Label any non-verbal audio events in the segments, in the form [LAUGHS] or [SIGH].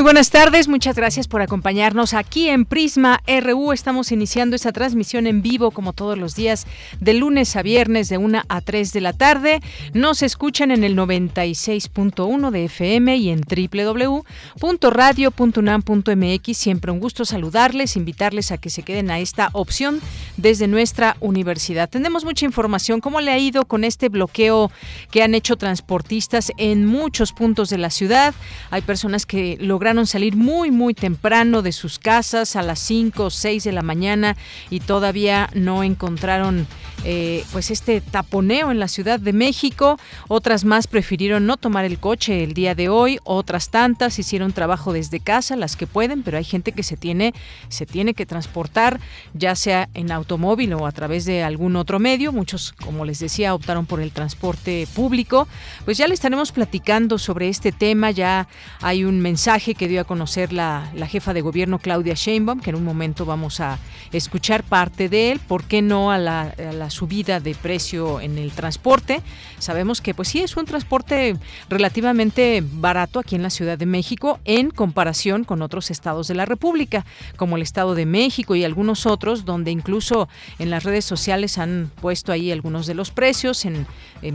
Muy buenas tardes, muchas gracias por acompañarnos aquí en Prisma RU. Estamos iniciando esta transmisión en vivo como todos los días de lunes a viernes de 1 a 3 de la tarde. Nos escuchan en el 96.1 de FM y en www.radio.unam.mx. Siempre un gusto saludarles, invitarles a que se queden a esta opción desde nuestra universidad. Tenemos mucha información. ¿Cómo le ha ido con este bloqueo que han hecho transportistas en muchos puntos de la ciudad? Hay personas que lo lograron salir muy, muy temprano de sus casas a las 5 o 6 de la mañana y todavía no encontraron eh, pues este taponeo en la Ciudad de México. Otras más prefirieron no tomar el coche el día de hoy. Otras tantas hicieron trabajo desde casa, las que pueden, pero hay gente que se tiene, se tiene que transportar, ya sea en automóvil o a través de algún otro medio. Muchos, como les decía, optaron por el transporte público. Pues ya le estaremos platicando sobre este tema. Ya hay un mensaje que dio a conocer la, jefa de gobierno Claudia Sheinbaum, que en un momento vamos a escuchar parte de él. ¿Por qué no a la, subida de precio en el transporte? Sabemos que pues sí es un transporte relativamente barato aquí en la Ciudad de México en comparación con otros estados de la República, como el Estado de México y algunos otros, donde incluso en las redes sociales han puesto ahí algunos de los precios en,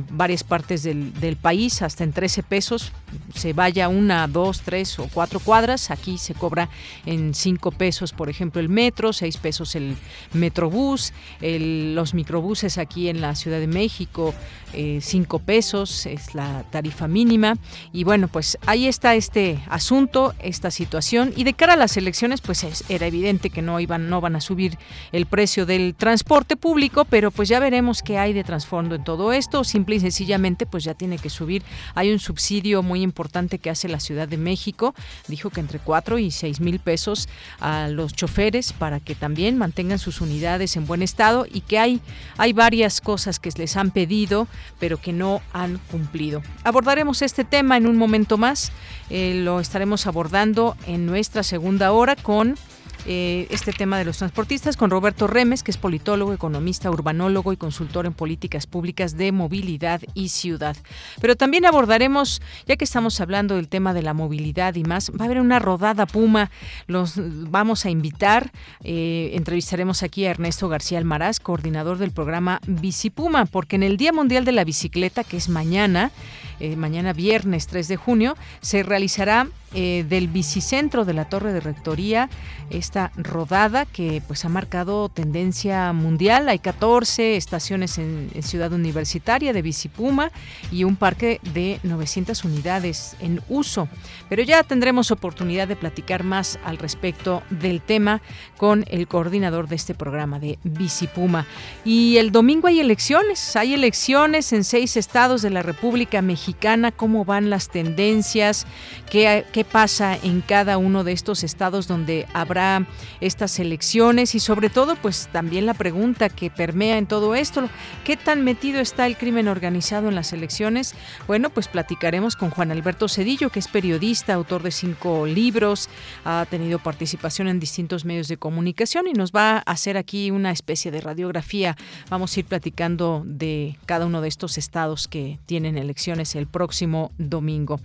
varias partes del, país, hasta en 13 pesos, se vaya una, dos, tres o cuatro cuadras. Aquí se cobra en cinco pesos, por ejemplo, el metro, seis pesos el metrobús, los microbuses aquí en la Ciudad de México, eh, cinco pesos es la tarifa mínima. Y bueno, pues ahí está este asunto, esta situación. Y de cara a las elecciones, pues era evidente que no iban, no van a subir el precio del transporte público, pero pues ya veremos qué hay de trasfondo en todo esto. Simple y sencillamente, pues ya tiene que subir. Hay un subsidio muy importante que hace la Ciudad de México dijo que entre 4 y 6 mil pesos a los choferes para que también mantengan sus unidades en buen estado y que hay, hay varias cosas que les han pedido pero que no han cumplido. Abordaremos este tema en un momento más, eh, lo estaremos abordando en nuestra segunda hora con eh, este tema de los transportistas con Roberto Remes, que es politólogo, economista, urbanólogo y consultor en políticas públicas de movilidad y ciudad. Pero también abordaremos, ya que estamos hablando del tema de la movilidad y más, va a haber una rodada Puma. Los vamos a invitar, eh, entrevistaremos aquí a Ernesto García Almaraz, coordinador del programa Bicipuma, porque en el Día Mundial de la Bicicleta, que es mañana, eh, mañana viernes 3 de junio, se realizará eh, del bicicentro de la Torre de Rectoría, esta rodada que pues ha marcado tendencia mundial. Hay 14 estaciones en, Ciudad Universitaria de Bicipuma y un parque de 900 unidades en uso. Pero ya tendremos oportunidad de platicar más al respecto del tema con el coordinador de este programa de Bicipuma. Y el domingo hay elecciones, hay elecciones en seis estados de la República Mexicana, cómo van las tendencias, qué, qué pasa en cada uno de estos estados donde habrá estas elecciones y sobre todo pues también la pregunta que permea en todo esto, ¿qué tan metido está el crimen organizado en las elecciones? Bueno, pues platicaremos con Juan Alberto Cedillo, que es periodista, autor de cinco libros, ha tenido participación en distintos medios de comunicación y nos va a hacer aquí una especie de radiografía. Vamos a ir platicando de cada uno de estos estados que tienen elecciones el próximo domingo.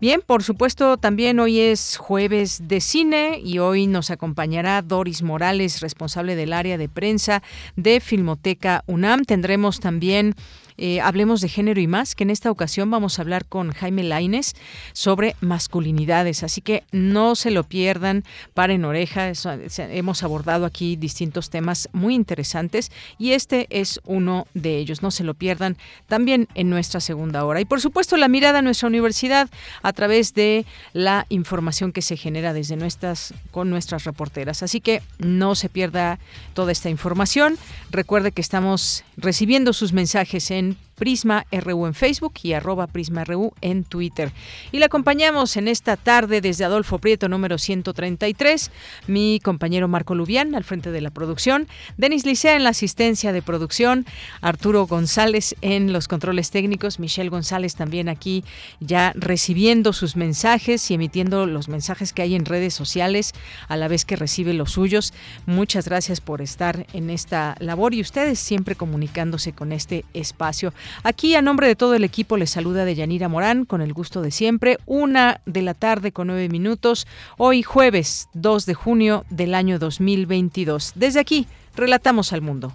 Bien, por supuesto también hoy es jueves de cine y hoy nos acompañará Doris Morales, responsable del área de prensa de Filmoteca UNAM. Tendremos también eh, Hablemos de Género y más, que en esta ocasión vamos a hablar con Jaime Laines sobre masculinidades. Así que no se lo pierdan, paren oreja. hemos abordado aquí distintos temas muy interesantes y este es uno de ellos. No se lo pierdan también en nuestra segunda hora. Y por supuesto, la mirada a nuestra universidad a través de la información que se genera desde nuestras, con nuestras reporteras. Así que no se pierda toda esta información. Recuerde que estamos recibiendo sus mensajes en in Prisma RU en Facebook y arroba Prisma RU en Twitter. Y la acompañamos en esta tarde desde Adolfo Prieto número 133, mi compañero Marco Lubián al frente de la producción, Denis Licea en la asistencia de producción, Arturo González en los controles técnicos, Michelle González también aquí ya recibiendo sus mensajes y emitiendo los mensajes que hay en redes sociales a la vez que recibe los suyos. Muchas gracias por estar en esta labor y ustedes siempre comunicándose con este espacio. Aquí, a nombre de todo el equipo, les saluda Deyanira Morán, con el gusto de siempre, una de la tarde con nueve minutos, hoy jueves 2 de junio del año 2022. Desde aquí, relatamos al mundo.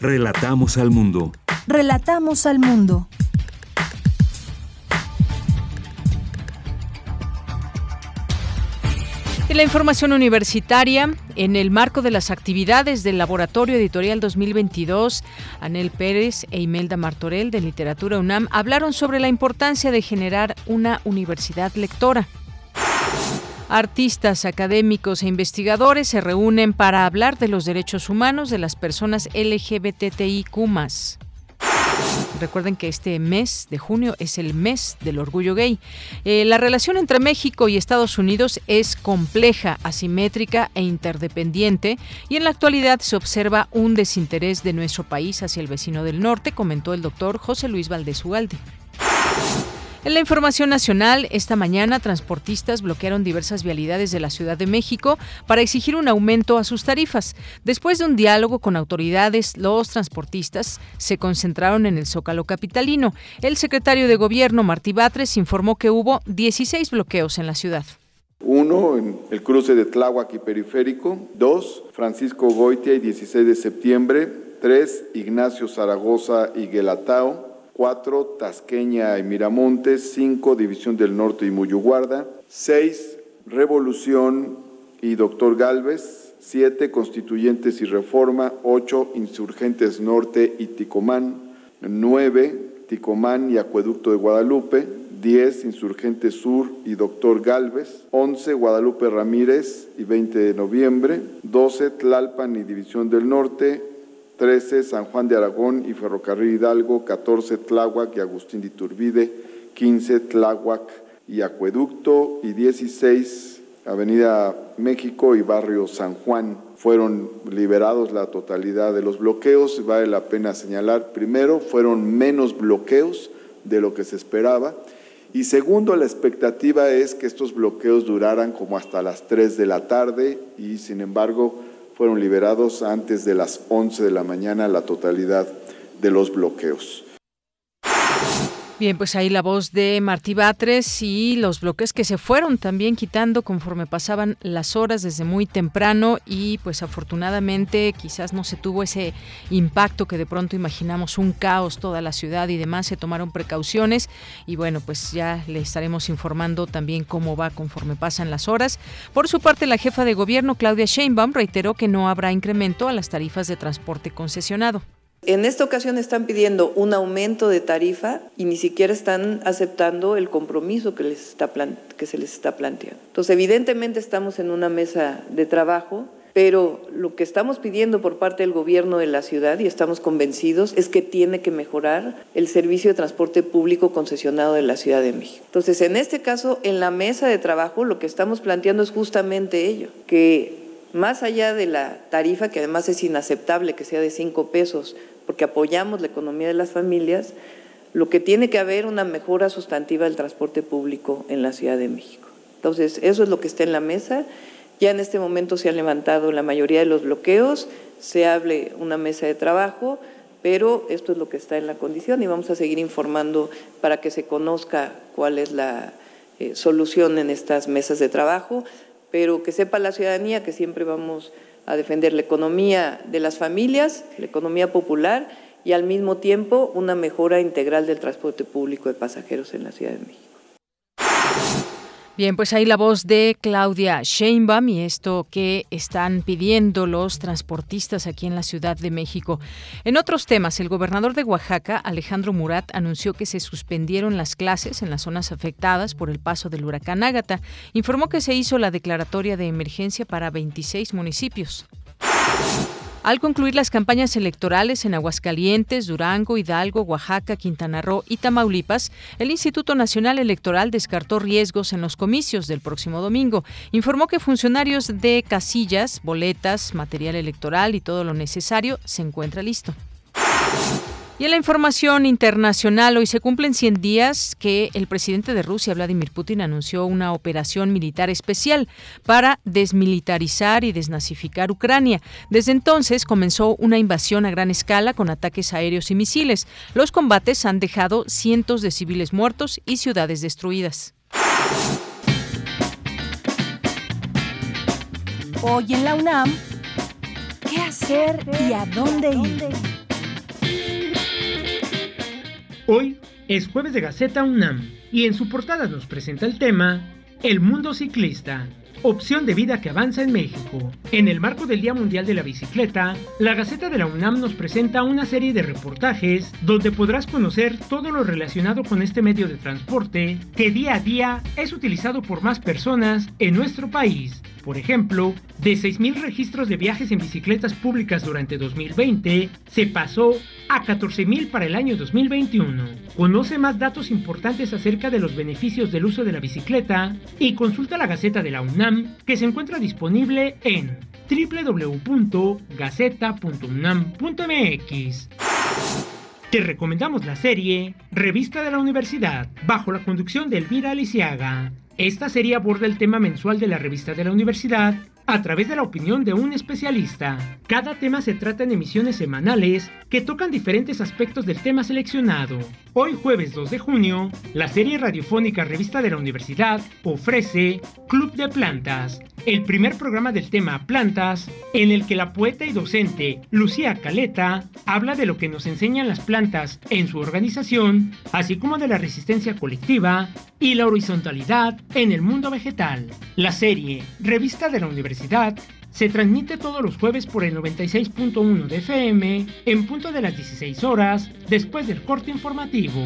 Relatamos al mundo. Relatamos al mundo. En la información universitaria, en el marco de las actividades del Laboratorio Editorial 2022, Anel Pérez e Imelda Martorell de Literatura UNAM hablaron sobre la importancia de generar una universidad lectora. Artistas, académicos e investigadores se reúnen para hablar de los derechos humanos de las personas LGBTIQ. Recuerden que este mes de junio es el mes del orgullo gay. Eh, la relación entre México y Estados Unidos es compleja, asimétrica e interdependiente y en la actualidad se observa un desinterés de nuestro país hacia el vecino del norte, comentó el doctor José Luis Valdés Ugalde. En la información nacional, esta mañana transportistas bloquearon diversas vialidades de la Ciudad de México para exigir un aumento a sus tarifas. Después de un diálogo con autoridades, los transportistas se concentraron en el Zócalo capitalino. El secretario de Gobierno, Martí Batres, informó que hubo 16 bloqueos en la ciudad. Uno, en el cruce de Tláhuac y Periférico. Dos, Francisco Goitia y 16 de septiembre. Tres, Ignacio Zaragoza y Guelatao. 4 Tasqueña y Miramontes, 5 División del Norte y Muyuguarda, 6 Revolución y Doctor Galvez, 7 Constituyentes y Reforma, 8 Insurgentes Norte y Ticomán, 9 Ticomán y Acueducto de Guadalupe, 10 Insurgentes Sur y Doctor Galvez, 11 Guadalupe Ramírez y 20 de noviembre, 12 Tlalpan y División del Norte, 13 San Juan de Aragón y Ferrocarril Hidalgo, 14 Tláhuac y Agustín de Iturbide, 15 Tláhuac y Acueducto y 16 Avenida México y Barrio San Juan. Fueron liberados la totalidad de los bloqueos. Vale la pena señalar, primero, fueron menos bloqueos de lo que se esperaba. Y segundo, la expectativa es que estos bloqueos duraran como hasta las 3 de la tarde y sin embargo fueron liberados antes de las 11 de la mañana la totalidad de los bloqueos. Bien, pues ahí la voz de Martí Batres y los bloques que se fueron también quitando conforme pasaban las horas desde muy temprano y pues afortunadamente quizás no se tuvo ese impacto que de pronto imaginamos un caos toda la ciudad y demás, se tomaron precauciones y bueno, pues ya le estaremos informando también cómo va conforme pasan las horas. Por su parte, la jefa de gobierno Claudia Sheinbaum reiteró que no habrá incremento a las tarifas de transporte concesionado. En esta ocasión están pidiendo un aumento de tarifa y ni siquiera están aceptando el compromiso que, les está que se les está planteando. Entonces, evidentemente estamos en una mesa de trabajo, pero lo que estamos pidiendo por parte del gobierno de la ciudad, y estamos convencidos, es que tiene que mejorar el servicio de transporte público concesionado de la Ciudad de México. Entonces, en este caso, en la mesa de trabajo, lo que estamos planteando es justamente ello, que más allá de la tarifa, que además es inaceptable que sea de cinco pesos porque apoyamos la economía de las familias, lo que tiene que haber una mejora sustantiva del transporte público en la Ciudad de México. Entonces, eso es lo que está en la mesa. Ya en este momento se han levantado la mayoría de los bloqueos, se hable una mesa de trabajo, pero esto es lo que está en la condición y vamos a seguir informando para que se conozca cuál es la eh, solución en estas mesas de trabajo, pero que sepa la ciudadanía que siempre vamos a defender la economía de las familias, la economía popular y al mismo tiempo una mejora integral del transporte público de pasajeros en la Ciudad de México. Bien, pues ahí la voz de Claudia Sheinbaum y esto que están pidiendo los transportistas aquí en la Ciudad de México. En otros temas, el gobernador de Oaxaca, Alejandro Murat, anunció que se suspendieron las clases en las zonas afectadas por el paso del huracán Ágata. Informó que se hizo la declaratoria de emergencia para 26 municipios. Al concluir las campañas electorales en Aguascalientes, Durango, Hidalgo, Oaxaca, Quintana Roo y Tamaulipas, el Instituto Nacional Electoral descartó riesgos en los comicios del próximo domingo. Informó que funcionarios de casillas, boletas, material electoral y todo lo necesario se encuentra listo. Y en la información internacional, hoy se cumplen 100 días que el presidente de Rusia, Vladimir Putin, anunció una operación militar especial para desmilitarizar y desnazificar Ucrania. Desde entonces comenzó una invasión a gran escala con ataques aéreos y misiles. Los combates han dejado cientos de civiles muertos y ciudades destruidas. Hoy en la UNAM, ¿qué hacer y a dónde ir? Hoy es jueves de Gaceta UNAM y en su portada nos presenta el tema El mundo ciclista, opción de vida que avanza en México. En el marco del Día Mundial de la Bicicleta, la Gaceta de la UNAM nos presenta una serie de reportajes donde podrás conocer todo lo relacionado con este medio de transporte que día a día es utilizado por más personas en nuestro país. Por ejemplo, de 6.000 registros de viajes en bicicletas públicas durante 2020, se pasó a 14.000 para el año 2021. Conoce más datos importantes acerca de los beneficios del uso de la bicicleta y consulta la Gaceta de la UNAM que se encuentra disponible en www.gaceta.unam.mx. Te recomendamos la serie Revista de la Universidad, bajo la conducción de Elvira Aliciaga. Esta serie aborda el tema mensual de la revista de la universidad a través de la opinión de un especialista. Cada tema se trata en emisiones semanales que tocan diferentes aspectos del tema seleccionado. Hoy jueves 2 de junio, la serie radiofónica Revista de la Universidad ofrece Club de Plantas, el primer programa del tema Plantas, en el que la poeta y docente Lucía Caleta habla de lo que nos enseñan las plantas en su organización, así como de la resistencia colectiva y la horizontalidad en el mundo vegetal. La serie Revista de la Universidad se transmite todos los jueves por el 96.1 de FM en punto de las 16 horas después del corte informativo.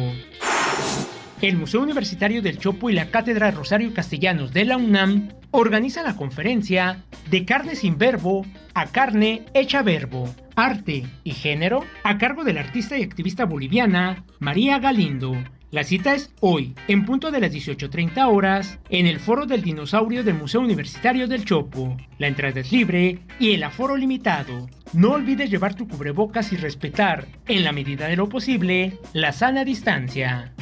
El Museo Universitario del Chopo y la Cátedra Rosario Castellanos de la UNAM organizan la conferencia De carne sin verbo a carne hecha verbo, arte y género a cargo de la artista y activista boliviana María Galindo la cita es hoy, en punto de las 18.30 horas, en el Foro del Dinosaurio del Museo Universitario del Chopo. La entrada es libre y el aforo limitado. No olvides llevar tu cubrebocas y respetar, en la medida de lo posible, la sana distancia.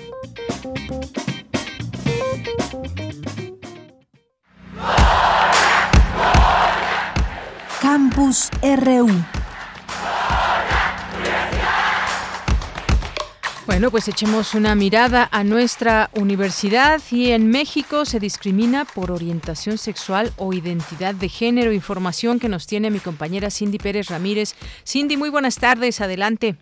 Campus RU Bueno, pues echemos una mirada a nuestra universidad y en México se discrimina por orientación sexual o identidad de género. Información que nos tiene mi compañera Cindy Pérez Ramírez. Cindy, muy buenas tardes, adelante.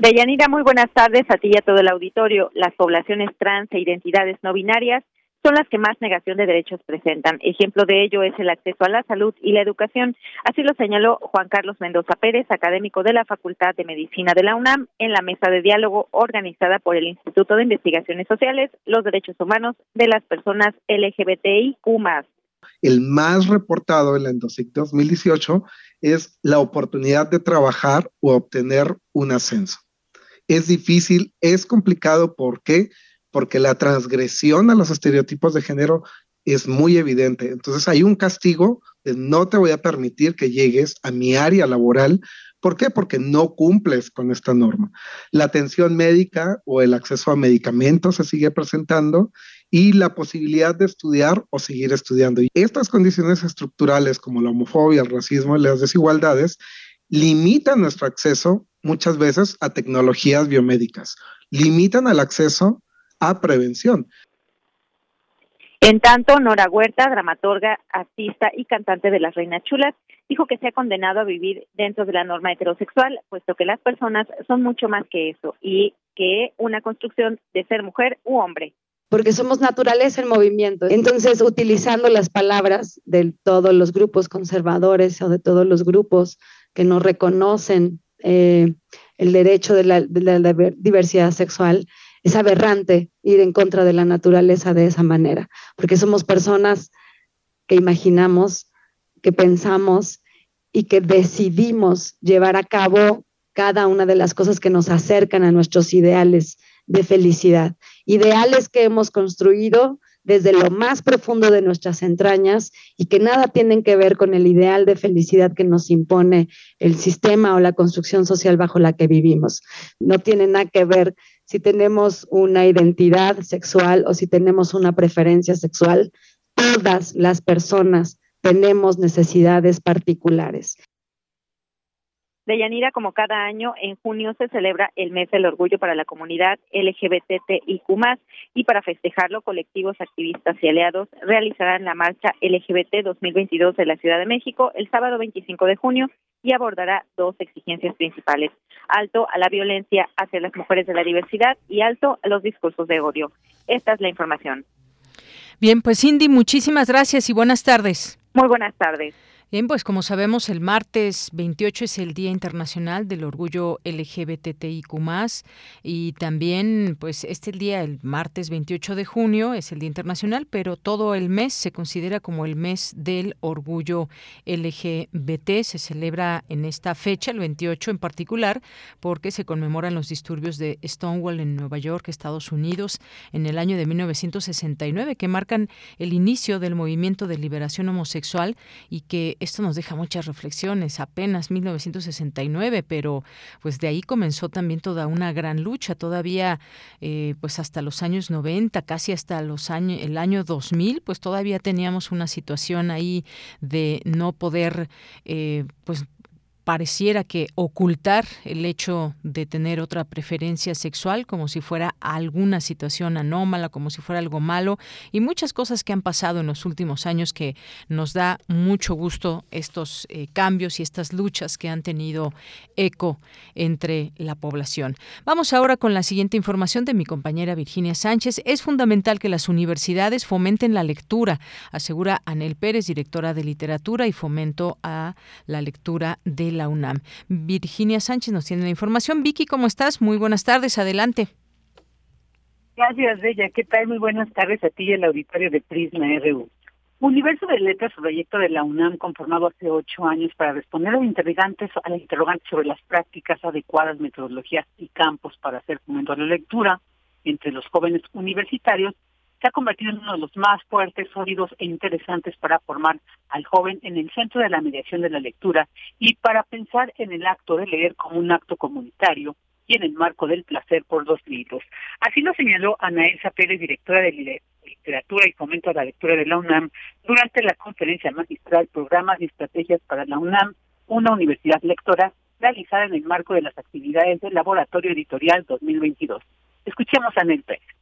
Deyanira, muy buenas tardes a ti y a todo el auditorio. Las poblaciones trans e identidades no binarias son las que más negación de derechos presentan. Ejemplo de ello es el acceso a la salud y la educación. Así lo señaló Juan Carlos Mendoza Pérez, académico de la Facultad de Medicina de la UNAM, en la mesa de diálogo organizada por el Instituto de Investigaciones Sociales, los Derechos Humanos de las Personas LGBTIQ. El más reportado en la Endosic 2018 es la oportunidad de trabajar o obtener un ascenso. Es difícil, es complicado, ¿por qué? Porque la transgresión a los estereotipos de género es muy evidente. Entonces hay un castigo de no te voy a permitir que llegues a mi área laboral. ¿Por qué? Porque no cumples con esta norma. La atención médica o el acceso a medicamentos se sigue presentando y la posibilidad de estudiar o seguir estudiando. Y estas condiciones estructurales como la homofobia, el racismo y las desigualdades limitan nuestro acceso muchas veces a tecnologías biomédicas, limitan el acceso a prevención. En tanto, Nora Huerta, dramaturga, artista y cantante de Las Reinas Chulas, dijo que se ha condenado a vivir dentro de la norma heterosexual, puesto que las personas son mucho más que eso y que una construcción de ser mujer u hombre. Porque somos naturaleza en movimiento. Entonces, utilizando las palabras de todos los grupos conservadores o de todos los grupos que no reconocen eh, el derecho de la, de la diversidad sexual, es aberrante ir en contra de la naturaleza de esa manera, porque somos personas que imaginamos, que pensamos y que decidimos llevar a cabo cada una de las cosas que nos acercan a nuestros ideales de felicidad. Ideales que hemos construido desde lo más profundo de nuestras entrañas y que nada tienen que ver con el ideal de felicidad que nos impone el sistema o la construcción social bajo la que vivimos. No tiene nada que ver si tenemos una identidad sexual o si tenemos una preferencia sexual. Todas las personas tenemos necesidades particulares. Deyanira, como cada año, en junio se celebra el mes del orgullo para la comunidad LGBTIQ+, y para festejarlo, colectivos, activistas y aliados realizarán la marcha LGBT 2022 de la Ciudad de México el sábado 25 de junio y abordará dos exigencias principales. Alto a la violencia hacia las mujeres de la diversidad y alto a los discursos de odio. Esta es la información. Bien, pues Cindy, muchísimas gracias y buenas tardes. Muy buenas tardes. Bien, pues como sabemos, el martes 28 es el Día Internacional del Orgullo LGBTIQ+, y también, pues este día, el martes 28 de junio, es el Día Internacional, pero todo el mes se considera como el mes del orgullo LGBT. Se celebra en esta fecha, el 28 en particular, porque se conmemoran los disturbios de Stonewall en Nueva York, Estados Unidos, en el año de 1969, que marcan el inicio del movimiento de liberación homosexual y que esto nos deja muchas reflexiones, apenas 1969, pero pues de ahí comenzó también toda una gran lucha, todavía eh, pues hasta los años 90, casi hasta los años, el año 2000, pues todavía teníamos una situación ahí de no poder eh, pues pareciera que ocultar el hecho de tener otra preferencia sexual como si fuera alguna situación anómala, como si fuera algo malo y muchas cosas que han pasado en los últimos años que nos da mucho gusto estos eh, cambios y estas luchas que han tenido eco entre la población. Vamos ahora con la siguiente información de mi compañera Virginia Sánchez. Es fundamental que las universidades fomenten la lectura, asegura Anel Pérez, directora de literatura y fomento a la lectura de la UNAM. Virginia Sánchez nos tiene la información. Vicky, ¿cómo estás? Muy buenas tardes, adelante. Gracias, Bella. ¿Qué tal? Muy buenas tardes a ti y al auditorio de Prisma RU. Universo de Letras, proyecto de la UNAM conformado hace ocho años para responder a interrogantes, a la interrogante sobre las prácticas adecuadas, metodologías y campos para hacer fomento la lectura entre los jóvenes universitarios, se ha convertido en uno de los más fuertes, sólidos e interesantes para formar al joven en el centro de la mediación de la lectura y para pensar en el acto de leer como un acto comunitario y en el marco del placer por los libros. Así lo señaló Ana Elsa Pérez, directora de Literatura y Fomento a la Lectura de la UNAM, durante la conferencia magistral Programas y Estrategias para la UNAM, una universidad lectora, realizada en el marco de las actividades del Laboratorio Editorial 2022. Escuchemos a Anel Pérez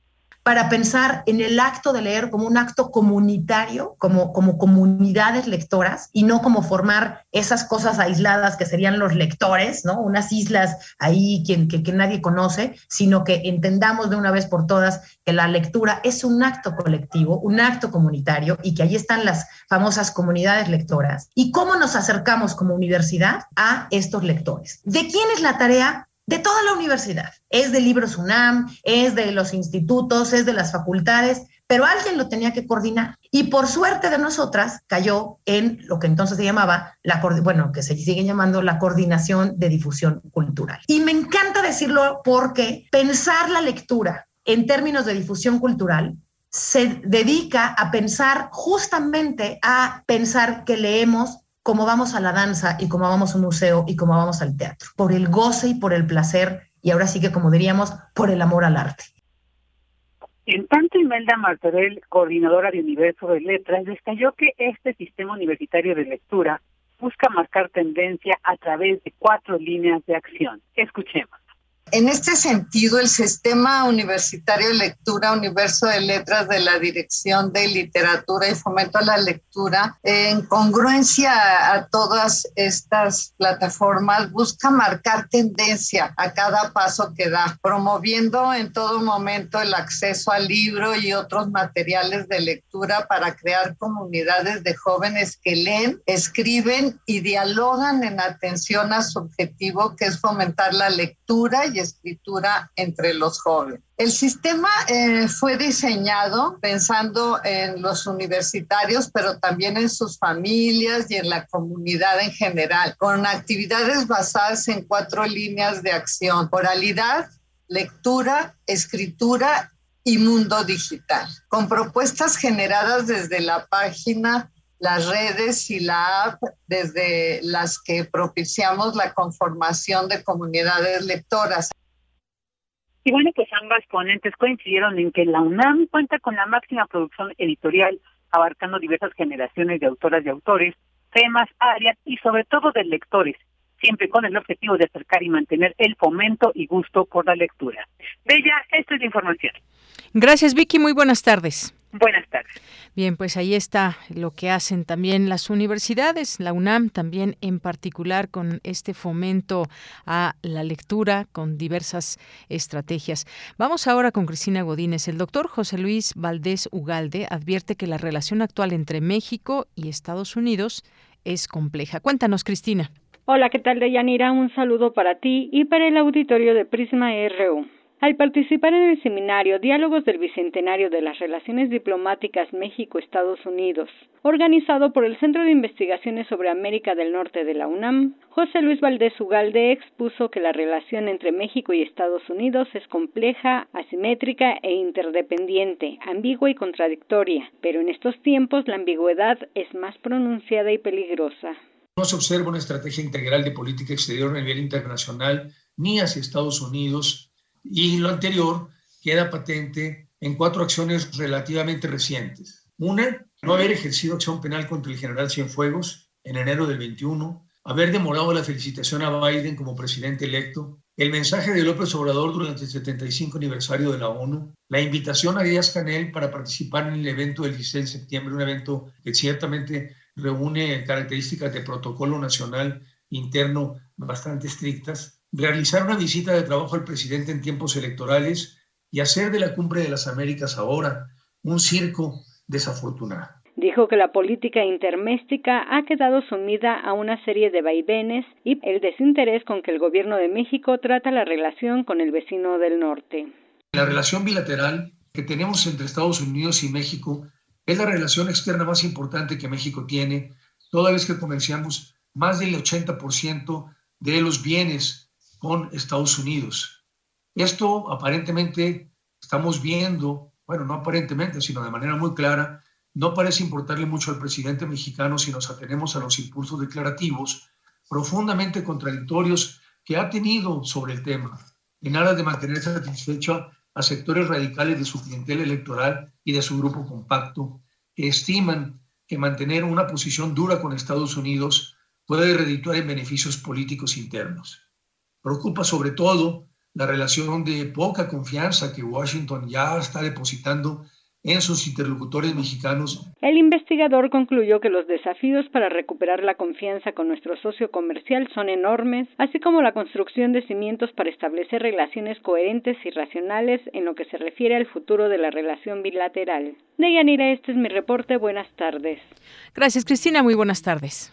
para pensar en el acto de leer como un acto comunitario, como, como comunidades lectoras, y no como formar esas cosas aisladas que serían los lectores, ¿no? Unas islas ahí que, que, que nadie conoce, sino que entendamos de una vez por todas que la lectura es un acto colectivo, un acto comunitario, y que ahí están las famosas comunidades lectoras. ¿Y cómo nos acercamos como universidad a estos lectores? ¿De quién es la tarea? De toda la universidad. Es de Libros UNAM, es de los institutos, es de las facultades, pero alguien lo tenía que coordinar. Y por suerte de nosotras cayó en lo que entonces se llamaba, la, bueno, que se sigue llamando la coordinación de difusión cultural. Y me encanta decirlo porque pensar la lectura en términos de difusión cultural se dedica a pensar justamente a pensar que leemos como vamos a la danza y como vamos a un museo y como vamos al teatro, por el goce y por el placer y ahora sí que como diríamos, por el amor al arte. En tanto, Imelda Martorell, coordinadora de Universo de Letras, destacó que este sistema universitario de lectura busca marcar tendencia a través de cuatro líneas de acción. Escuchemos. En este sentido, el Sistema Universitario de Lectura, Universo de Letras de la Dirección de Literatura y Fomento a la Lectura, en congruencia a todas estas plataformas, busca marcar tendencia a cada paso que da, promoviendo en todo momento el acceso al libro y otros materiales de lectura para crear comunidades de jóvenes que leen, escriben y dialogan en atención a su objetivo, que es fomentar la lectura y escritura entre los jóvenes. El sistema eh, fue diseñado pensando en los universitarios, pero también en sus familias y en la comunidad en general, con actividades basadas en cuatro líneas de acción, oralidad, lectura, escritura y mundo digital, con propuestas generadas desde la página las redes y la app desde las que propiciamos la conformación de comunidades lectoras. Y bueno, pues ambas ponentes coincidieron en que la UNAM cuenta con la máxima producción editorial, abarcando diversas generaciones de autoras y autores, temas, áreas y sobre todo de lectores, siempre con el objetivo de acercar y mantener el fomento y gusto por la lectura. Bella, esta es la información. Gracias, Vicky. Muy buenas tardes. Buenas tardes. Bien, pues ahí está lo que hacen también las universidades, la UNAM también en particular con este fomento a la lectura con diversas estrategias. Vamos ahora con Cristina Godínez. El doctor José Luis Valdés Ugalde advierte que la relación actual entre México y Estados Unidos es compleja. Cuéntanos, Cristina. Hola, ¿qué tal, Deyanira? Un saludo para ti y para el auditorio de Prisma RU. Al participar en el seminario Diálogos del Bicentenario de las Relaciones Diplomáticas México-Estados Unidos, organizado por el Centro de Investigaciones sobre América del Norte de la UNAM, José Luis Valdés Ugalde expuso que la relación entre México y Estados Unidos es compleja, asimétrica e interdependiente, ambigua y contradictoria, pero en estos tiempos la ambigüedad es más pronunciada y peligrosa. No se observa una estrategia integral de política exterior a nivel internacional ni hacia Estados Unidos y lo anterior queda patente en cuatro acciones relativamente recientes. Una, no haber ejercido acción penal contra el general Cienfuegos en enero del 21, haber demorado la felicitación a Biden como presidente electo, el mensaje de López Obrador durante el 75 aniversario de la ONU, la invitación a Díaz Canel para participar en el evento del 16 de septiembre, un evento que ciertamente reúne características de protocolo nacional interno bastante estrictas, realizar una visita de trabajo al presidente en tiempos electorales y hacer de la Cumbre de las Américas ahora un circo desafortunado. Dijo que la política interméstica ha quedado sumida a una serie de vaivenes y el desinterés con que el gobierno de México trata la relación con el vecino del norte. La relación bilateral que tenemos entre Estados Unidos y México es la relación externa más importante que México tiene, toda vez que comerciamos más del 80% de los bienes con Estados Unidos. Esto aparentemente estamos viendo, bueno, no aparentemente, sino de manera muy clara, no parece importarle mucho al presidente mexicano si nos atenemos a los impulsos declarativos profundamente contradictorios que ha tenido sobre el tema, en aras de mantener satisfecho a sectores radicales de su clientela electoral y de su grupo compacto, que estiman que mantener una posición dura con Estados Unidos puede redituar en beneficios políticos internos. Preocupa sobre todo la relación de poca confianza que Washington ya está depositando en sus interlocutores mexicanos. El investigador concluyó que los desafíos para recuperar la confianza con nuestro socio comercial son enormes, así como la construcción de cimientos para establecer relaciones coherentes y racionales en lo que se refiere al futuro de la relación bilateral. Deyanira, este es mi reporte. Buenas tardes. Gracias, Cristina. Muy buenas tardes.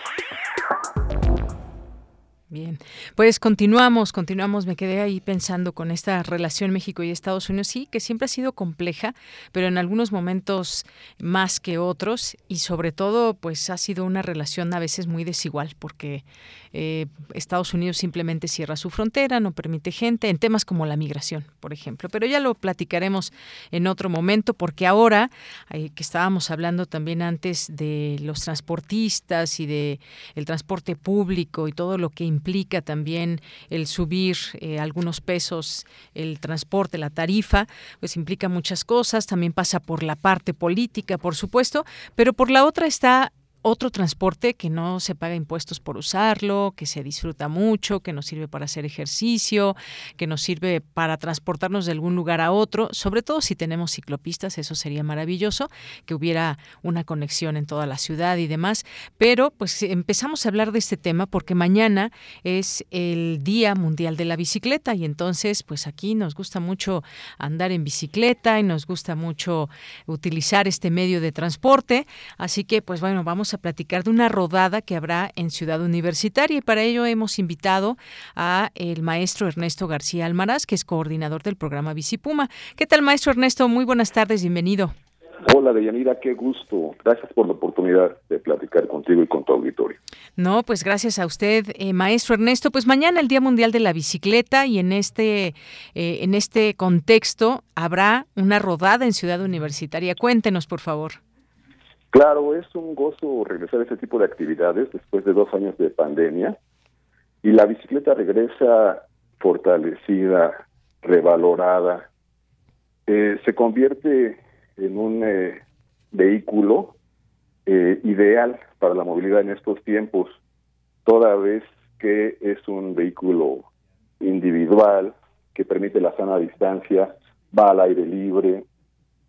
Bien, pues continuamos, continuamos. Me quedé ahí pensando con esta relación México y Estados Unidos, sí, que siempre ha sido compleja, pero en algunos momentos más que otros y sobre todo, pues ha sido una relación a veces muy desigual, porque eh, Estados Unidos simplemente cierra su frontera, no permite gente en temas como la migración, por ejemplo. Pero ya lo platicaremos en otro momento, porque ahora eh, que estábamos hablando también antes de los transportistas y de el transporte público y todo lo que implica también el subir eh, algunos pesos, el transporte, la tarifa, pues implica muchas cosas, también pasa por la parte política, por supuesto, pero por la otra está otro transporte que no se paga impuestos por usarlo, que se disfruta mucho, que nos sirve para hacer ejercicio, que nos sirve para transportarnos de algún lugar a otro, sobre todo si tenemos ciclopistas, eso sería maravilloso, que hubiera una conexión en toda la ciudad y demás. Pero pues empezamos a hablar de este tema porque mañana es el Día Mundial de la Bicicleta y entonces pues aquí nos gusta mucho andar en bicicleta y nos gusta mucho utilizar este medio de transporte, así que pues bueno, vamos a platicar de una rodada que habrá en Ciudad Universitaria y para ello hemos invitado a el maestro Ernesto García Almaraz, que es coordinador del programa Bicipuma. ¿Qué tal, maestro Ernesto? Muy buenas tardes, bienvenido. Hola, Deyanira, qué gusto. Gracias por la oportunidad de platicar contigo y con tu auditorio. No, pues gracias a usted, eh, maestro Ernesto. Pues mañana el Día Mundial de la Bicicleta y en este, eh, en este contexto habrá una rodada en Ciudad Universitaria. Cuéntenos, por favor. Claro, es un gozo regresar a ese tipo de actividades después de dos años de pandemia y la bicicleta regresa fortalecida, revalorada, eh, se convierte en un eh, vehículo eh, ideal para la movilidad en estos tiempos, toda vez que es un vehículo individual que permite la sana distancia, va al aire libre,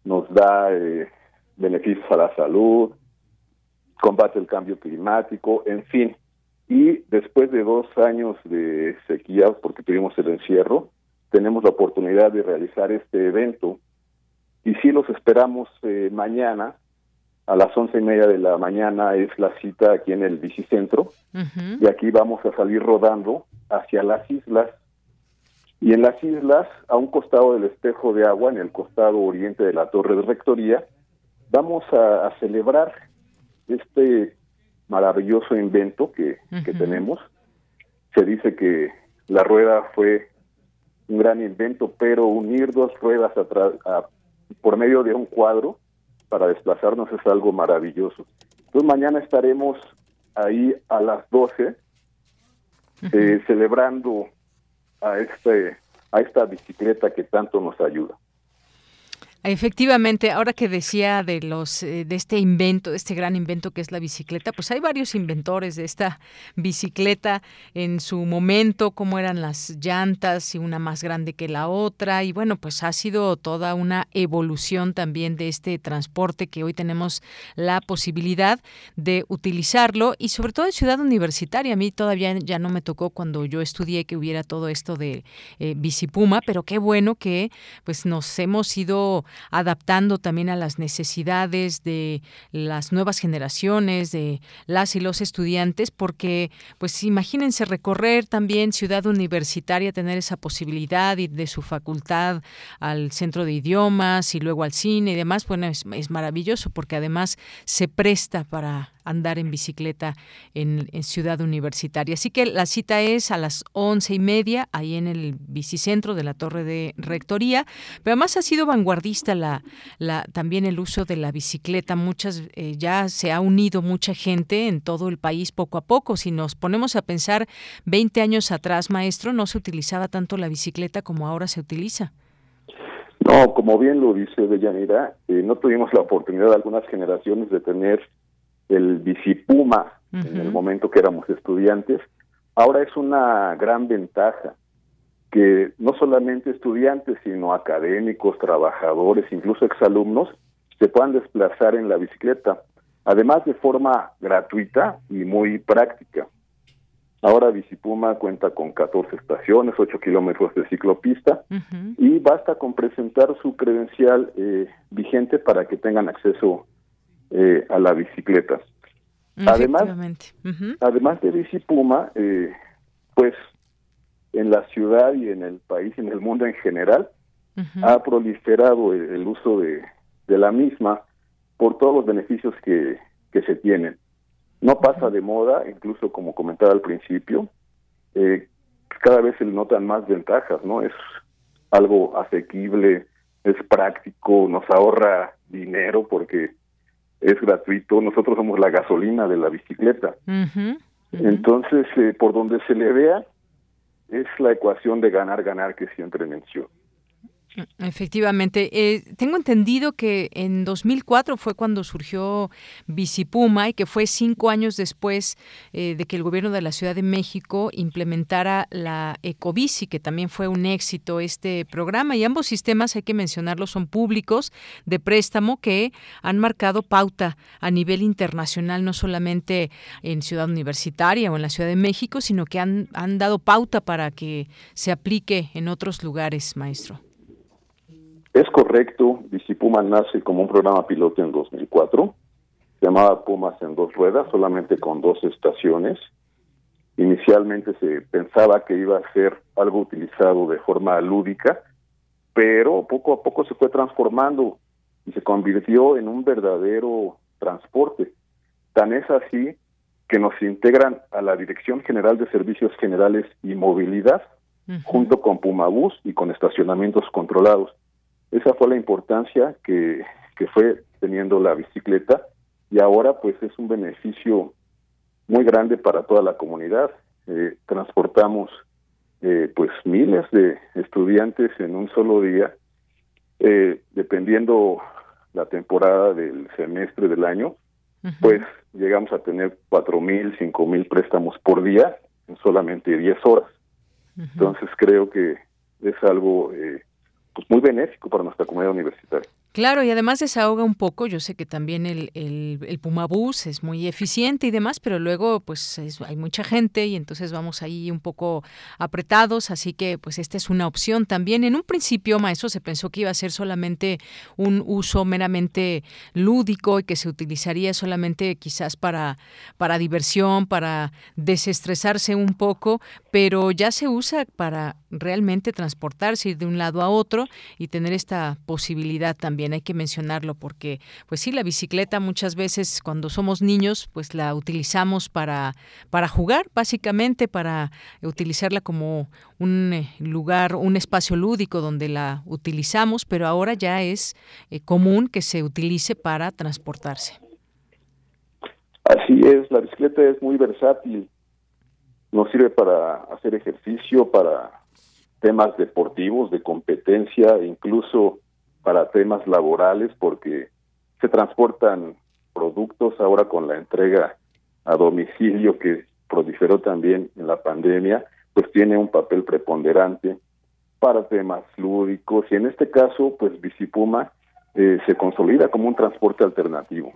nos da beneficios a la salud, combate el cambio climático, en fin. Y después de dos años de sequía, porque tuvimos el encierro, tenemos la oportunidad de realizar este evento. Y si los esperamos eh, mañana, a las once y media de la mañana es la cita aquí en el bicicentro. Y aquí vamos a salir rodando hacia las islas. Y en las islas, a un costado del espejo de agua, en el costado oriente de la torre de rectoría, vamos a, celebrar este maravilloso invento que, tenemos. Se dice que la rueda fue un gran invento, pero unir dos ruedas por medio de un cuadro para desplazarnos es algo maravilloso. Entonces mañana estaremos ahí a las 12 eh, celebrando a este a esta bicicleta que tanto nos ayuda. Efectivamente, ahora que decía de los eh, de este invento, este gran invento que es la bicicleta, pues hay varios inventores de esta bicicleta en su momento, cómo eran las llantas y una más grande que la otra y bueno, pues ha sido toda una evolución también de este transporte que hoy tenemos la posibilidad de utilizarlo y sobre todo en ciudad universitaria. A mí todavía ya no me tocó cuando yo estudié que hubiera todo esto de eh, bicipuma, pero qué bueno que pues nos hemos ido adaptando también a las necesidades de las nuevas generaciones, de las y los estudiantes, porque pues imagínense recorrer también ciudad universitaria, tener esa posibilidad y de su facultad al centro de idiomas y luego al cine y demás, bueno, es maravilloso porque además se presta para andar en bicicleta en, Ciudad Universitaria. Así que la cita es a las once y media, ahí en el bicicentro de la Torre de Rectoría. Pero además ha sido vanguardista la, la, también el uso de la bicicleta. Muchas, eh, ya se ha unido mucha gente en todo el país poco a poco. Si nos ponemos a pensar 20 años atrás, maestro, no se utilizaba tanto la bicicleta como ahora se utiliza. No, como bien lo dice Deyanira, eh, no tuvimos la oportunidad de algunas generaciones de tener el Bicipuma en el momento que éramos estudiantes, ahora es una gran ventaja que no solamente estudiantes, sino académicos, trabajadores, incluso exalumnos, se puedan desplazar en la bicicleta, además de forma gratuita y muy práctica. Ahora Bicipuma cuenta con 14 estaciones, 8 kilómetros de ciclopista y basta con presentar su credencial eh, vigente para que tengan acceso eh, a la bicicleta. Además, además de Bicipuma, eh, pues en la ciudad y en el país, en el mundo en general, ha proliferado el, uso de, la misma por todos los beneficios que, que se tienen. No pasa de moda, incluso como comentaba al principio, eh, cada vez se le notan más ventajas, ¿no? Es algo asequible, es práctico, nos ahorra dinero porque es gratuito. Nosotros somos la gasolina de la bicicleta. Entonces, eh, por donde se le vea, es la ecuación de ganar-ganar que siempre menciono. Efectivamente. Eh, tengo entendido que en 2004 fue cuando surgió Bicipuma y que fue cinco años después eh, de que el gobierno de la Ciudad de México implementara la Ecobici, que también fue un éxito este programa. Y ambos sistemas, hay que mencionarlo, son públicos de préstamo que han marcado pauta a nivel internacional, no solamente en Ciudad Universitaria o en la Ciudad de México, sino que han, han dado pauta para que se aplique en otros lugares, maestro. Es correcto, Bicipuma nace como un programa piloto en 2004, se llamaba Pumas en dos ruedas, solamente con dos estaciones. Inicialmente se pensaba que iba a ser algo utilizado de forma lúdica, pero poco a poco se fue transformando y se convirtió en un verdadero transporte. Tan es así que nos integran a la Dirección General de Servicios Generales y Movilidad, junto con Pumabús y con estacionamientos controlados. Esa fue la importancia que, fue teniendo la bicicleta y ahora pues es un beneficio muy grande para toda la comunidad. Eh, transportamos eh, pues miles de estudiantes en un solo día, eh, dependiendo la temporada del semestre del año, pues llegamos a tener cuatro mil, cinco mil préstamos por día en solamente 10 horas. Entonces creo que es algo eh, pues muy benéfico para nuestra comunidad universitaria. Claro, y además desahoga un poco, yo sé que también el, el, el Pumabús es muy eficiente y demás, pero luego pues hay mucha gente y entonces vamos ahí un poco apretados, así que pues esta es una opción también. En un principio, maestro, se pensó que iba a ser solamente un uso meramente lúdico y que se utilizaría solamente quizás para, para diversión, para desestresarse un poco, pero ya se usa para realmente transportarse, ir de un lado a otro y tener esta posibilidad también. Hay que mencionarlo porque, pues sí, la bicicleta muchas veces cuando somos niños, pues la utilizamos para, para jugar, básicamente, para utilizarla como un eh, lugar, un espacio lúdico donde la utilizamos, pero ahora ya es eh, común que se utilice para transportarse. Así es, la bicicleta es muy versátil nos sirve para hacer ejercicio, para temas deportivos, de competencia, incluso para temas laborales, porque se transportan productos ahora con la entrega a domicilio que proliferó también en la pandemia, pues tiene un papel preponderante para temas lúdicos y en este caso, pues Bicipuma eh, se consolida como un transporte alternativo.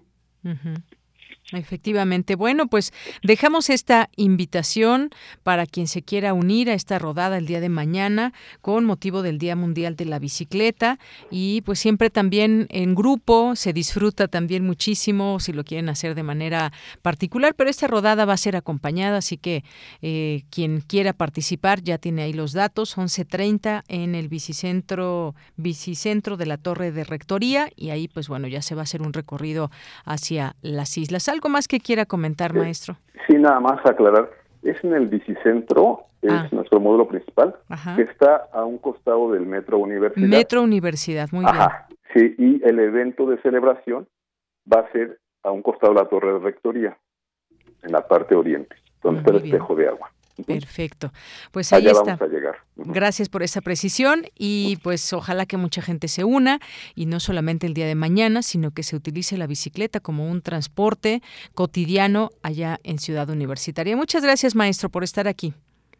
Efectivamente. Bueno, pues dejamos esta invitación para quien se quiera unir a esta rodada el día de mañana con motivo del Día Mundial de la Bicicleta y pues siempre también en grupo se disfruta también muchísimo si lo quieren hacer de manera particular, pero esta rodada va a ser acompañada, así que eh, quien quiera participar ya tiene ahí los datos, 11.30 en el bicicentro, bicicentro de la Torre de Rectoría y ahí pues bueno, ya se va a hacer un recorrido hacia las islas ¿Algo más que quiera comentar, maestro? Sí, nada más aclarar. Es en el bicicentro, es ah. nuestro módulo principal, que está a un costado del Metro Universidad. Metro Universidad, muy Ajá, Sí, y el evento de celebración va a ser a un costado de la Torre de Rectoría, en la parte oriente, donde está el espejo de agua. Perfecto. Pues ahí Allá está. Vamos a llegar. Gracias por esa precisión y pues ojalá que mucha gente se una y no solamente el día de mañana, sino que se utilice la bicicleta como un transporte cotidiano allá en Ciudad Universitaria. Muchas gracias, maestro, por estar aquí.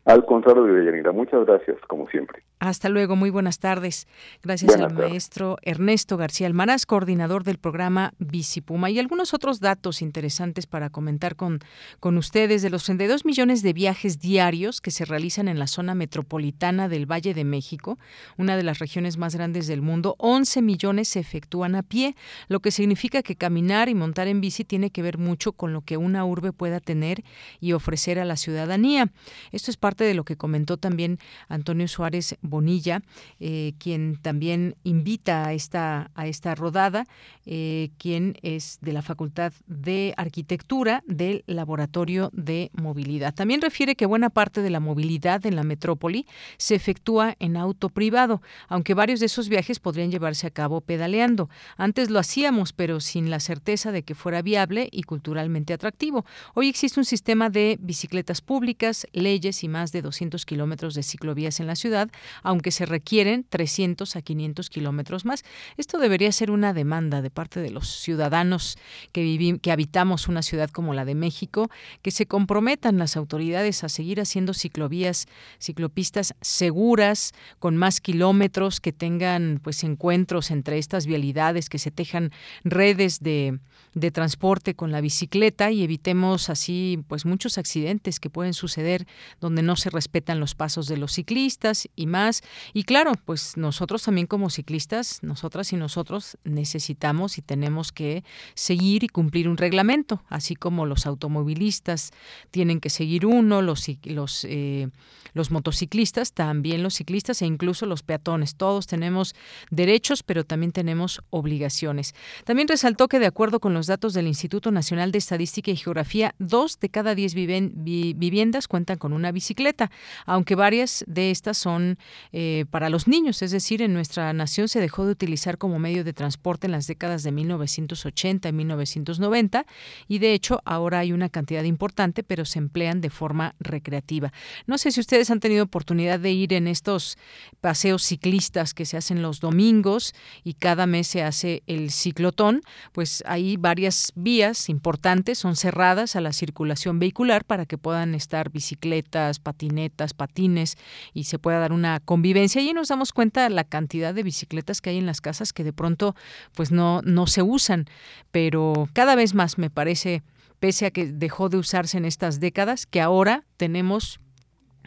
Al contrario de Deyanira, muchas gracias, como siempre. Hasta luego, muy buenas tardes. Gracias al maestro Ernesto García Almaraz, coordinador del programa Bicipuma. Y algunos otros datos interesantes para comentar con, con ustedes. De los 32 millones de viajes diarios que se realizan en la zona metropolitana del Valle de México, una de las regiones más grandes del mundo, 11 millones se efectúan a pie, lo que significa que caminar y montar en bici tiene que ver mucho con lo que una urbe pueda tener y ofrecer a la ciudadanía. Esto es parte de lo que comentó también Antonio Suárez Bonilla, eh, quien también invita a esta, a esta rodada, eh, quien es de la Facultad de Arquitectura del Laboratorio de Movilidad. También refiere que buena parte de la movilidad en la metrópoli se efectúa en auto privado, aunque varios de esos viajes podrían llevarse a cabo pedaleando. Antes lo hacíamos, pero sin la certeza de que fuera viable y culturalmente atractivo. Hoy existe un sistema de bicicletas públicas, leyes y más de 200 kilómetros de ciclovías en la ciudad, aunque se requieren 300 a 500 kilómetros más. Esto debería ser una demanda de parte de los ciudadanos que, que habitamos una ciudad como la de México, que se comprometan las autoridades a seguir haciendo ciclovías, ciclopistas seguras, con más kilómetros, que tengan pues encuentros entre estas vialidades, que se tejan redes de, de transporte con la bicicleta y evitemos así pues muchos accidentes que pueden suceder donde no se respetan los pasos de los ciclistas y más. Y claro, pues nosotros también como ciclistas, nosotras y nosotros necesitamos y tenemos que seguir y cumplir un reglamento, así como los automovilistas tienen que seguir uno, los, los, eh, los motociclistas, también los ciclistas e incluso los peatones. Todos tenemos derechos, pero también tenemos obligaciones. También resaltó que de acuerdo con los datos del Instituto Nacional de Estadística y Geografía, dos de cada diez viviendas cuentan con una bicicleta, aunque varias de estas son eh, para los niños, es decir, en nuestra nación se dejó de utilizar como medio de transporte en las décadas de 1980 y 1990 y de hecho ahora hay una cantidad importante, pero se emplean de forma recreativa. No sé si ustedes han tenido oportunidad de ir en estos paseos ciclistas que se hacen los domingos y cada mes se hace el ciclotón, pues hay varias vías importantes, son cerradas a la circulación vehicular para que puedan estar bicicletas, patinetas, patines y se pueda dar una convivencia. Y nos damos cuenta de la cantidad de bicicletas que hay en las casas que de pronto pues no, no se usan, pero cada vez más me parece pese a que dejó de usarse en estas décadas, que ahora tenemos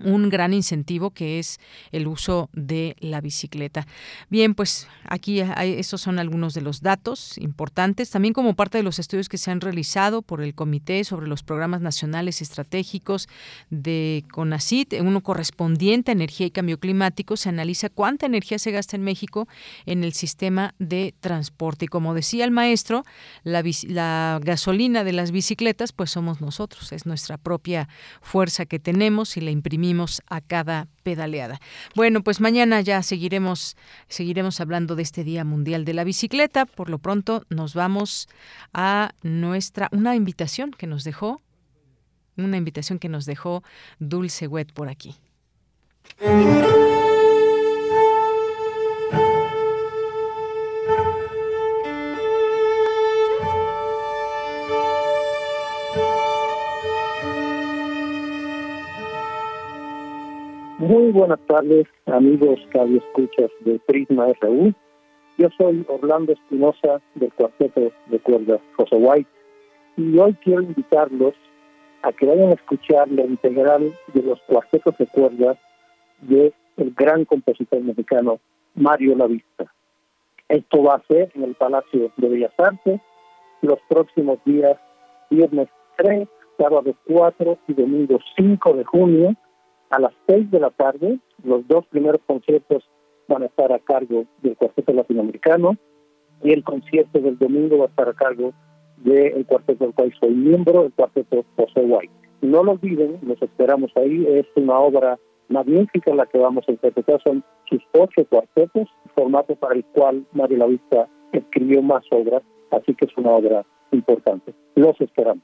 un gran incentivo que es el uso de la bicicleta. Bien, pues aquí hay, estos son algunos de los datos importantes, también como parte de los estudios que se han realizado por el Comité sobre los Programas Nacionales Estratégicos de CONACIT, uno correspondiente a energía y cambio climático, se analiza cuánta energía se gasta en México en el sistema de transporte. Y como decía el maestro, la, la gasolina de las bicicletas, pues somos nosotros, es nuestra propia fuerza que tenemos y la imprimimos a cada pedaleada. Bueno, pues mañana ya seguiremos seguiremos hablando de este Día Mundial de la Bicicleta. Por lo pronto nos vamos a nuestra una invitación que nos dejó una invitación que nos dejó Dulce Wet por aquí. Muy buenas tardes, amigos radio escuchas de Prisma RU. Yo soy Orlando Espinosa del cuarteto de cuerdas José White y hoy quiero invitarlos a que vayan a escuchar la integral de los cuartetos de cuerdas de el gran compositor mexicano Mario Lavista. Esto va a ser en el Palacio de Bellas Artes los próximos días viernes 3, sábado 4 y domingo 5 de junio a las seis de la tarde. Los dos primeros conciertos van a estar a cargo del Cuarteto Latinoamericano y el concierto del domingo va a estar a cargo del cuarteto del cual soy miembro, el cuarteto José White. No lo olviden, los esperamos ahí, es una obra magnífica la que vamos a interpretar, son sus ocho cuartetos, formato para el cual Mario Lavista escribió más obras, así que es una obra importante. Los esperamos.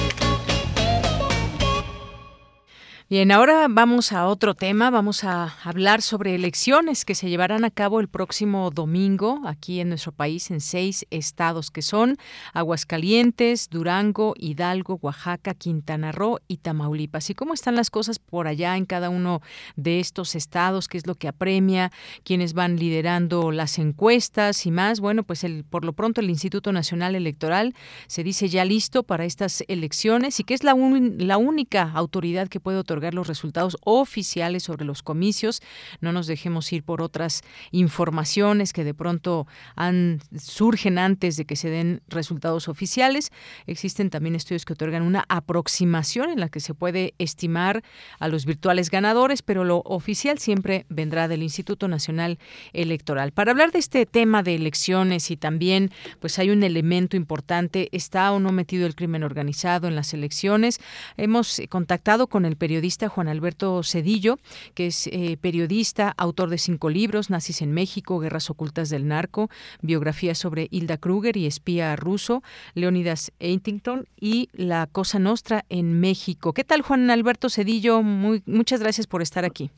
Bien, ahora vamos a otro tema. Vamos a hablar sobre elecciones que se llevarán a cabo el próximo domingo aquí en nuestro país en seis estados que son Aguascalientes, Durango, Hidalgo, Oaxaca, Quintana Roo y Tamaulipas. ¿Y cómo están las cosas por allá en cada uno de estos estados? ¿Qué es lo que apremia? ¿Quiénes van liderando las encuestas y más? Bueno, pues el, por lo pronto el Instituto Nacional Electoral se dice ya listo para estas elecciones y que es la, la única autoridad que puede otorgar los resultados oficiales sobre los comicios. No nos dejemos ir por otras informaciones que de pronto han, surgen antes de que se den resultados oficiales. Existen también estudios que otorgan una aproximación en la que se puede estimar a los virtuales ganadores, pero lo oficial siempre vendrá del Instituto Nacional Electoral. Para hablar de este tema de elecciones y también pues hay un elemento importante, está o no metido el crimen organizado en las elecciones. Hemos contactado con el periodista Juan Alberto Cedillo, que es eh, periodista, autor de cinco libros, Nazis en México, Guerras Ocultas del Narco, biografía sobre Hilda Kruger y espía ruso, Leonidas Eitington y La Cosa Nostra en México. ¿Qué tal, Juan Alberto Cedillo? Muy, muchas gracias por estar aquí.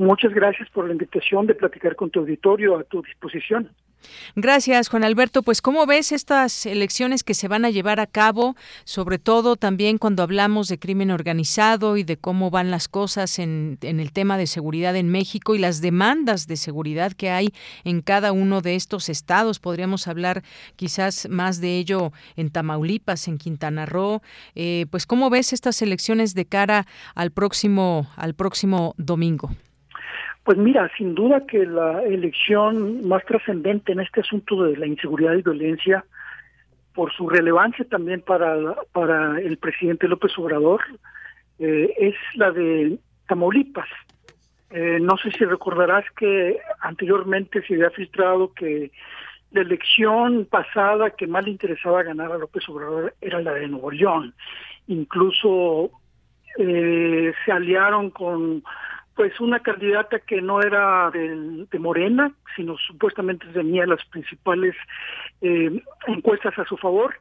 Muchas gracias por la invitación de platicar con tu auditorio a tu disposición. Gracias, Juan Alberto. Pues, ¿cómo ves estas elecciones que se van a llevar a cabo? Sobre todo también cuando hablamos de crimen organizado y de cómo van las cosas en, el tema de seguridad en México y las demandas de seguridad que hay en cada uno de estos estados. Podríamos hablar quizás más de ello en Tamaulipas, en Quintana Roo. Eh, pues, ¿cómo ves estas elecciones de cara al próximo, al próximo domingo? Pues mira, sin duda que la elección más trascendente en este asunto de la inseguridad y violencia, por su relevancia también para, para el presidente López Obrador, eh, es la de Tamaulipas. Eh, no sé si recordarás que anteriormente se había filtrado que la elección pasada que más le interesaba ganar a López Obrador era la de Nuevo León. Incluso eh, se aliaron con pues una candidata que no era de, Morena, sino supuestamente tenía las principales eh, encuestas a su favor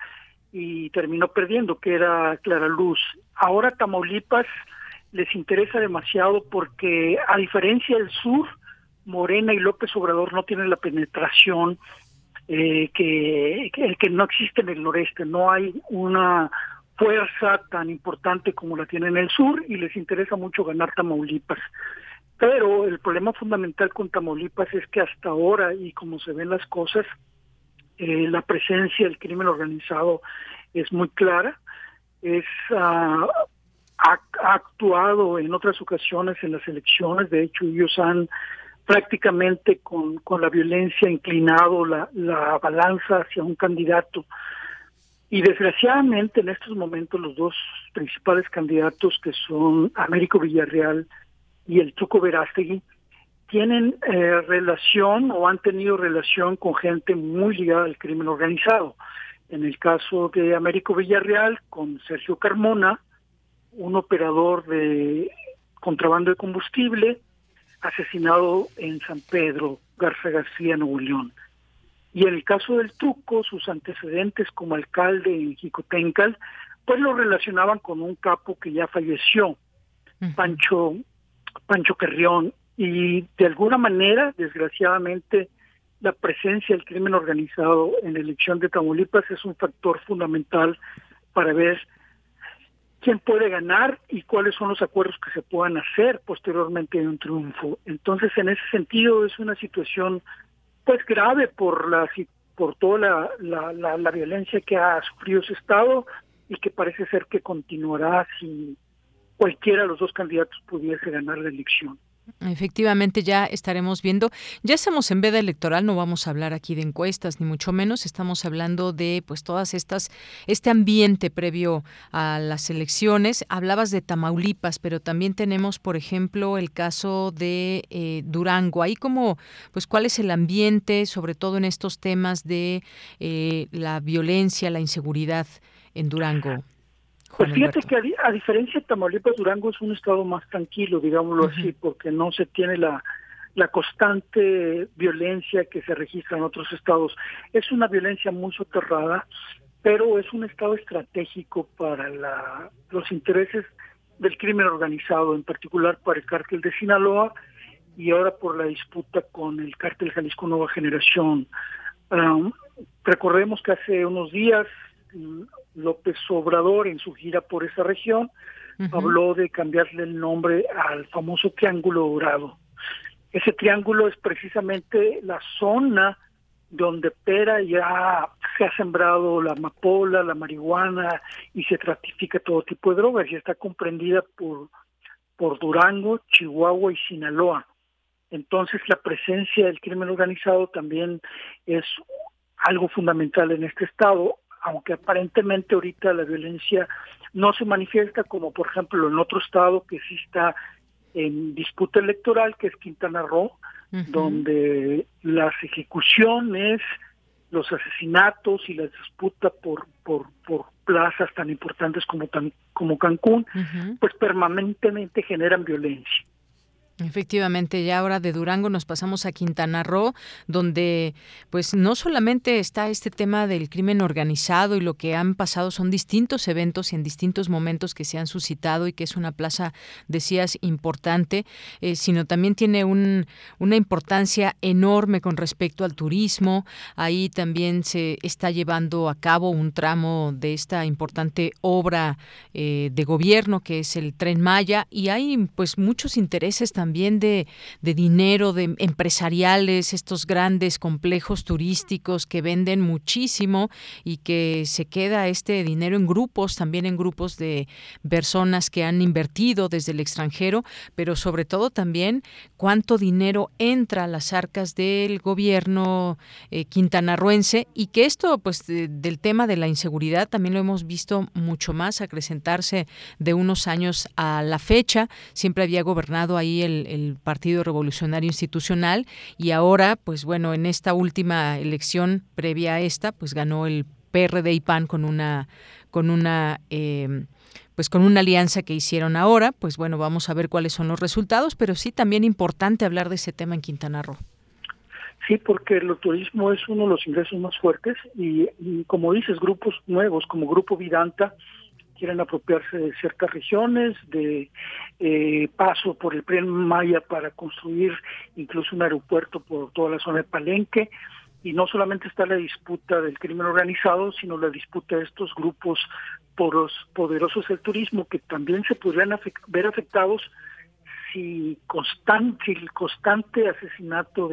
y terminó perdiendo, que era Clara Luz. Ahora Tamaulipas les interesa demasiado porque a diferencia del sur, Morena y López Obrador no tienen la penetración eh, que, que, que no existe en el noreste, no hay una fuerza tan importante como la tiene en el sur y les interesa mucho ganar Tamaulipas. Pero el problema fundamental con Tamaulipas es que hasta ahora, y como se ven las cosas, eh, la presencia del crimen organizado es muy clara, es ah, ha, actuado en otras ocasiones en las elecciones, de hecho ellos han prácticamente con, con la violencia inclinado la, la balanza hacia un candidato y desgraciadamente en estos momentos los dos principales candidatos que son Américo Villarreal y el Tuco Verástegui tienen eh, relación o han tenido relación con gente muy ligada al crimen organizado. En el caso de Américo Villarreal con Sergio Carmona, un operador de contrabando de combustible asesinado en San Pedro, Garza García, Nuevo León. Y en el caso del Truco, sus antecedentes como alcalde en Jicotencal, pues lo relacionaban con un capo que ya falleció, Pancho, Pancho Carrión, y de alguna manera, desgraciadamente, la presencia del crimen organizado en la elección de Tamaulipas es un factor fundamental para ver quién puede ganar y cuáles son los acuerdos que se puedan hacer posteriormente de un triunfo. Entonces, en ese sentido, es una situación pues grave por la por toda la, la, la, violencia que ha sufrido ese estado y que parece ser que continuará si cualquiera de los dos candidatos pudiese ganar la elección. Efectivamente, ya estaremos viendo. Ya estamos en veda electoral, no vamos a hablar aquí de encuestas, ni mucho menos. Estamos hablando de pues todas estas, este ambiente previo a las elecciones. Hablabas de Tamaulipas, pero también tenemos, por ejemplo, el caso de eh, Durango. Ahí como, pues, cuál es el ambiente, sobre todo en estos temas de eh, la violencia, la inseguridad en Durango. Pues fíjate que a, diferencia de Tamaulipas, Durango es un estado más tranquilo, digámoslo así, porque no se tiene la, la constante violencia que se registra en otros estados. Es una violencia muy soterrada, pero es un estado estratégico para la, los intereses del crimen organizado, en particular para el cártel de Sinaloa y ahora por la disputa con el cártel Jalisco Nueva Generación. Um, recordemos que hace unos días mm, López Obrador en su gira por esa región habló de cambiarle el nombre al famoso Triángulo Dorado. Ese triángulo es precisamente la zona donde Pera ya se ha sembrado la amapola, la marihuana y se tratifica todo tipo de drogas y está comprendida por, por Durango, Chihuahua y Sinaloa. Entonces la presencia del crimen organizado también es algo fundamental en este estado, aunque aparentemente ahorita la violencia no se manifiesta como por ejemplo en otro estado que sí está en disputa electoral, que es Quintana Roo, donde las ejecuciones, los asesinatos y la disputa por, por, por plazas tan importantes como, tan, como Cancún, pues permanentemente generan violencia. Efectivamente, ya ahora de Durango nos pasamos a Quintana Roo, donde pues no solamente está este tema del crimen organizado y lo que han pasado son distintos eventos y en distintos momentos que se han suscitado y que es una plaza, decías, importante, eh, sino también tiene un, una importancia enorme con respecto al turismo. Ahí también se está llevando a cabo un tramo de esta importante obra eh, de gobierno que es el Tren Maya y hay pues muchos intereses también también de, dinero, de empresariales, estos grandes complejos turísticos que venden muchísimo y que se queda este dinero en grupos, también en grupos de personas que han invertido desde el extranjero, pero sobre todo también cuánto dinero entra a las arcas del gobierno eh, quintanarruense y que esto, pues, del tema de la inseguridad también lo hemos visto mucho más acrecentarse de unos años a la fecha. Siempre había gobernado ahí el el, Partido Revolucionario Institucional y ahora, pues bueno, en esta última elección previa a esta, pues ganó el PRD y PAN con una con una em, pues con una alianza que hicieron ahora, pues bueno, vamos a ver cuáles son los resultados, pero sí también importante hablar de ese tema en Quintana Roo. Sí, porque el turismo es uno de los ingresos más fuertes y como dices, grupos nuevos como Grupo Vidanta, quieren apropiarse de ciertas regiones, de eh, paso por el Tren Maya para construir incluso un aeropuerto por toda la zona de Palenque. Y no solamente está la disputa del crimen organizado, sino la disputa de estos grupos poderosos del turismo que también se podrían ver afectados si, constante, el constante asesinato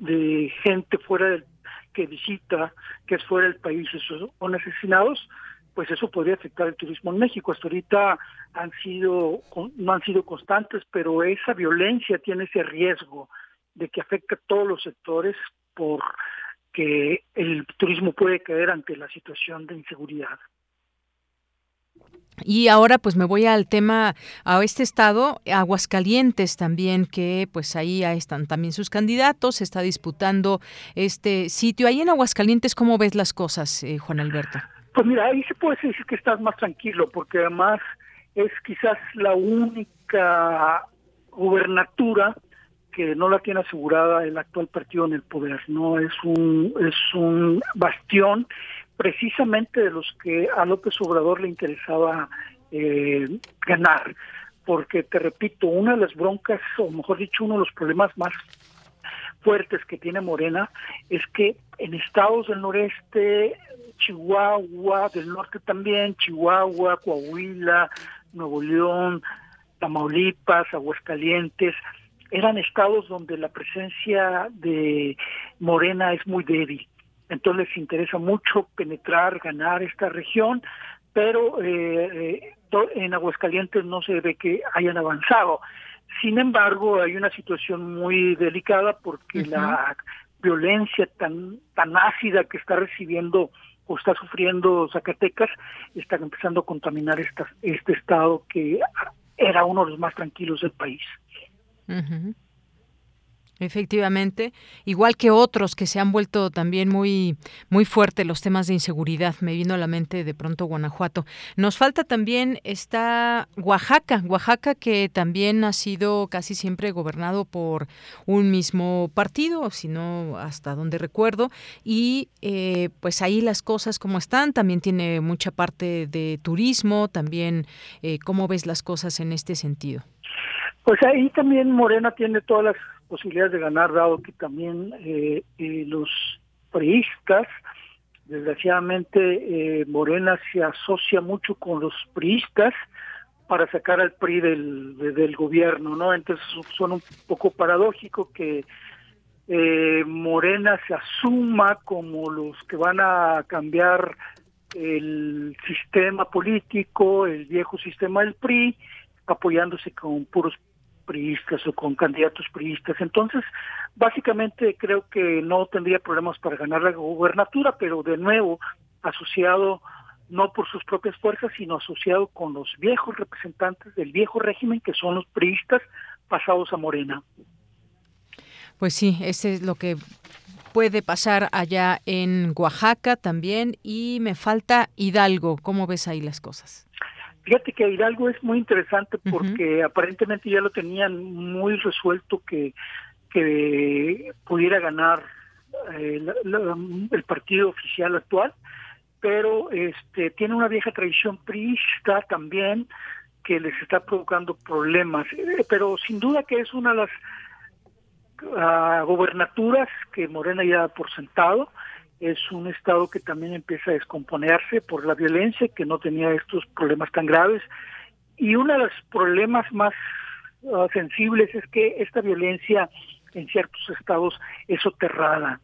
de, gente fuera del que visita, que es fuera del país, son asesinados, pues eso podría afectar el turismo en México. Hasta ahorita han sido, no han sido constantes, pero esa violencia tiene ese riesgo de que afecte a todos los sectores porque el turismo puede caer ante la situación de inseguridad. Y ahora pues me voy al tema, a este estado, Aguascalientes también, que pues ahí están también sus candidatos, está disputando este sitio. Ahí en Aguascalientes, ¿cómo ves las cosas, eh, Juan Alberto? Pues mira, ahí se puede decir que estás más tranquilo, porque además es quizás la única gubernatura que no la tiene asegurada el actual partido en el poder, no es un es un bastión precisamente de los que a López Obrador le interesaba eh, ganar, porque te repito, una de las broncas, o mejor dicho, uno de los problemas más fuertes que tiene Morena es que en estados del noreste Chihuahua, del norte también, Chihuahua, Coahuila, Nuevo León, Tamaulipas, Aguascalientes, eran estados donde la presencia de Morena es muy débil. Entonces les interesa mucho penetrar, ganar esta región, pero eh, eh en Aguascalientes no se ve que hayan avanzado. Sin embargo, hay una situación muy delicada porque la violencia tan tan ácida que está recibiendo o está sufriendo Zacatecas, están empezando a contaminar este estado que era uno de los más tranquilos del país. Efectivamente, igual que otros que se han vuelto también muy muy fuertes los temas de inseguridad. Me vino a la mente de pronto Guanajuato. Nos falta también está Oaxaca, Oaxaca que también ha sido casi siempre gobernado por un mismo partido, si no hasta donde recuerdo, y eh, pues ahí las cosas como están. También tiene mucha parte de turismo. También eh, cómo ves las cosas en este sentido. Pues ahí también Morena tiene todas las posibilidades de ganar, dado que también eh, eh, los priistas, desgraciadamente eh, Morena se asocia mucho con los priistas para sacar al PRI del, del gobierno, ¿no? Entonces suena un poco paradójico que Morena se asuma como los que van a cambiar el sistema político, el viejo sistema del PRI, apoyándose con puros priistas o con candidatos priistas. Entonces, básicamente creo que no tendría problemas para ganar la gubernatura, pero de nuevo asociado no por sus propias fuerzas, sino asociado con los viejos representantes del viejo régimen, que son los priistas pasados a Morena. Pues sí, ese es lo que puede pasar allá en Oaxaca también y me falta Hidalgo. ¿Cómo ves ahí las cosas? Fíjate que Hidalgo es muy interesante porque aparentemente ya lo tenían muy resuelto que, que pudiera ganar eh, el partido oficial actual, pero este tiene una vieja tradición priista también que les está provocando problemas, eh, pero sin duda que es una de las uh, gobernaturas que Morena ya ha por sentado es un estado que también empieza a descomponerse por la violencia, que no tenía estos problemas tan graves. Y uno de los problemas más ah, sensibles es que esta violencia en ciertos estados es soterrada.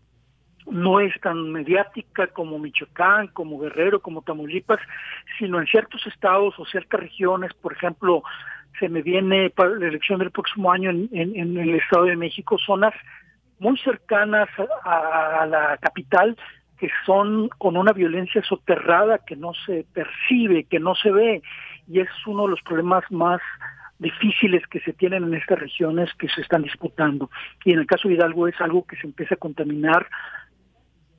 No es tan mediática como Michoacán, como Guerrero, como Tamaulipas, sino en ciertos estados o ciertas regiones, por ejemplo, se me viene para la elección del próximo año en, en el Estado de México, zonas muy cercanas a, la capital que son con una violencia soterrada que no se percibe, que no se ve, y es uno de los problemas más difíciles que se tienen en estas regiones que se están disputando. Y en el caso de Hidalgo es algo que se empieza a contaminar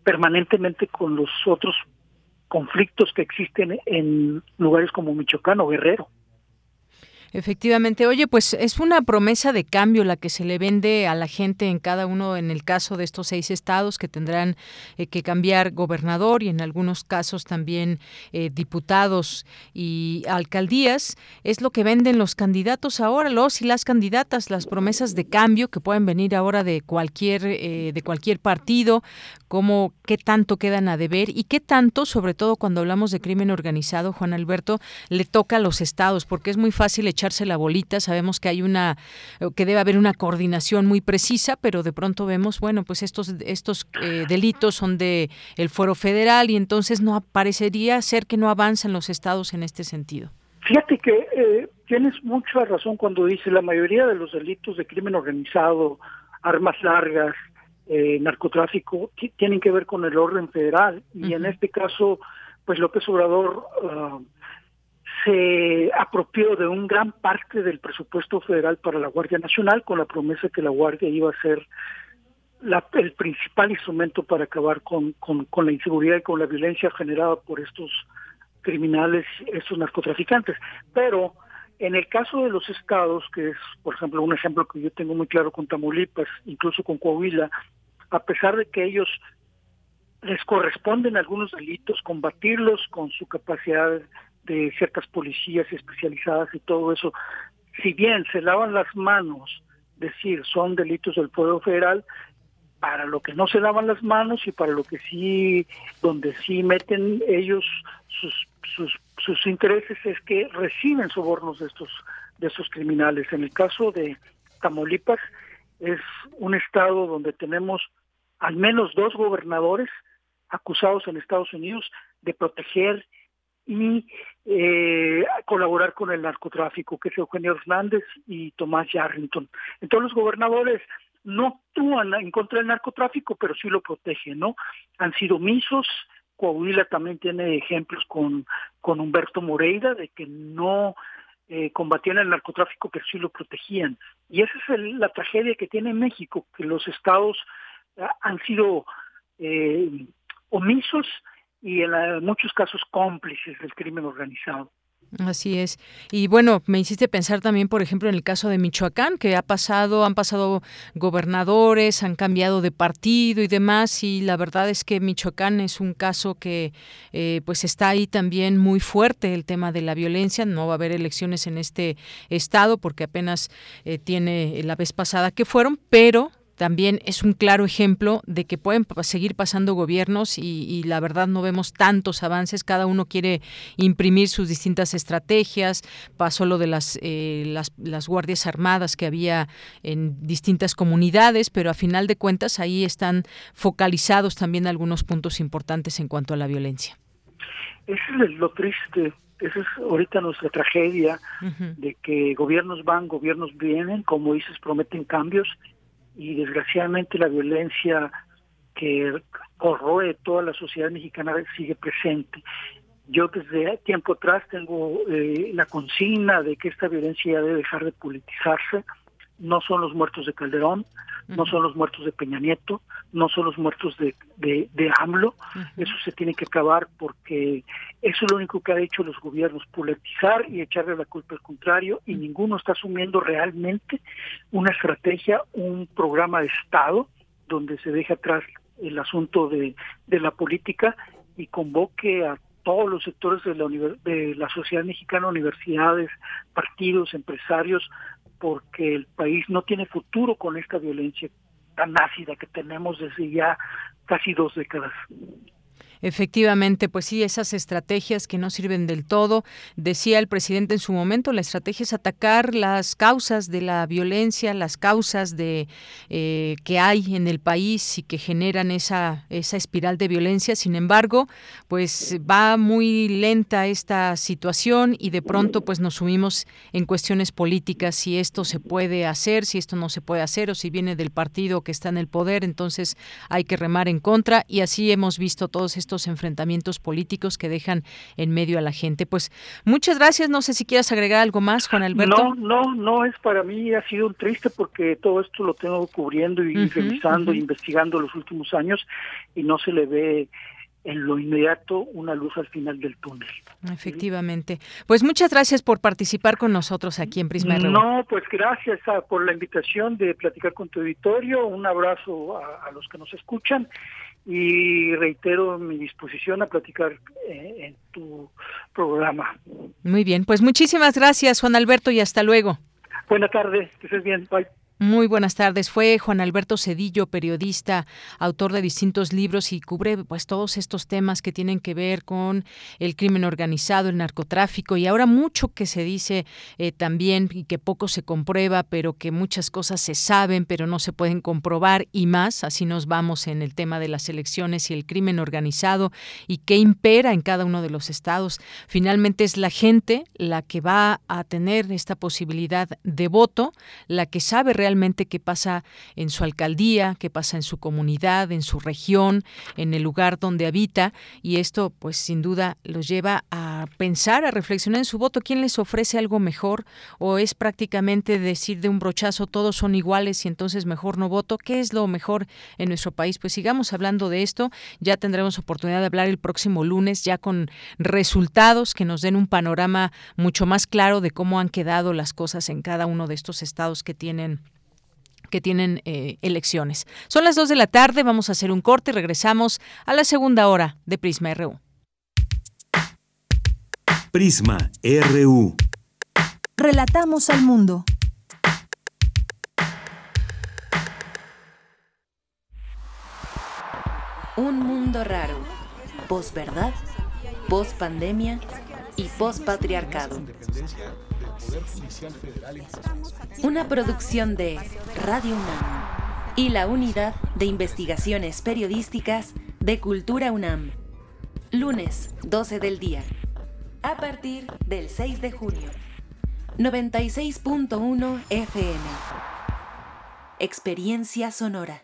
permanentemente con los otros conflictos que existen en lugares como Michoacán o Guerrero. Efectivamente, oye, pues es una promesa de cambio la que se le vende a la gente en cada uno, en el caso de estos seis estados que tendrán eh, que cambiar gobernador y en algunos casos también eh, diputados y alcaldías, es lo que venden los candidatos ahora, los y las candidatas, las promesas de cambio que pueden venir ahora de cualquier eh, de cualquier partido, como qué tanto quedan a deber y qué tanto, sobre todo cuando hablamos de crimen organizado, Juan Alberto, le toca a los estados, porque es muy fácil echar la bolita. Sabemos que hay una, que debe haber una coordinación muy precisa, pero de pronto vemos, bueno, pues estos, estos eh, delitos son de el fuero federal y entonces no parecería ser que no avanzan los estados en este sentido. Fíjate que eh, tienes mucha razón cuando dices la mayoría de los delitos de crimen organizado, armas largas, eh, narcotráfico, tienen que ver con el orden federal y en este caso, pues López Obrador uh, se apropió de un gran parte del presupuesto federal para la Guardia Nacional con la promesa que la Guardia iba a ser la, el principal instrumento para acabar con, con, la inseguridad y con la violencia generada por estos criminales, estos narcotraficantes. Pero en el caso de los estados, que es, por ejemplo, un ejemplo que yo tengo muy claro con Tamaulipas, incluso con Coahuila, a pesar de que ellos les corresponden algunos delitos, combatirlos con su capacidad de ciertas policías especializadas y todo eso, si bien se lavan las manos, decir, son delitos del pueblo federal, para lo que no se lavan las manos y para lo que sí, donde sí meten ellos sus, sus, sus intereses es que reciben sobornos de estos, de estos criminales. En el caso de Tamaulipas, es un estado donde tenemos al menos dos gobernadores acusados en Estados Unidos de proteger y eh, colaborar con el narcotráfico, que es Eugenio Hernández y Tomás Yarrington. Entonces los gobernadores no actúan en contra del narcotráfico, pero sí lo protegen, ¿no? Han sido misos, Coahuila también tiene ejemplos con, con Humberto Moreira de que no eh, combatían el narcotráfico, pero sí lo protegían. Y esa es la tragedia que tiene México, que los estados ah, han sido eh, omisos y en muchos casos cómplices del crimen organizado. Así es. Y bueno, me hiciste pensar también, por ejemplo, en el caso de Michoacán, que ha pasado, han pasado gobernadores, han cambiado de partido y demás, y la verdad es que Michoacán es un caso que eh, pues está ahí también muy fuerte el tema de la violencia. No va a haber elecciones en este estado porque apenas eh, tiene la vez pasada que fueron, pero también es un claro ejemplo de que pueden seguir pasando gobiernos y, la verdad no vemos tantos avances. Cada uno quiere imprimir sus distintas estrategias. Pasó lo de las, eh, las, las, guardias armadas que había en distintas comunidades, pero a final de cuentas ahí están focalizados también algunos puntos importantes en cuanto a la violencia. Eso es lo triste. Esa es ahorita nuestra tragedia de que gobiernos van, gobiernos vienen, como dices, prometen cambios y desgraciadamente la violencia que corroe toda la sociedad mexicana sigue presente. Yo desde tiempo atrás tengo eh, la consigna de que esta violencia debe dejar de politizarse. No son los muertos de Calderón, no son los muertos de Peña Nieto, no son los muertos de, de, AMLO. Eso se tiene que acabar porque eso es lo único que ha hecho los gobiernos, politizar y echarle la culpa al contrario, y ninguno está asumiendo realmente una estrategia, un programa de Estado donde se deje atrás el asunto de, de la política y convoque a todos los sectores de la, de la sociedad mexicana, universidades, partidos, empresarios, porque el país no tiene futuro con esta violencia tan ácida que tenemos desde ya casi dos décadas. Efectivamente, pues sí, esas estrategias que no sirven del todo. Decía el presidente en su momento, la estrategia es atacar las causas de la violencia, las causas de eh, que hay en el país y que generan esa, esa espiral de violencia. Sin embargo, pues va muy lenta esta situación y de pronto pues nos subimos en cuestiones políticas si esto se puede hacer, si esto no se puede hacer o si viene del partido que está en el poder, entonces hay que remar en contra y así hemos visto todos estos enfrentamientos políticos que dejan en medio a la gente. Pues muchas gracias. No sé si quieras agregar algo más, Juan Alberto. No, no, no es para mí. Ha sido un triste porque todo esto lo tengo cubriendo y revisando, investigando los últimos años y no se le ve en lo inmediato una luz al final del túnel. Efectivamente. Pues muchas gracias por participar con nosotros aquí en Prisma No, pues gracias por la invitación de platicar con tu auditorio. Un abrazo a los que nos escuchan y reitero mi disposición a platicar eh, en tu programa. Muy bien, pues muchísimas gracias Juan Alberto y hasta luego. Buenas tardes, que estés bien, bye. Muy buenas tardes. Fue Juan Alberto Cedillo, periodista, autor de distintos libros y cubre pues todos estos temas que tienen que ver con el crimen organizado, el narcotráfico y ahora mucho que se dice eh, también y que poco se comprueba, pero que muchas cosas se saben pero no se pueden comprobar y más. Así nos vamos en el tema de las elecciones y el crimen organizado y qué impera en cada uno de los estados. Finalmente es la gente la que va a tener esta posibilidad de voto, la que sabe realmente realmente qué pasa en su alcaldía, qué pasa en su comunidad, en su región, en el lugar donde habita y esto pues sin duda los lleva a pensar, a reflexionar en su voto, quién les ofrece algo mejor o es prácticamente decir de un brochazo todos son iguales y entonces mejor no voto, ¿qué es lo mejor en nuestro país? Pues sigamos hablando de esto, ya tendremos oportunidad de hablar el próximo lunes ya con resultados que nos den un panorama mucho más claro de cómo han quedado las cosas en cada uno de estos estados que tienen que tienen eh, elecciones. Son las 2 de la tarde, vamos a hacer un corte y regresamos a la segunda hora de Prisma RU. Prisma RU. Relatamos al mundo. Un mundo raro. Posverdad, pospandemia y pospatriarcado. Una producción de Radio UNAM y la Unidad de Investigaciones Periodísticas de Cultura UNAM. Lunes, 12 del día. A partir del 6 de junio. 96.1 FM. Experiencia sonora.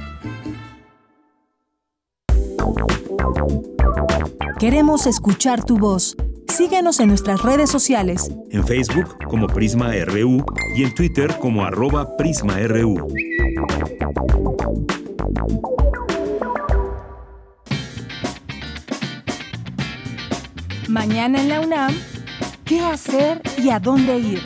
Queremos escuchar tu voz. Síguenos en nuestras redes sociales. En Facebook como Prisma RU y en Twitter como arroba PrismaRU. Mañana en la UNAM, ¿qué hacer y a dónde ir?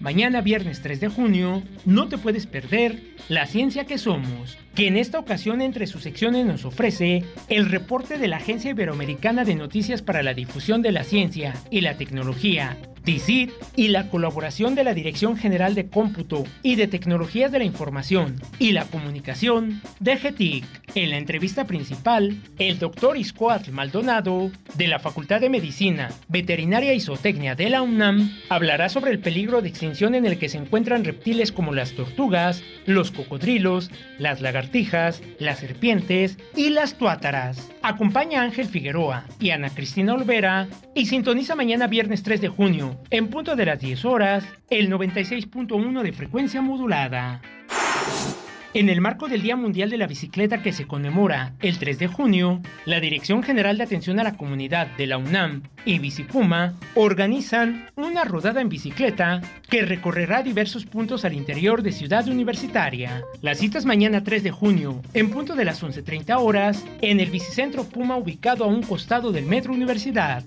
Mañana viernes 3 de junio, no te puedes perder La Ciencia que Somos que en esta ocasión entre sus secciones nos ofrece el reporte de la Agencia Iberoamericana de Noticias para la Difusión de la Ciencia y la Tecnología, DICIT, y la colaboración de la Dirección General de Cómputo y de Tecnologías de la Información y la Comunicación, DGTIC. En la entrevista principal, el doctor Iscoatl Maldonado, de la Facultad de Medicina, Veterinaria y Zootecnia de la UNAM, hablará sobre el peligro de extinción en el que se encuentran reptiles como las tortugas, los cocodrilos, las lagartijas, las serpientes y las tuátaras. Acompaña a Ángel Figueroa y Ana Cristina Olvera y sintoniza mañana viernes 3 de junio, en punto de las 10 horas, el 96.1 de frecuencia modulada. En el marco del Día Mundial de la Bicicleta que se conmemora el 3 de junio, la Dirección General de Atención a la Comunidad de la UNAM y Bicipuma organizan una rodada en bicicleta que recorrerá diversos puntos al interior de Ciudad Universitaria. La cita es mañana 3 de junio, en punto de las 11.30 horas, en el Bicicentro Puma ubicado a un costado del Metro Universidad.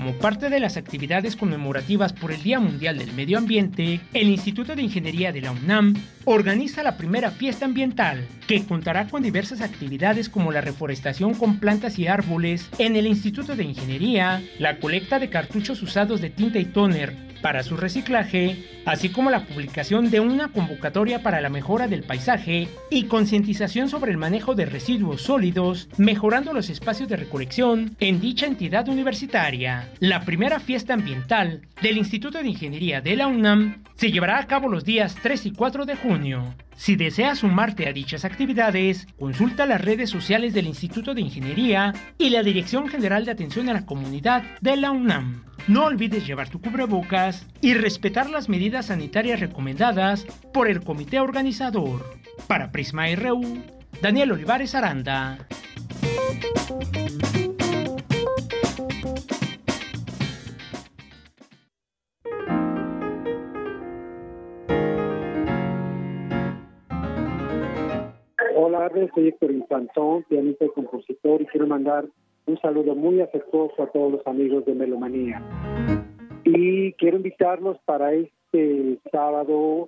Como parte de las actividades conmemorativas por el Día Mundial del Medio Ambiente, el Instituto de Ingeniería de la UNAM organiza la primera fiesta ambiental, que contará con diversas actividades como la reforestación con plantas y árboles en el Instituto de Ingeniería, la colecta de cartuchos usados de tinta y tóner para su reciclaje, así como la publicación de una convocatoria para la mejora del paisaje y concientización sobre el manejo de residuos sólidos, mejorando los espacios de recolección en dicha entidad universitaria. La primera fiesta ambiental del Instituto de Ingeniería de la UNAM se llevará a cabo los días 3 y 4 de junio. Si deseas sumarte a dichas actividades, consulta las redes sociales del Instituto de Ingeniería y la Dirección General de Atención a la Comunidad de la UNAM. No olvides llevar tu cubrebocas y respetar las medidas sanitarias recomendadas por el comité organizador. Para Prisma RU, Daniel Olivares Aranda. Hola, soy Héctor Infantón, pianista y compositor, y quiero mandar un saludo muy afectuoso a todos los amigos de Melomanía. Y quiero invitarlos para este sábado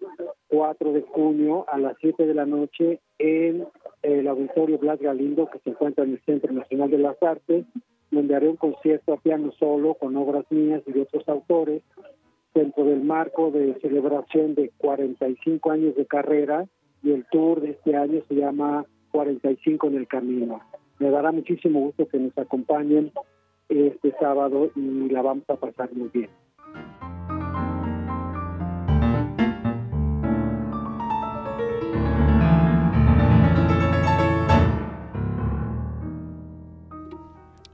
4 de junio a las 7 de la noche en el Auditorio Blas Galindo, que se encuentra en el Centro Nacional de las Artes, donde haré un concierto a piano solo con obras mías y de otros autores dentro del marco de celebración de 45 años de carrera y el tour de este año se llama 45 en el camino. Me dará muchísimo gusto que nos acompañen este sábado y la vamos a pasar muy bien.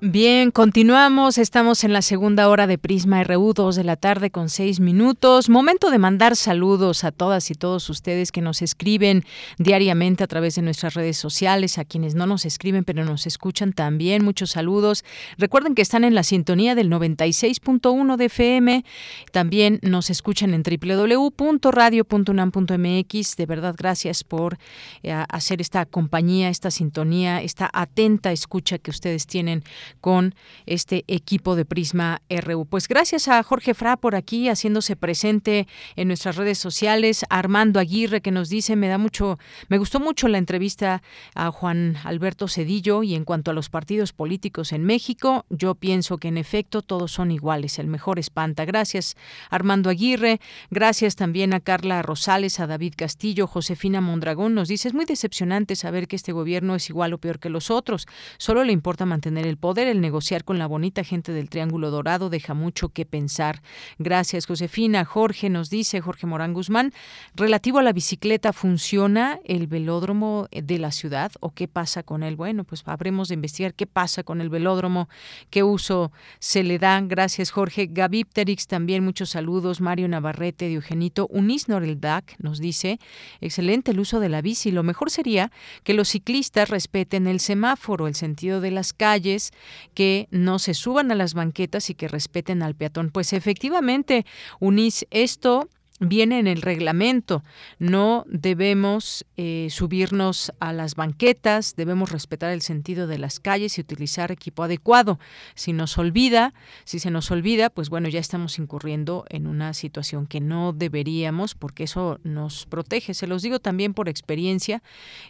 Bien, continuamos. Estamos en la segunda hora de Prisma RU, 2 de la tarde con seis minutos. Momento de mandar saludos a todas y todos ustedes que nos escriben diariamente a través de nuestras redes sociales, a quienes no nos escriben pero nos escuchan también. Muchos saludos. Recuerden que están en la sintonía del 96.1 de FM. También nos escuchan en www.radio.unam.mx. De verdad, gracias por eh, hacer esta compañía, esta sintonía, esta atenta escucha que ustedes tienen con este equipo de Prisma RU. Pues gracias a Jorge Fra por aquí haciéndose presente en nuestras redes sociales, Armando Aguirre que nos dice, me da mucho, me gustó mucho la entrevista a Juan Alberto Cedillo y en cuanto a los partidos políticos en México, yo pienso que en efecto todos son iguales, el mejor espanta. Gracias Armando Aguirre, gracias también a Carla Rosales, a David Castillo, Josefina Mondragón nos dice, es muy decepcionante saber que este gobierno es igual o peor que los otros, solo le importa mantener el poder el negociar con la bonita gente del Triángulo Dorado deja mucho que pensar. Gracias, Josefina. Jorge nos dice, Jorge Morán Guzmán, relativo a la bicicleta, ¿funciona el velódromo de la ciudad o qué pasa con él? Bueno, pues habremos de investigar qué pasa con el velódromo, qué uso se le da. Gracias, Jorge. Gavipterix también, muchos saludos. Mario Navarrete, de Eugenito. Unis Noreldac nos dice, excelente el uso de la bici. Lo mejor sería que los ciclistas respeten el semáforo, el sentido de las calles, que no se suban a las banquetas y que respeten al peatón. Pues efectivamente, Unis, esto viene en el reglamento. No debemos eh, subirnos a las banquetas, debemos respetar el sentido de las calles y utilizar equipo adecuado. Si nos olvida, si se nos olvida, pues bueno, ya estamos incurriendo en una situación que no deberíamos porque eso nos protege. Se los digo también por experiencia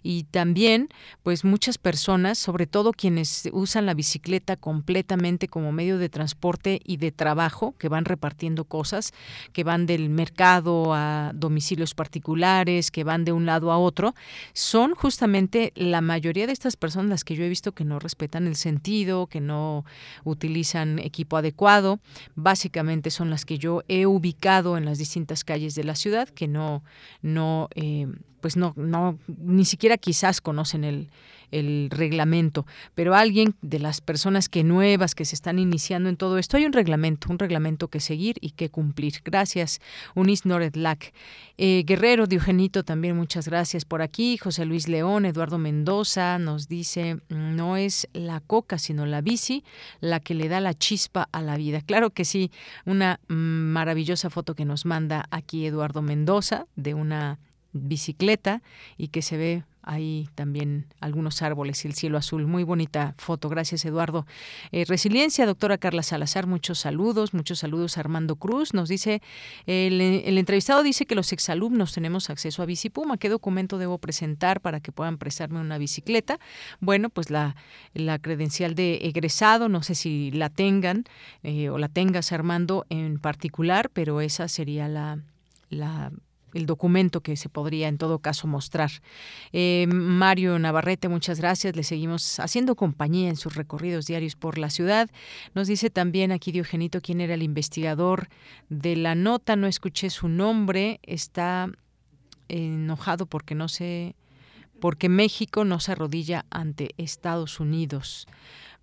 y también, pues muchas personas, sobre todo quienes usan la bicicleta completamente como medio de transporte y de trabajo, que van repartiendo cosas, que van del mercado, a domicilios particulares, que van de un lado a otro, son justamente la mayoría de estas personas las que yo he visto que no respetan el sentido, que no utilizan equipo adecuado. Básicamente son las que yo he ubicado en las distintas calles de la ciudad, que no, no, eh, pues no, no, ni siquiera quizás conocen el, el reglamento, pero alguien de las personas que nuevas que se están iniciando en todo esto, hay un reglamento, un reglamento que seguir y que cumplir. Gracias, Unis Noredlac. Eh, Guerrero Diogenito, también muchas gracias por aquí. José Luis León, Eduardo Mendoza nos dice, no es la coca, sino la bici la que le da la chispa a la vida. Claro que sí, una maravillosa foto que nos manda aquí Eduardo Mendoza de una bicicleta y que se ve hay también algunos árboles y el cielo azul. Muy bonita foto. Gracias, Eduardo. Eh, resiliencia, doctora Carla Salazar, muchos saludos, muchos saludos Armando Cruz. Nos dice, el, entrevistado dice que los exalumnos tenemos acceso a Bicipuma. ¿Qué documento debo presentar para que puedan prestarme una bicicleta? Bueno, pues la, credencial de egresado, no sé si la tengan eh, o la tengas, Armando, en particular, pero esa sería la el documento que se podría en todo caso mostrar. Eh, Mario Navarrete, muchas gracias. Le seguimos haciendo compañía en sus recorridos diarios por la ciudad. Nos dice también aquí Diogenito quién era el investigador de la nota. No escuché su nombre. Está enojado porque no sé, porque México no se arrodilla ante Estados Unidos.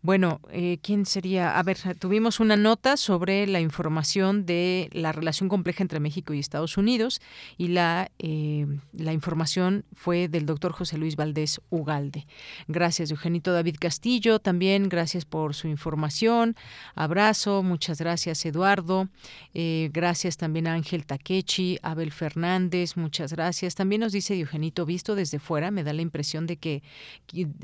Bueno, eh, ¿quién sería? A ver, tuvimos una nota sobre la información de la relación compleja entre México y Estados Unidos y la, eh, la información fue del doctor José Luis Valdés Ugalde. Gracias, Eugenito David Castillo, también gracias por su información. Abrazo, muchas gracias, Eduardo. Eh, gracias también a Ángel Takechi, Abel Fernández, muchas gracias. También nos dice Eugenito, visto desde fuera, me da la impresión de que,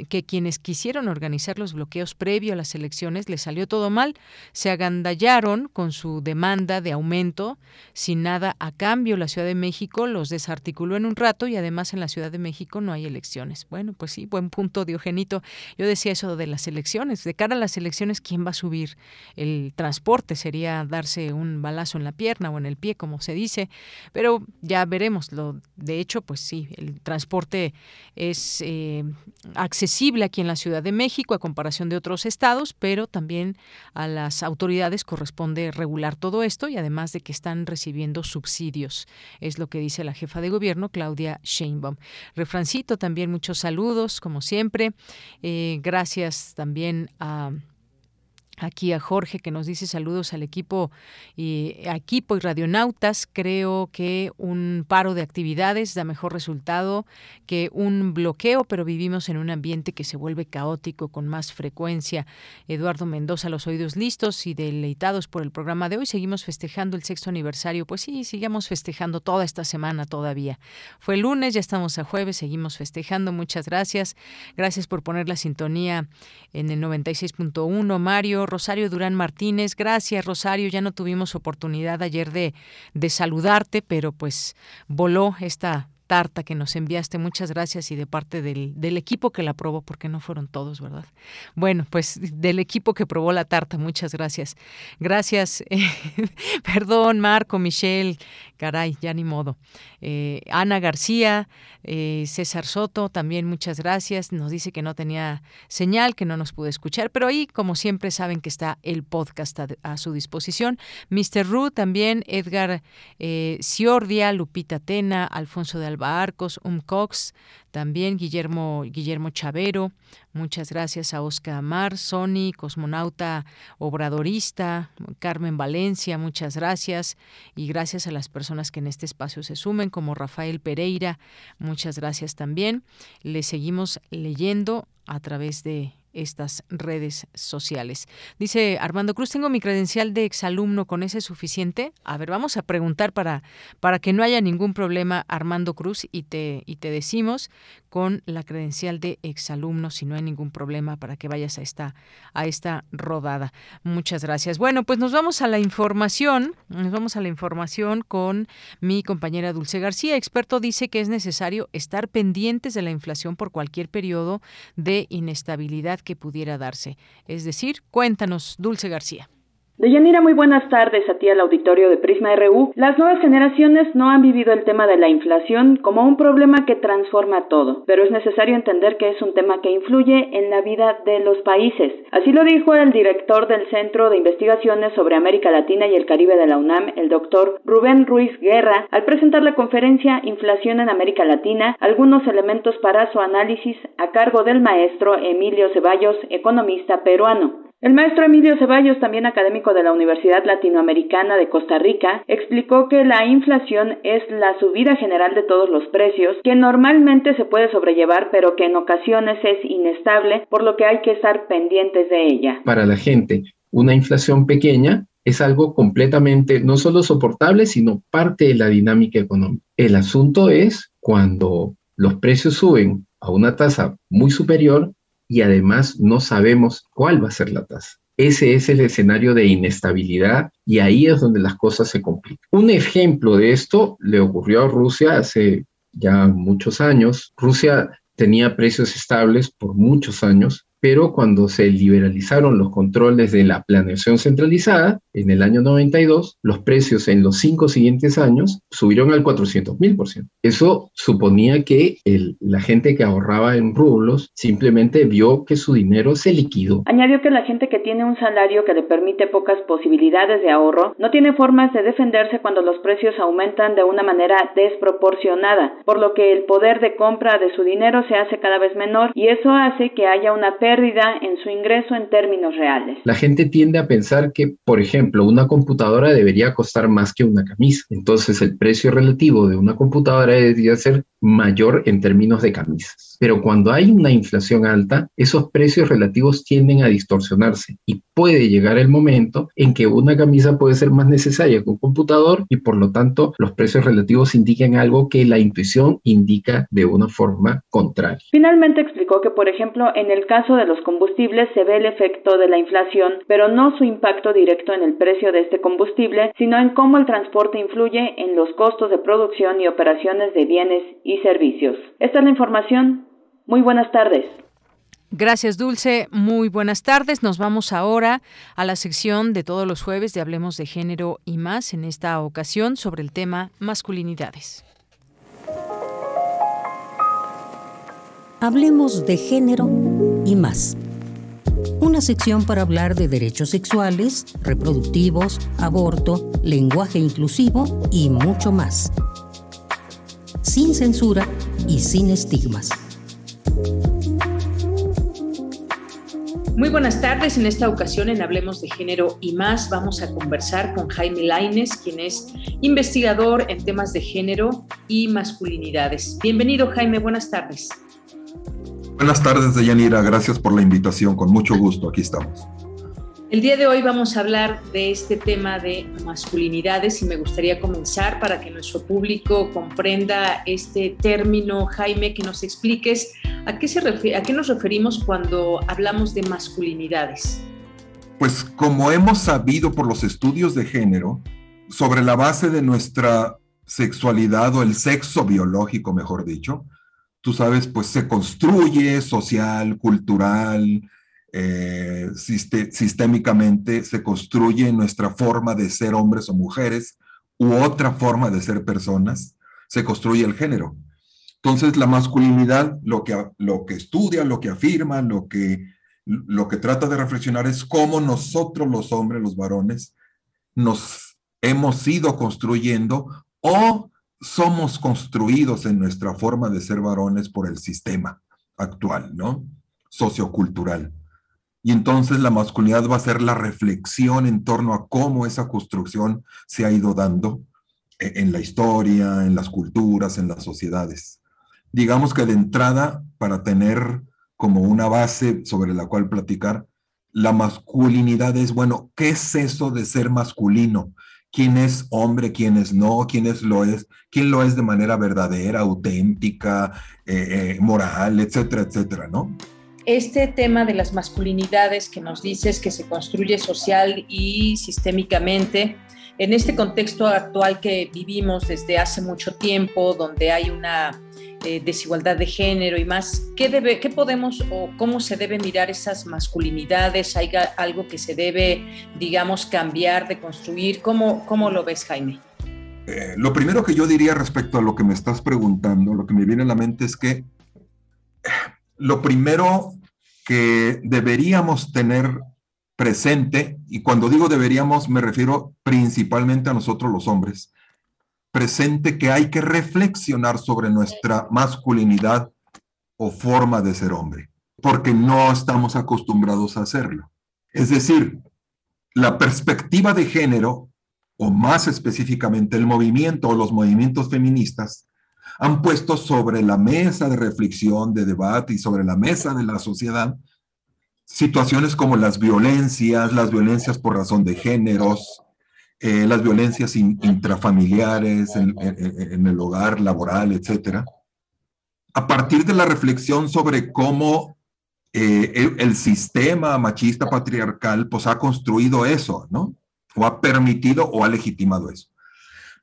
que, quienes quisieron organizar los bloqueos pre previo a las elecciones, le salió todo mal. Se agandallaron con su demanda de aumento sin nada a cambio. La Ciudad de México los desarticuló en un rato y además en la Ciudad de México no hay elecciones. Bueno, pues sí, buen punto, Diogenito. Yo decía eso de las elecciones. De cara a las elecciones, ¿quién va a subir el transporte? Sería darse un balazo en la pierna o en el pie, como se dice. Pero ya veremos. Lo, de hecho, pues sí, el transporte es eh, accesible aquí en la Ciudad de México a comparación de otros estados, pero también a las autoridades corresponde regular todo esto y además de que están recibiendo subsidios, es lo que dice la jefa de gobierno, Claudia Sheinbaum. Refrancito, también muchos saludos, como siempre. Eh, gracias también a aquí a Jorge que nos dice saludos al equipo y equipo y radionautas. Creo que un paro de actividades da mejor resultado que un bloqueo, pero vivimos en un ambiente que se vuelve caótico con más frecuencia. Eduardo Mendoza, los oídos listos y deleitados por el programa de hoy. Seguimos festejando el sexto aniversario. Pues sí, sigamos festejando toda esta semana todavía. Fue lunes, ya estamos a jueves, seguimos festejando. Muchas gracias. Gracias por poner la sintonía en el 96.1. Mario, Rosario Durán Martínez. Gracias, Rosario. Ya no tuvimos oportunidad ayer de, de saludarte, pero pues voló esta tarta que nos enviaste. Muchas gracias y de parte del, del, equipo que la probó, porque no fueron todos, ¿verdad? Bueno, pues del equipo que probó la tarta, muchas gracias. Gracias. [LAUGHS] perdón, Marco, Michelle, caray, ya ni modo. Eh, Ana García, eh, César Soto, también muchas gracias. Nos dice que no tenía señal, que no nos pudo escuchar, pero ahí, como siempre, saben que está el podcast a, su disposición. Mr. Ru, también Edgar eh, Ciordia, Lupita Tena, Alfonso de Alba Arcos, Um Cox, también Guillermo, Guillermo Chavero, muchas gracias a Oscar Amar, Sony, cosmonauta obradorista, Carmen Valencia, muchas gracias y gracias a las personas que en este espacio se sumen, como Rafael Pereira, muchas gracias también. Le seguimos leyendo a través de estas redes sociales. Dice Armando Cruz, tengo mi credencial de exalumno, ¿con ese suficiente? A ver, vamos a preguntar para, para que no haya ningún problema, Armando Cruz, y te, y te decimos con la credencial de exalumno, si no hay ningún problema, para que vayas a esta, a esta rodada. Muchas gracias. Bueno, pues nos vamos a la información, nos vamos a la información con mi compañera Dulce García. Experto dice que es necesario estar pendientes de la inflación por cualquier periodo de inestabilidad que pudiera darse. Es decir, cuéntanos, Dulce García. Deyanira, muy buenas tardes a ti al auditorio de Prisma RU. Las nuevas generaciones no han vivido el tema de la inflación como un problema que transforma todo, pero es necesario entender que es un tema que influye en la vida de los países. Así lo dijo el director del Centro de Investigaciones sobre América Latina y el Caribe de la UNAM, el doctor Rubén Ruiz Guerra, al presentar la conferencia Inflación en América Latina, algunos elementos para su análisis a cargo del maestro Emilio Ceballos, economista peruano. El maestro Emilio Ceballos, también académico de la Universidad Latinoamericana de Costa Rica, explicó que la inflación es la subida general de todos los precios, que normalmente se puede sobrellevar, pero que en ocasiones es inestable, por lo que hay que estar pendientes de ella. Para la gente, una inflación pequeña es algo completamente no solo soportable, sino parte de la dinámica económica. El asunto es cuando los precios suben a una tasa muy superior, y además no sabemos cuál va a ser la tasa. Ese es el escenario de inestabilidad y ahí es donde las cosas se complican. Un ejemplo de esto le ocurrió a Rusia hace ya muchos años. Rusia tenía precios estables por muchos años pero cuando se liberalizaron los controles de la planeación centralizada, en el año 92, los precios en los cinco siguientes años subieron al 400 mil por ciento. Eso suponía que la gente que ahorraba en rublos simplemente vio que su dinero se liquidó. Añadió que la gente que tiene un salario que le permite pocas posibilidades de ahorro no tiene formas de defenderse cuando los precios aumentan de una manera desproporcionada, por lo que el poder de compra de su dinero se hace cada vez menor y eso hace que haya una pérdida pérdida en su ingreso en términos reales. La gente tiende a pensar que, por ejemplo, una computadora debería costar más que una camisa. Entonces el precio relativo de una computadora debería ser mayor en términos de camisas. Pero cuando hay una inflación alta, esos precios relativos tienden a distorsionarse y puede llegar el momento en que una camisa puede ser más necesaria que un computador y por lo tanto los precios relativos indican algo que la intuición indica de una forma contraria. Finalmente explicó que, por ejemplo, en el caso de los combustibles se ve el efecto de la inflación, pero no su impacto directo en el precio de este combustible, sino en cómo el transporte influye en los costos de producción y operaciones de bienes y servicios. Esta es la información. Muy buenas tardes. Gracias, Dulce. Muy buenas tardes. Nos vamos ahora a la sección de todos los jueves de Hablemos de Género y más, en esta ocasión sobre el tema masculinidades. Hablemos de género y más. Una sección para hablar de derechos sexuales, reproductivos, aborto, lenguaje inclusivo y mucho más sin censura y sin estigmas. Muy buenas tardes. En esta ocasión en Hablemos de Género y más vamos a conversar con Jaime Laines, quien es investigador en temas de género y masculinidades. Bienvenido Jaime, buenas tardes. Buenas tardes, Deyanira. Gracias por la invitación. Con mucho gusto, aquí estamos. El día de hoy vamos a hablar de este tema de masculinidades y me gustaría comenzar para que nuestro público comprenda este término, Jaime, que nos expliques a qué, se a qué nos referimos cuando hablamos de masculinidades. Pues como hemos sabido por los estudios de género, sobre la base de nuestra sexualidad o el sexo biológico, mejor dicho, tú sabes, pues se construye social, cultural, eh, sistémicamente se construye nuestra forma de ser hombres o mujeres u otra forma de ser personas, se construye el género. Entonces la masculinidad lo que, lo que estudia, lo que afirma, lo que, lo que trata de reflexionar es cómo nosotros los hombres, los varones, nos hemos ido construyendo o somos construidos en nuestra forma de ser varones por el sistema actual, ¿no? Sociocultural. Y entonces la masculinidad va a ser la reflexión en torno a cómo esa construcción se ha ido dando e, en la historia, en las culturas, en las sociedades. Digamos que de entrada, para tener como una base sobre la cual platicar, la masculinidad es, bueno, ¿qué es eso de ser masculino? ¿Quién es hombre? ¿Quién es no? ¿Quién es lo es? ¿Quién lo es de manera verdadera, auténtica, eh, eh, moral, etcétera, etcétera, ¿no? Este tema de las masculinidades que nos dices que se construye social y sistémicamente, en este contexto actual que vivimos desde hace mucho tiempo, donde hay una eh, desigualdad de género y más, ¿qué, debe, ¿qué podemos o cómo se debe mirar esas masculinidades? ¿Hay algo que se debe, digamos, cambiar, de construir? ¿Cómo, cómo lo ves, Jaime? Eh, lo primero que yo diría respecto a lo que me estás preguntando, lo que me viene a la mente es que lo primero que deberíamos tener presente, y cuando digo deberíamos me refiero principalmente a nosotros los hombres, presente que hay que reflexionar sobre nuestra masculinidad o forma de ser hombre, porque no estamos acostumbrados a hacerlo. Es decir, la perspectiva de género, o más específicamente el movimiento o los movimientos feministas, han puesto sobre la mesa de reflexión, de debate y sobre la mesa de la sociedad situaciones como las violencias, las violencias por razón de géneros, eh, las violencias intrafamiliares en, el hogar, laboral, etc. A partir de la reflexión sobre cómo eh, el, el, sistema machista patriarcal pues ha construido eso, ¿no? O ha permitido o ha legitimado eso.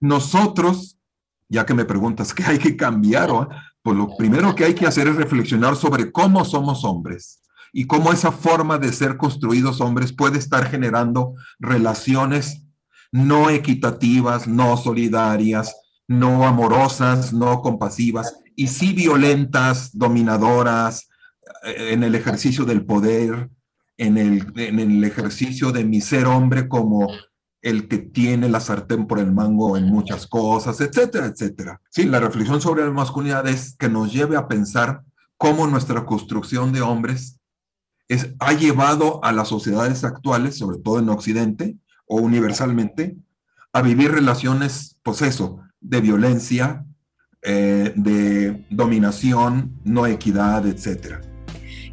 Nosotros ya que me preguntas qué hay que cambiar, pues lo primero que hay que hacer es reflexionar sobre cómo somos hombres y cómo esa forma de ser construidos hombres puede estar generando relaciones no equitativas, no solidarias, no amorosas, no compasivas y sí violentas, dominadoras, eh, en el ejercicio del poder, en el, en el ejercicio de mi ser hombre como el que tiene la sartén por el mango en muchas cosas, etcétera, etcétera. Sí, la reflexión sobre la masculinidad es que nos lleve a pensar cómo nuestra construcción de hombres es, ha llevado a las sociedades actuales, sobre todo en Occidente o universalmente, a vivir relaciones, pues eso, de violencia, eh, de dominación, no equidad, etcétera.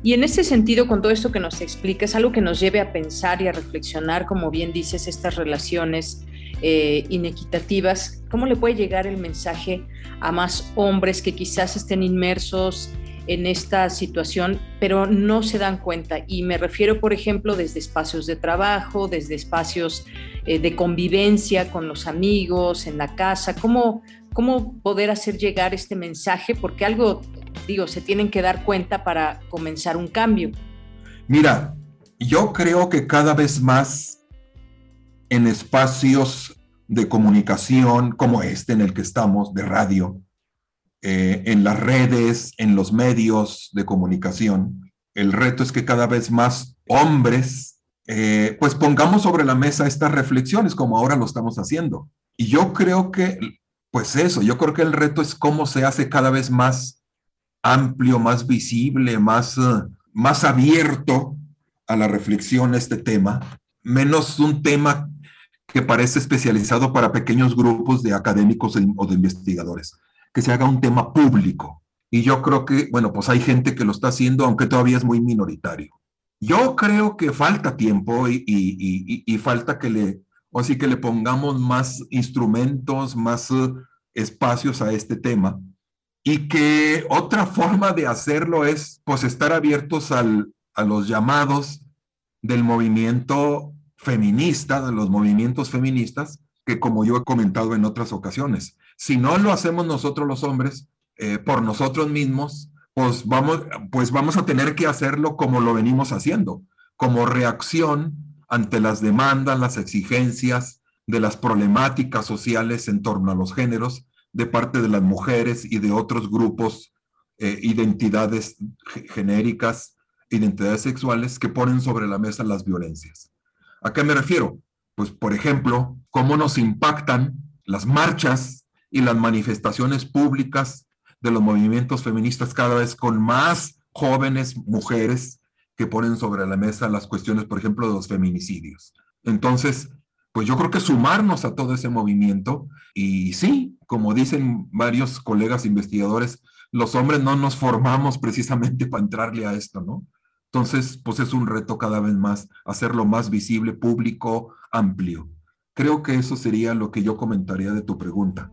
Y en ese sentido, con todo esto que nos explica, es algo que nos lleve a pensar y a reflexionar, como bien dices, estas relaciones eh, inequitativas. ¿Cómo le puede llegar el mensaje a más hombres que quizás estén inmersos en esta situación, pero no se dan cuenta? Y me refiero, por ejemplo, desde espacios de trabajo, desde espacios eh, de convivencia con los amigos, en la casa. ¿Cómo, ¿Cómo poder hacer llegar este mensaje? Porque algo digo, se tienen que dar cuenta para comenzar un cambio. Mira, yo creo que cada vez más en espacios de comunicación como este en el que estamos, de radio, eh, en las redes, en los medios de comunicación, el reto es que cada vez más hombres, eh, pues pongamos sobre la mesa estas reflexiones como ahora lo estamos haciendo. Y yo creo que, pues eso, yo creo que el reto es cómo se hace cada vez más amplio, más visible, más, eh, más abierto a la reflexión este tema, menos un tema que parece especializado para pequeños grupos de académicos o de investigadores, que se haga un tema público. Y yo creo que, bueno, pues hay gente que lo está haciendo, aunque todavía es muy minoritario. Yo creo que falta tiempo y, y, y, falta que le, o sí que le pongamos más instrumentos, más eh, espacios a este tema y que otra forma de hacerlo es pues estar abiertos al, a los llamados del movimiento feminista, de los movimientos feministas, que como yo he comentado en otras ocasiones, si no lo hacemos nosotros los hombres eh, por nosotros mismos, pues vamos, pues vamos a tener que hacerlo como lo venimos haciendo, como reacción ante las demandas, las exigencias de las problemáticas sociales en torno a los géneros de parte de las mujeres y de otros grupos, eh, identidades genéricas, identidades sexuales que ponen sobre la mesa las violencias. ¿A qué me refiero? Pues, por ejemplo, cómo nos impactan las marchas y las manifestaciones públicas de los movimientos feministas cada vez con más jóvenes mujeres que ponen sobre la mesa las cuestiones, por ejemplo, de los feminicidios. Entonces, pues yo creo que sumarnos a todo ese movimiento y sí, como dicen varios colegas investigadores, los hombres no nos formamos precisamente [LAUGHS] para entrarle a esto, ¿no? Entonces, pues es un reto cada vez más hacerlo más visible, público, amplio. Creo que eso sería lo que yo comentaría de tu pregunta.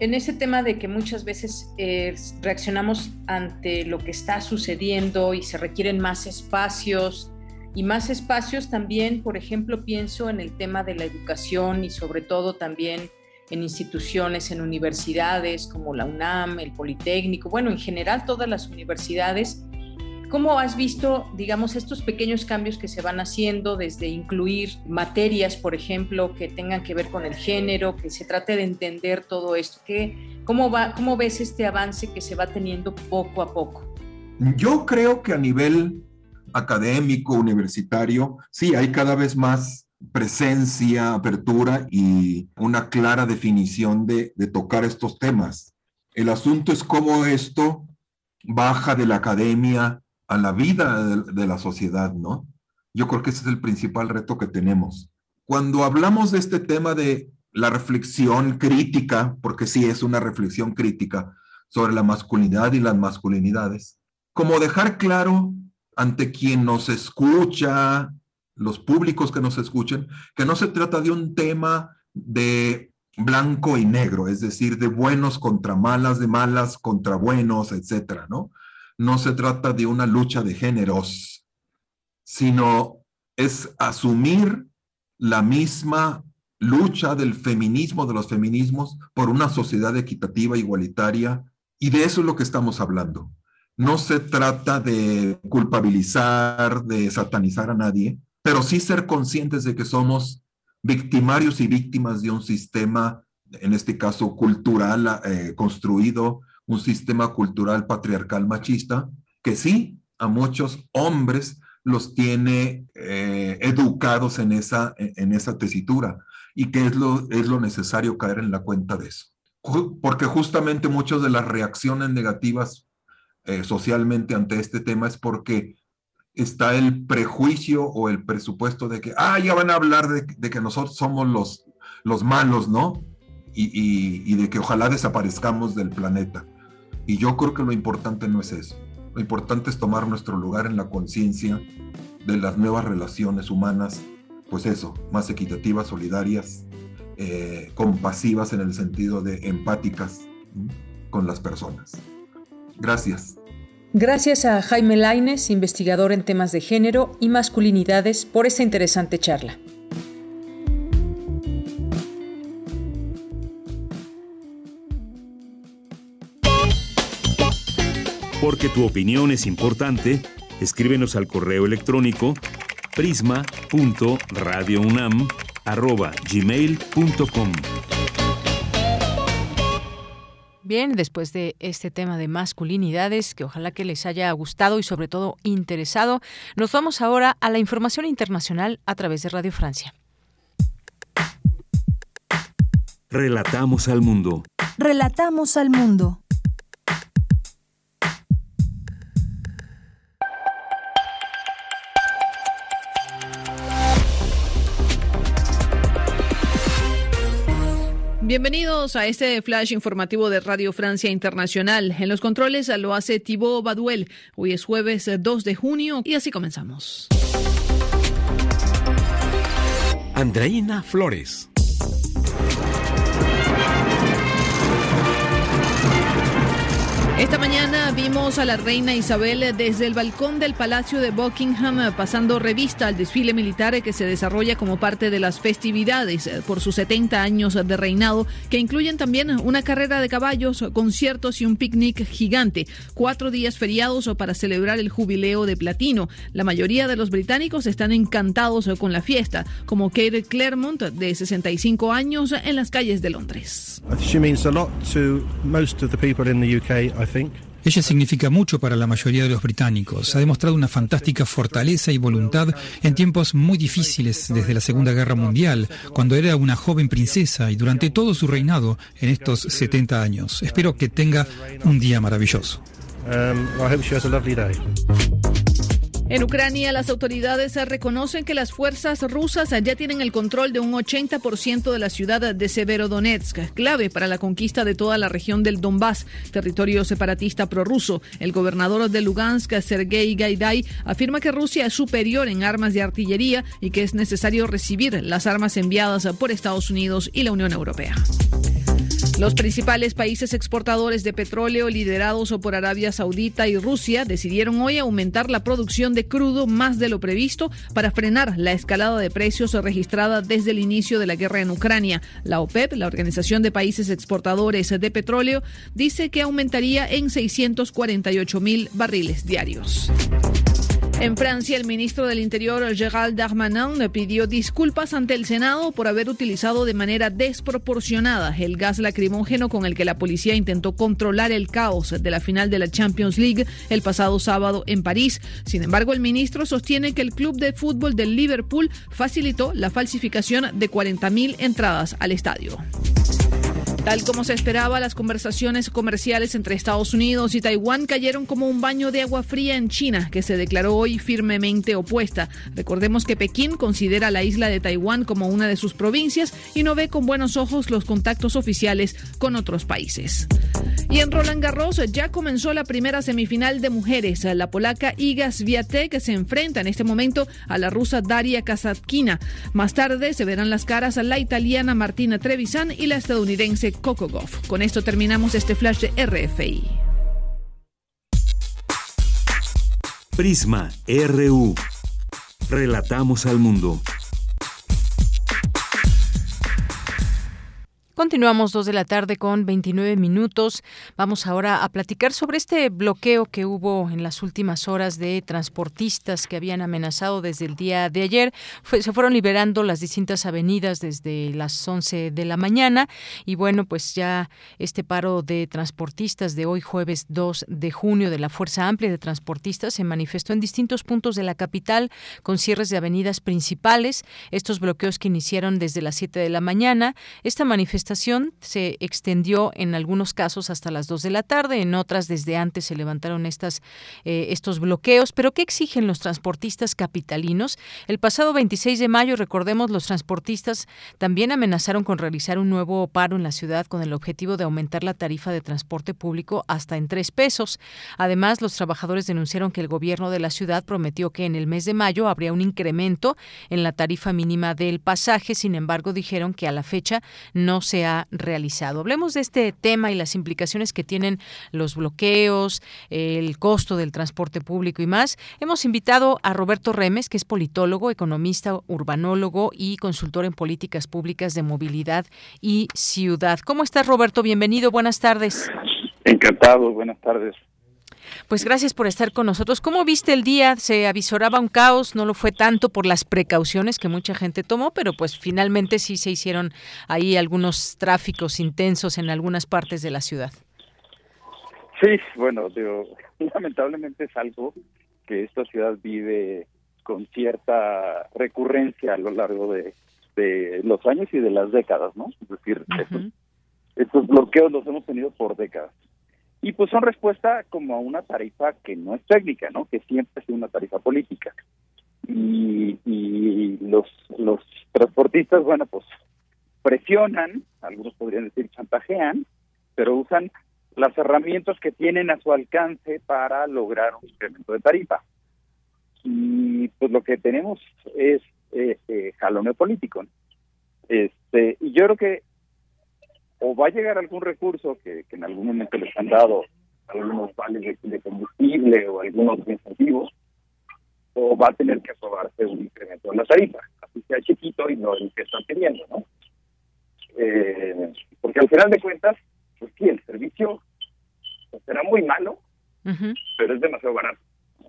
En ese tema de que muchas veces eh, reaccionamos ante lo que está sucediendo y se requieren más espacios, y más espacios también, por ejemplo, pienso en el tema de la educación y sobre todo también en instituciones, en universidades como la UNAM, el Politécnico, bueno, en general todas las universidades. ¿Cómo has visto, digamos, estos pequeños cambios que se van haciendo desde incluir materias, por ejemplo, que tengan que ver con el género, que se trate de entender todo esto? ¿Qué, cómo, va, ¿Cómo ves este avance que se va teniendo poco a poco? Yo creo que a nivel académico, universitario, sí, hay cada vez más presencia, apertura y una clara definición de, tocar estos temas. El asunto es cómo esto baja de la academia a la vida de, de la sociedad, ¿no? Yo creo que ese es el principal reto que tenemos. Cuando hablamos de este tema de la reflexión crítica, porque sí es una reflexión crítica sobre la masculinidad y las masculinidades, como dejar claro ante quien nos escucha, los públicos que nos escuchen, que no se trata de un tema de blanco y negro, es decir, de buenos contra malas, de malas contra buenos, etcétera, ¿no? No se trata de una lucha de géneros, sino es asumir la misma lucha del feminismo, de los feminismos, por una sociedad equitativa, igualitaria, y de eso es lo que estamos hablando. No se trata de culpabilizar, de satanizar a nadie, pero sí ser conscientes de que somos victimarios y víctimas de un sistema, en este caso cultural, eh, construido, un sistema cultural patriarcal machista, que sí, a muchos hombres los tiene eh, educados en esa, en esa tesitura y que es lo, es lo necesario caer en la cuenta de eso. Porque justamente muchas de las reacciones negativas eh, socialmente ante este tema es porque está el prejuicio o el presupuesto de que, ah, ya van a hablar de, que nosotros somos los, los malos, ¿no? y, de que ojalá desaparezcamos del planeta. Y yo creo que lo importante no es eso. Lo importante es tomar nuestro lugar en la conciencia de las nuevas relaciones humanas, pues eso, más equitativas, solidarias, eh, compasivas en el sentido de empáticas con las personas. Gracias. Gracias a Jaime Laines, investigador en temas de género y masculinidades, por esta interesante charla. Porque tu opinión es importante, escríbenos al correo electrónico prisma.radiounam@gmail.com. Bien, después de este tema de masculinidades, que ojalá que les haya gustado y sobre todo interesado, nos vamos ahora a la información internacional a través de Radio Francia. Relatamos al mundo. Relatamos al mundo. Bienvenidos a este flash informativo de Radio Francia Internacional. En los controles lo hace Thibaut Baduel. Hoy es jueves 2 de junio y así comenzamos. Andreina Flores. Esta mañana vimos a la reina Isabel desde el balcón del Palacio de Buckingham pasando revista al desfile militar que se desarrolla como parte de las festividades por sus 70 años de reinado, que incluyen también una carrera de caballos, conciertos y un picnic gigante. Cuatro días feriados para celebrar el jubileo de platino. La mayoría de los británicos están encantados con la fiesta, como Kate Claremont, de 65 años, en las calles de Londres. Ella significa mucho para la mayoría de los británicos. Ha demostrado una fantástica fortaleza y voluntad en tiempos muy difíciles desde la Segunda Guerra Mundial, cuando era una joven princesa y durante todo su reinado en estos 70 años. Espero que tenga un día maravilloso. Um, en Ucrania, las autoridades reconocen que las fuerzas rusas ya tienen el control de un 80% de la ciudad de Severodonetsk, clave para la conquista de toda la región del Donbass, territorio separatista prorruso. El gobernador de Lugansk, Sergei Gaidai, afirma que Rusia es superior en armas de artillería y que es necesario recibir las armas enviadas por Estados Unidos y la Unión Europea. Los principales países exportadores de petróleo liderados por Arabia Saudita y Rusia decidieron hoy aumentar la producción de crudo más de lo previsto para frenar la escalada de precios registrada desde el inicio de la guerra en Ucrania. La OPEP, la Organización de Países Exportadores de Petróleo, dice que aumentaría en 648 mil barriles diarios. En Francia, el ministro del Interior, Gérald Darmanin, pidió disculpas ante el Senado por haber utilizado de manera desproporcionada el gas lacrimógeno con el que la policía intentó controlar el caos de la final de la Champions League el pasado sábado en París. Sin embargo, el ministro sostiene que el club de fútbol del Liverpool facilitó la falsificación de 40.000 entradas al estadio. Tal como se esperaba, las conversaciones comerciales entre Estados Unidos y Taiwán cayeron como un baño de agua fría en China, que se declaró hoy firmemente opuesta. Recordemos que Pekín considera la isla de Taiwán como una de sus provincias y no ve con buenos ojos los contactos oficiales con otros países. Y en Roland Garros ya comenzó la primera semifinal de mujeres. La polaca Iga Swiatek se enfrenta en este momento a la rusa Daria Kasatkina. Más tarde se verán las caras a la italiana Martina Trevisan y la estadounidense Coco Goff. Con esto terminamos este flash de RFI. Prisma RU. Relatamos al mundo. Continuamos dos de la tarde con 29 minutos. Vamos ahora a platicar sobre este bloqueo que hubo en las últimas horas de transportistas que habían amenazado desde el día de ayer. se fueron liberando las distintas avenidas desde las 11 de la mañana y bueno, pues ya este paro de transportistas de hoy jueves 2 de junio de la Fuerza Amplia de Transportistas se manifestó en distintos puntos de la capital con cierres de avenidas principales. Estos bloqueos que iniciaron desde las 7 de la mañana. Esta manifestación manifestación se extendió en algunos casos hasta las 2 de la tarde, en otras desde antes se levantaron estas, eh, estos bloqueos. Pero ¿qué exigen los transportistas capitalinos? El pasado 26 de mayo, recordemos, los transportistas también amenazaron con realizar un nuevo paro en la ciudad con el objetivo de aumentar la tarifa de transporte público hasta en tres pesos. Además, los trabajadores denunciaron que el gobierno de la ciudad prometió que en el mes de mayo habría un incremento en la tarifa mínima del pasaje. Sin embargo, dijeron que a la fecha no se ha realizado. Hablemos de este tema y las implicaciones que tienen los bloqueos, el costo del transporte público y más. Hemos invitado a Roberto Remes, que es politólogo, economista, urbanólogo y consultor en políticas públicas de movilidad y ciudad. ¿Cómo estás, Roberto? Bienvenido, buenas tardes. Encantado, buenas tardes. Pues gracias por estar con nosotros. ¿Cómo viste el día? Se avisoraba un caos, no lo fue tanto por las precauciones que mucha gente tomó, pero pues finalmente sí se hicieron ahí algunos tráficos intensos en algunas partes de la ciudad. Sí, bueno, digo, [LAUGHS] lamentablemente es algo que esta ciudad vive con cierta recurrencia a lo largo de, los años y de las décadas, ¿no? Es decir, estos bloqueos los hemos tenido por décadas. Y pues son respuesta como a una tarifa que no es técnica, ¿no? Que siempre es una tarifa política. Y, y los, los transportistas, bueno, pues presionan, algunos podrían decir chantajean, pero usan las herramientas que tienen a su alcance para lograr un incremento de tarifa. Y pues lo que tenemos es eh, eh político. Este, y yo creo que o va a llegar algún recurso que, en algún momento les han dado algunos vales de, combustible o algunos incentivos, o va a tener que aprobarse un incremento en la tarifa, así sea chiquito y no el que están pidiendo, ¿no? Eh, porque al final de cuentas, pues sí, el servicio será muy malo, pero es demasiado barato.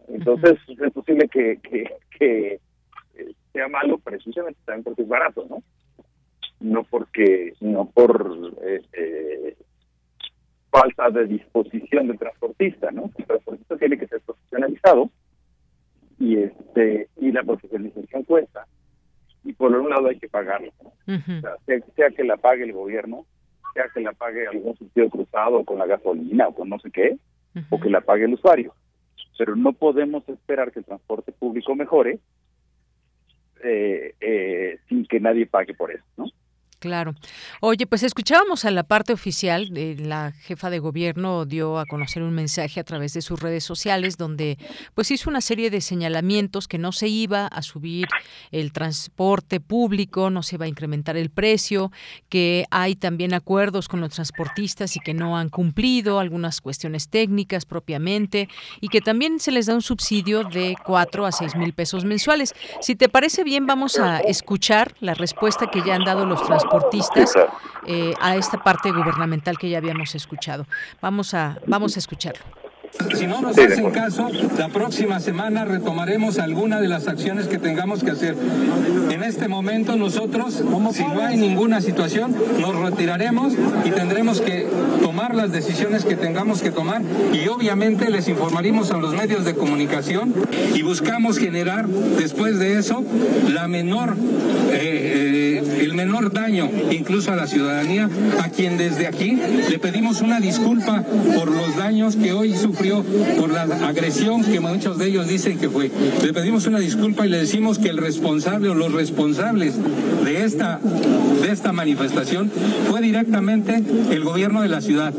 Entonces es posible que, que, que eh, sea malo precisamente también porque es barato, ¿no? No porque no por eh, eh, falta de disposición del transportista, ¿no? El transportista tiene que ser profesionalizado y este y la profesionalización cuesta y por un lado hay que pagarlo, sea, que la pague el gobierno, sea que la pague algún sentido cruzado con la gasolina o con no sé qué, o que la pague el usuario. Pero no podemos esperar que el transporte público mejore eh, sin que nadie pague por eso, ¿no? Claro. Oye, pues escuchábamos a la parte oficial, de la jefa de gobierno dio a conocer un mensaje a través de sus redes sociales donde pues hizo una serie de señalamientos que no se iba a subir el transporte público, no se iba a incrementar el precio, que hay también acuerdos con los transportistas y que no han cumplido algunas cuestiones técnicas propiamente y que también se les da un subsidio de 4 a 6 mil pesos mensuales. Si te parece bien, vamos a escuchar la respuesta que ya han dado los transportistas eh, a esta parte gubernamental que ya habíamos escuchado. Vamos a, vamos a escucharlo. Si no nos hacen caso, la próxima semana retomaremos alguna de las acciones que tengamos que hacer. En este momento nosotros, si no hay ninguna situación, nos retiraremos y tendremos que tomar las decisiones que tengamos que tomar y obviamente les informaremos a los medios de comunicación y buscamos generar después de eso la menor, eh, eh, el menor daño incluso a la ciudadanía, a quien desde aquí le pedimos una disculpa por los daños que hoy sufrimos por la agresión que muchos de ellos dicen que fue. Le pedimos una disculpa y le decimos que el responsable o los responsables de esta, de esta manifestación fue directamente el gobierno de la ciudad.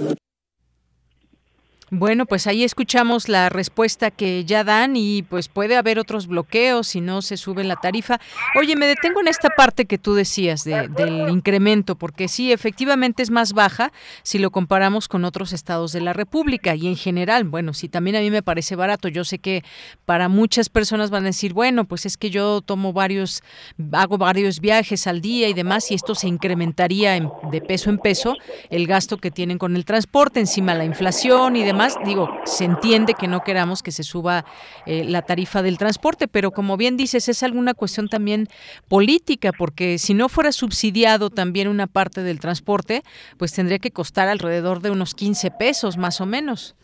Bueno, pues ahí escuchamos la respuesta que ya dan y pues puede haber otros bloqueos si no se sube la tarifa. Oye, me detengo en esta parte que tú decías del incremento, porque sí, efectivamente es más baja si lo comparamos con otros estados de la República y en general, bueno, sí, también a mí me parece barato. Yo sé que para muchas personas van a decir, bueno, pues es que yo tomo varios, hago varios viajes al día y demás y esto se incrementaría de peso en peso el gasto que tienen con el transporte, encima la inflación y demás digo, se entiende que no queramos que se suba eh, la tarifa del transporte, pero como bien dices, es alguna cuestión también política, porque si no fuera subsidiado también una parte del transporte, pues tendría que costar alrededor de unos 15 pesos más o menos.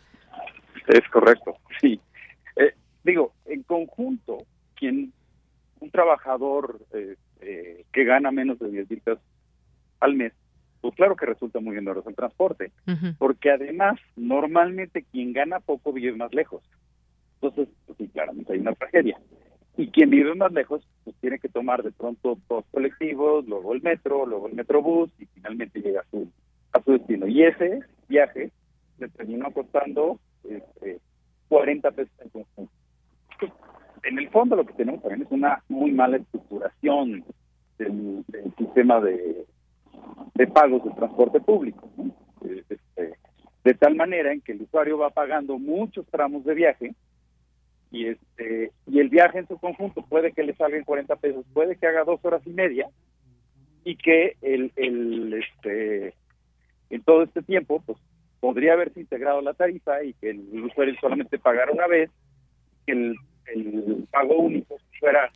Es correcto, [LAUGHS] sí. Eh, digo, en conjunto, quien un trabajador eh, que gana menos de 10 mil pesos al mes, pues claro que resulta muy oneroso el transporte, porque además normalmente quien gana poco vive más lejos. Entonces, pues sí, claramente hay una tragedia. Y quien vive más lejos, pues tiene que tomar de pronto dos colectivos, luego el metro, luego el metrobús y finalmente llega a su, a su destino. Y ese viaje le terminó costando este, 40 pesos en conjunto. En el fondo lo que tenemos también es una muy mala estructuración del, sistema de, de pagos de transporte público. Este, de tal manera en que el usuario va pagando muchos tramos de viaje y este y el viaje en su conjunto puede que le salga en 40 pesos, puede que haga dos horas y media y que el, el este en todo este tiempo pues podría haberse integrado la tarifa y que el usuario solamente pagara una vez, que el, el pago único fuera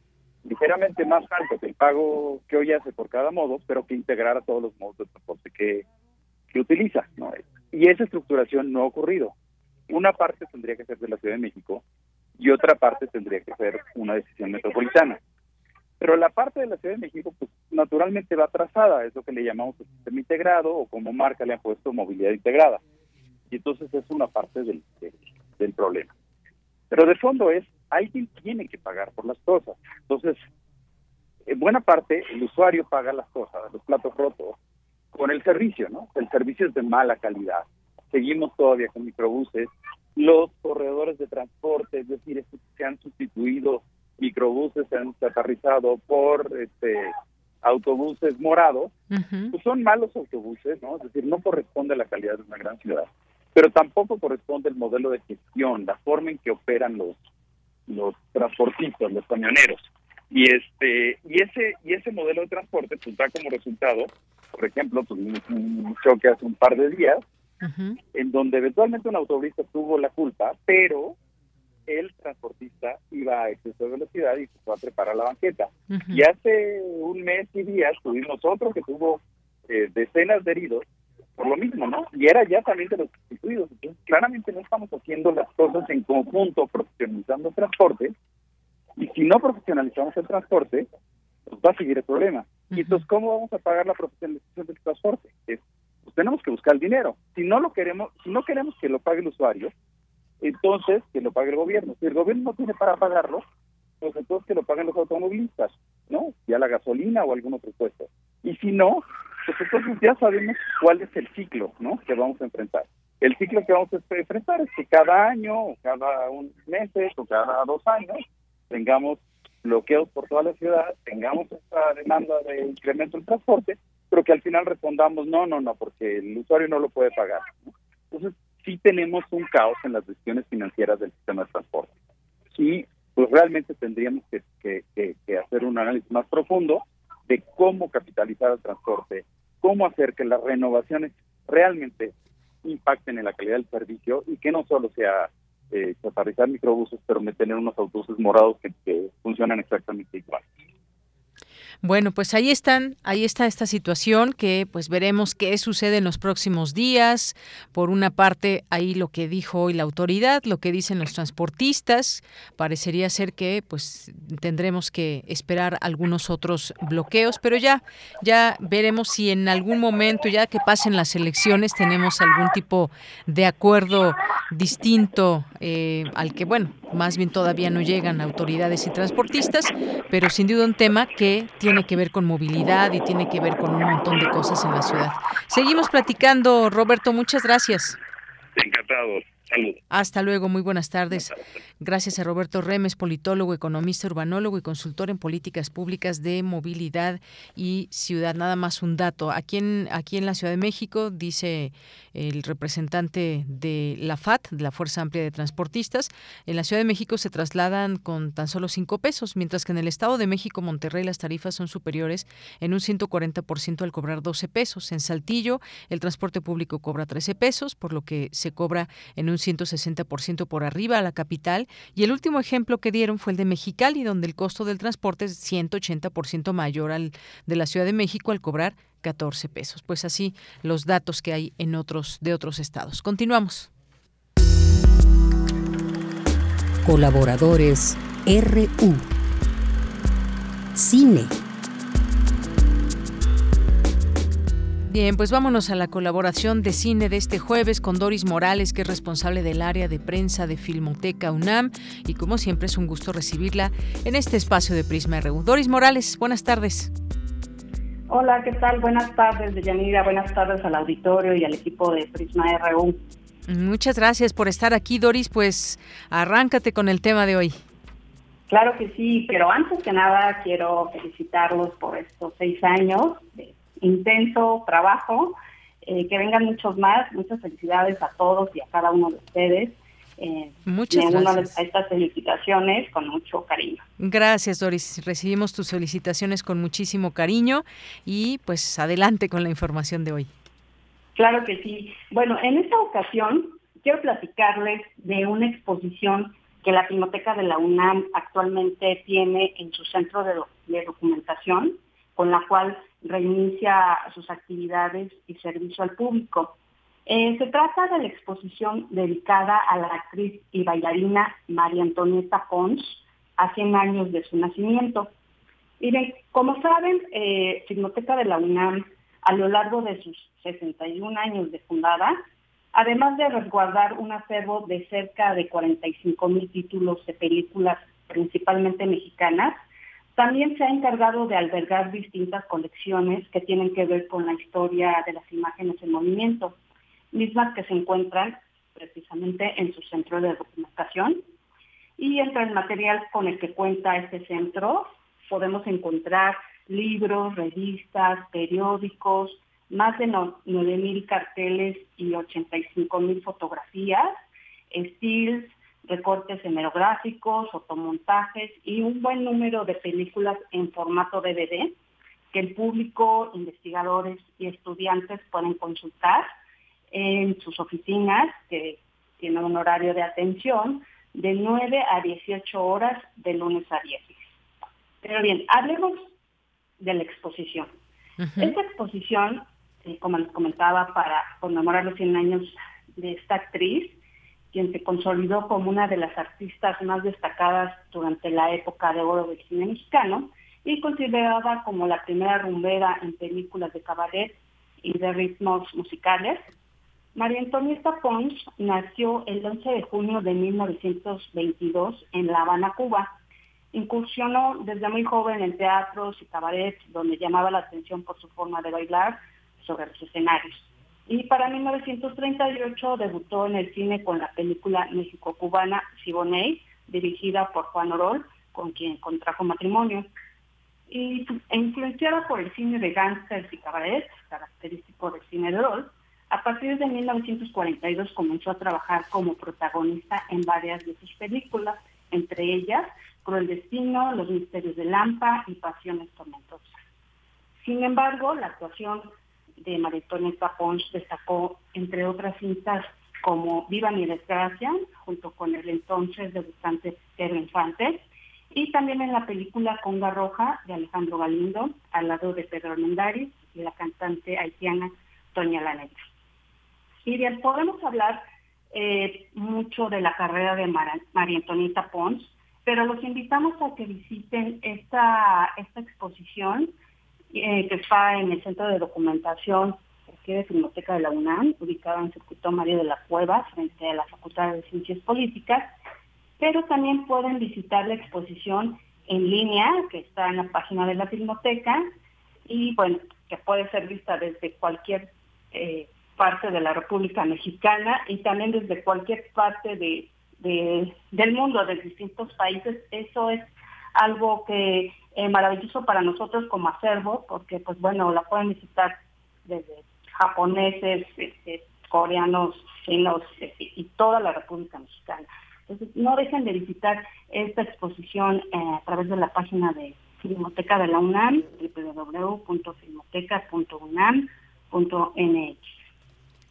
ligeramente más alto que el pago que hoy hace por cada modo, pero que integrara todos los modos de transporte que, que utiliza. ¿no? Y esa estructuración no ha ocurrido. Una parte tendría que ser de la Ciudad de México y otra parte tendría que ser una decisión metropolitana. Pero la parte de la Ciudad de México, pues naturalmente va atrasada, es lo que le llamamos el sistema integrado o como marca le han puesto movilidad integrada. Y entonces es una parte del, del, problema. Pero de fondo es, alguien tiene que pagar por las cosas. Entonces, en buena parte, el usuario paga las cosas, los platos rotos, con el servicio, ¿no? El servicio es de mala calidad. Seguimos todavía con microbuses los corredores de transporte, es decir, se han sustituido microbuses, se han aterrizado por este autobuses morados, pues son malos autobuses, ¿no? Es decir, no corresponde a la calidad de una gran ciudad, pero tampoco corresponde el modelo de gestión, la forma en que operan los los transportistas, los camioneros. Y este y ese y ese modelo de transporte pues da como resultado, por ejemplo, pues, un choque hace un par de días en donde eventualmente un automovilista tuvo la culpa, pero el transportista iba a exceso de velocidad y se fue a preparar la banqueta. Y hace un mes y días tuvimos otro que tuvo eh, decenas de heridos por lo mismo, ¿no? Y era ya también de los sustituidos. Entonces, claramente no estamos haciendo las cosas en conjunto, profesionalizando el transporte. Y si no profesionalizamos el transporte, pues va a seguir el problema. Y entonces, ¿cómo vamos a pagar la profesionalización del transporte? Es pues tenemos que buscar el dinero. Si no lo queremos, si no queremos que lo pague el usuario, entonces que lo pague el gobierno. Si el gobierno no tiene para pagarlo, pues entonces que lo paguen los automovilistas, ¿no? Ya la gasolina o algún otro impuesto. Y si no, pues entonces ya sabemos cuál es el ciclo, ¿no? Que vamos a enfrentar. El ciclo que vamos a enfrentar es que cada año, o cada un meses, o cada dos años, tengamos bloqueos por toda la ciudad, tengamos esta demanda de incremento del transporte pero que al final respondamos no, no, no, porque el usuario no lo puede pagar. Entonces, sí tenemos un caos en las decisiones financieras del sistema de transporte. Y pues realmente tendríamos que, que, hacer un análisis más profundo de cómo capitalizar el transporte, cómo hacer que las renovaciones realmente impacten en la calidad del servicio y que no solo sea eh, microbuses, pero tener unos autobuses morados que, que funcionan exactamente igual. Bueno, pues ahí están, ahí está esta situación que pues veremos qué sucede en los próximos días. Por una parte, ahí lo que dijo hoy la autoridad, lo que dicen los transportistas, parecería ser que pues tendremos que esperar algunos otros bloqueos, pero ya ya veremos si en algún momento ya que pasen las elecciones tenemos algún tipo de acuerdo distinto eh, al que bueno, más bien todavía no llegan autoridades y transportistas, pero sin duda un tema que tiene que ver con movilidad y tiene que ver con un montón de cosas en la ciudad. Seguimos platicando, Roberto, muchas gracias. Encantado. Hasta luego, muy buenas tardes. Gracias a Roberto Remes, politólogo, economista, urbanólogo y consultor en políticas públicas de movilidad y ciudad. Nada más un dato. Aquí en, aquí en la Ciudad de México, dice el representante de la FAT, de la Fuerza Amplia de Transportistas, en la Ciudad de México se trasladan con tan solo cinco pesos, mientras que en el Estado de México, Monterrey, las tarifas son superiores en un 140% al cobrar 12 pesos. En Saltillo, el transporte público cobra 13 pesos, por lo que se cobra en un 160% por arriba a la capital. Y el último ejemplo que dieron fue el de Mexicali, donde el costo del transporte es 180% mayor al de la Ciudad de México al cobrar 14 pesos. Pues así los datos que hay en otros de otros estados. Continuamos. Colaboradores RU. Cine Bien, pues vámonos a la colaboración de cine de este jueves con Doris Morales, que es responsable del área de prensa de Filmoteca UNAM. Y como siempre es un gusto recibirla en este espacio de Prisma RU. Doris Morales, buenas tardes. Hola, ¿qué tal? Buenas tardes, Deyanira. Buenas tardes al auditorio y al equipo de Prisma RU. Muchas gracias por estar aquí, Doris. Pues arráncate con el tema de hoy. Claro que sí, pero antes que nada quiero felicitarlos por estos seis años de intenso trabajo. Eh, que vengan muchos más. Muchas felicidades a todos y a cada uno de ustedes. Eh, Muchas gracias. A estas felicitaciones con mucho cariño. Gracias, Doris. Recibimos tus felicitaciones con muchísimo cariño y pues adelante con la información de hoy. Claro que sí. Bueno, en esta ocasión quiero platicarles de una exposición que la Filmoteca de la UNAM actualmente tiene en su centro de documentación, con la cual reinicia sus actividades y servicio al público. Eh, se trata de la exposición dedicada a la actriz y bailarina María Antonieta Pons a 100 años de su nacimiento. Miren, como saben, eh, Filmoteca de la UNAM, a lo largo de sus 61 años de fundada, además de resguardar un acervo de cerca de 45 mil títulos de películas, principalmente mexicanas, también se ha encargado de albergar distintas colecciones que tienen que ver con la historia de las imágenes en movimiento, mismas que se encuentran precisamente en su centro de documentación. Y entre el material con el que cuenta este centro podemos encontrar libros, revistas, periódicos, más de 9.000 carteles y 85.000 fotografías, estilos, recortes hemerográficos, fotomontajes y un buen número de películas en formato DVD que el público, investigadores y estudiantes pueden consultar en sus oficinas, que tienen un horario de atención de 9 a 18 horas de lunes a viernes. Pero bien, hablemos de la exposición. Esta exposición, eh, como les comentaba, para conmemorar los 100 años de esta actriz, quien se consolidó como una de las artistas más destacadas durante la época de oro del cine mexicano y considerada como la primera rumbera en películas de cabaret y de ritmos musicales. María Antonieta Pons nació el 11 de junio de 1922 en La Habana, Cuba. Incursionó desde muy joven en teatros y cabarets, donde llamaba la atención por su forma de bailar sobre los escenarios. Y para 1938 debutó en el cine con la película México-Cubana Siboney, dirigida por Juan Orol, con quien contrajo matrimonio. Y influenciada por el cine de gangsters y cabaret, característico del cine de Orol, a partir de 1942 comenzó a trabajar como protagonista en varias de sus películas, entre ellas Cruel Destino, Los Misterios de Lampa y Pasiones Tormentosas. Sin embargo, la actuación de Antonieta Pons destacó, entre otras cintas, como Viva mi desgracia, junto con el entonces debutante Pedro Infante, y también en la película Conga Roja de Alejandro Galindo, al lado de Pedro Armendáriz y la cantante haitiana Toña Lanegra. Y bien, podemos hablar eh, mucho de la carrera de María Antonieta Pons, pero los invitamos a que visiten esta, esta exposición eh, que está en el Centro de Documentación aquí de Filmoteca de la UNAM, ubicado en Circuito Mario de la Cueva, frente a la Facultad de Ciencias Políticas, pero también pueden visitar la exposición en línea, que está en la página de la Filmoteca, y bueno, que puede ser vista desde cualquier eh, parte de la República Mexicana y también desde cualquier parte de, del mundo, de distintos países. Eso es algo que eh, maravilloso para nosotros como acervo, porque pues bueno, la pueden visitar desde japoneses, este, coreanos, chinos este, y toda la República Mexicana. Entonces, no dejen de visitar esta exposición eh, a través de la página de Filmoteca de la UNAM, www.filmoteca.unam.mx.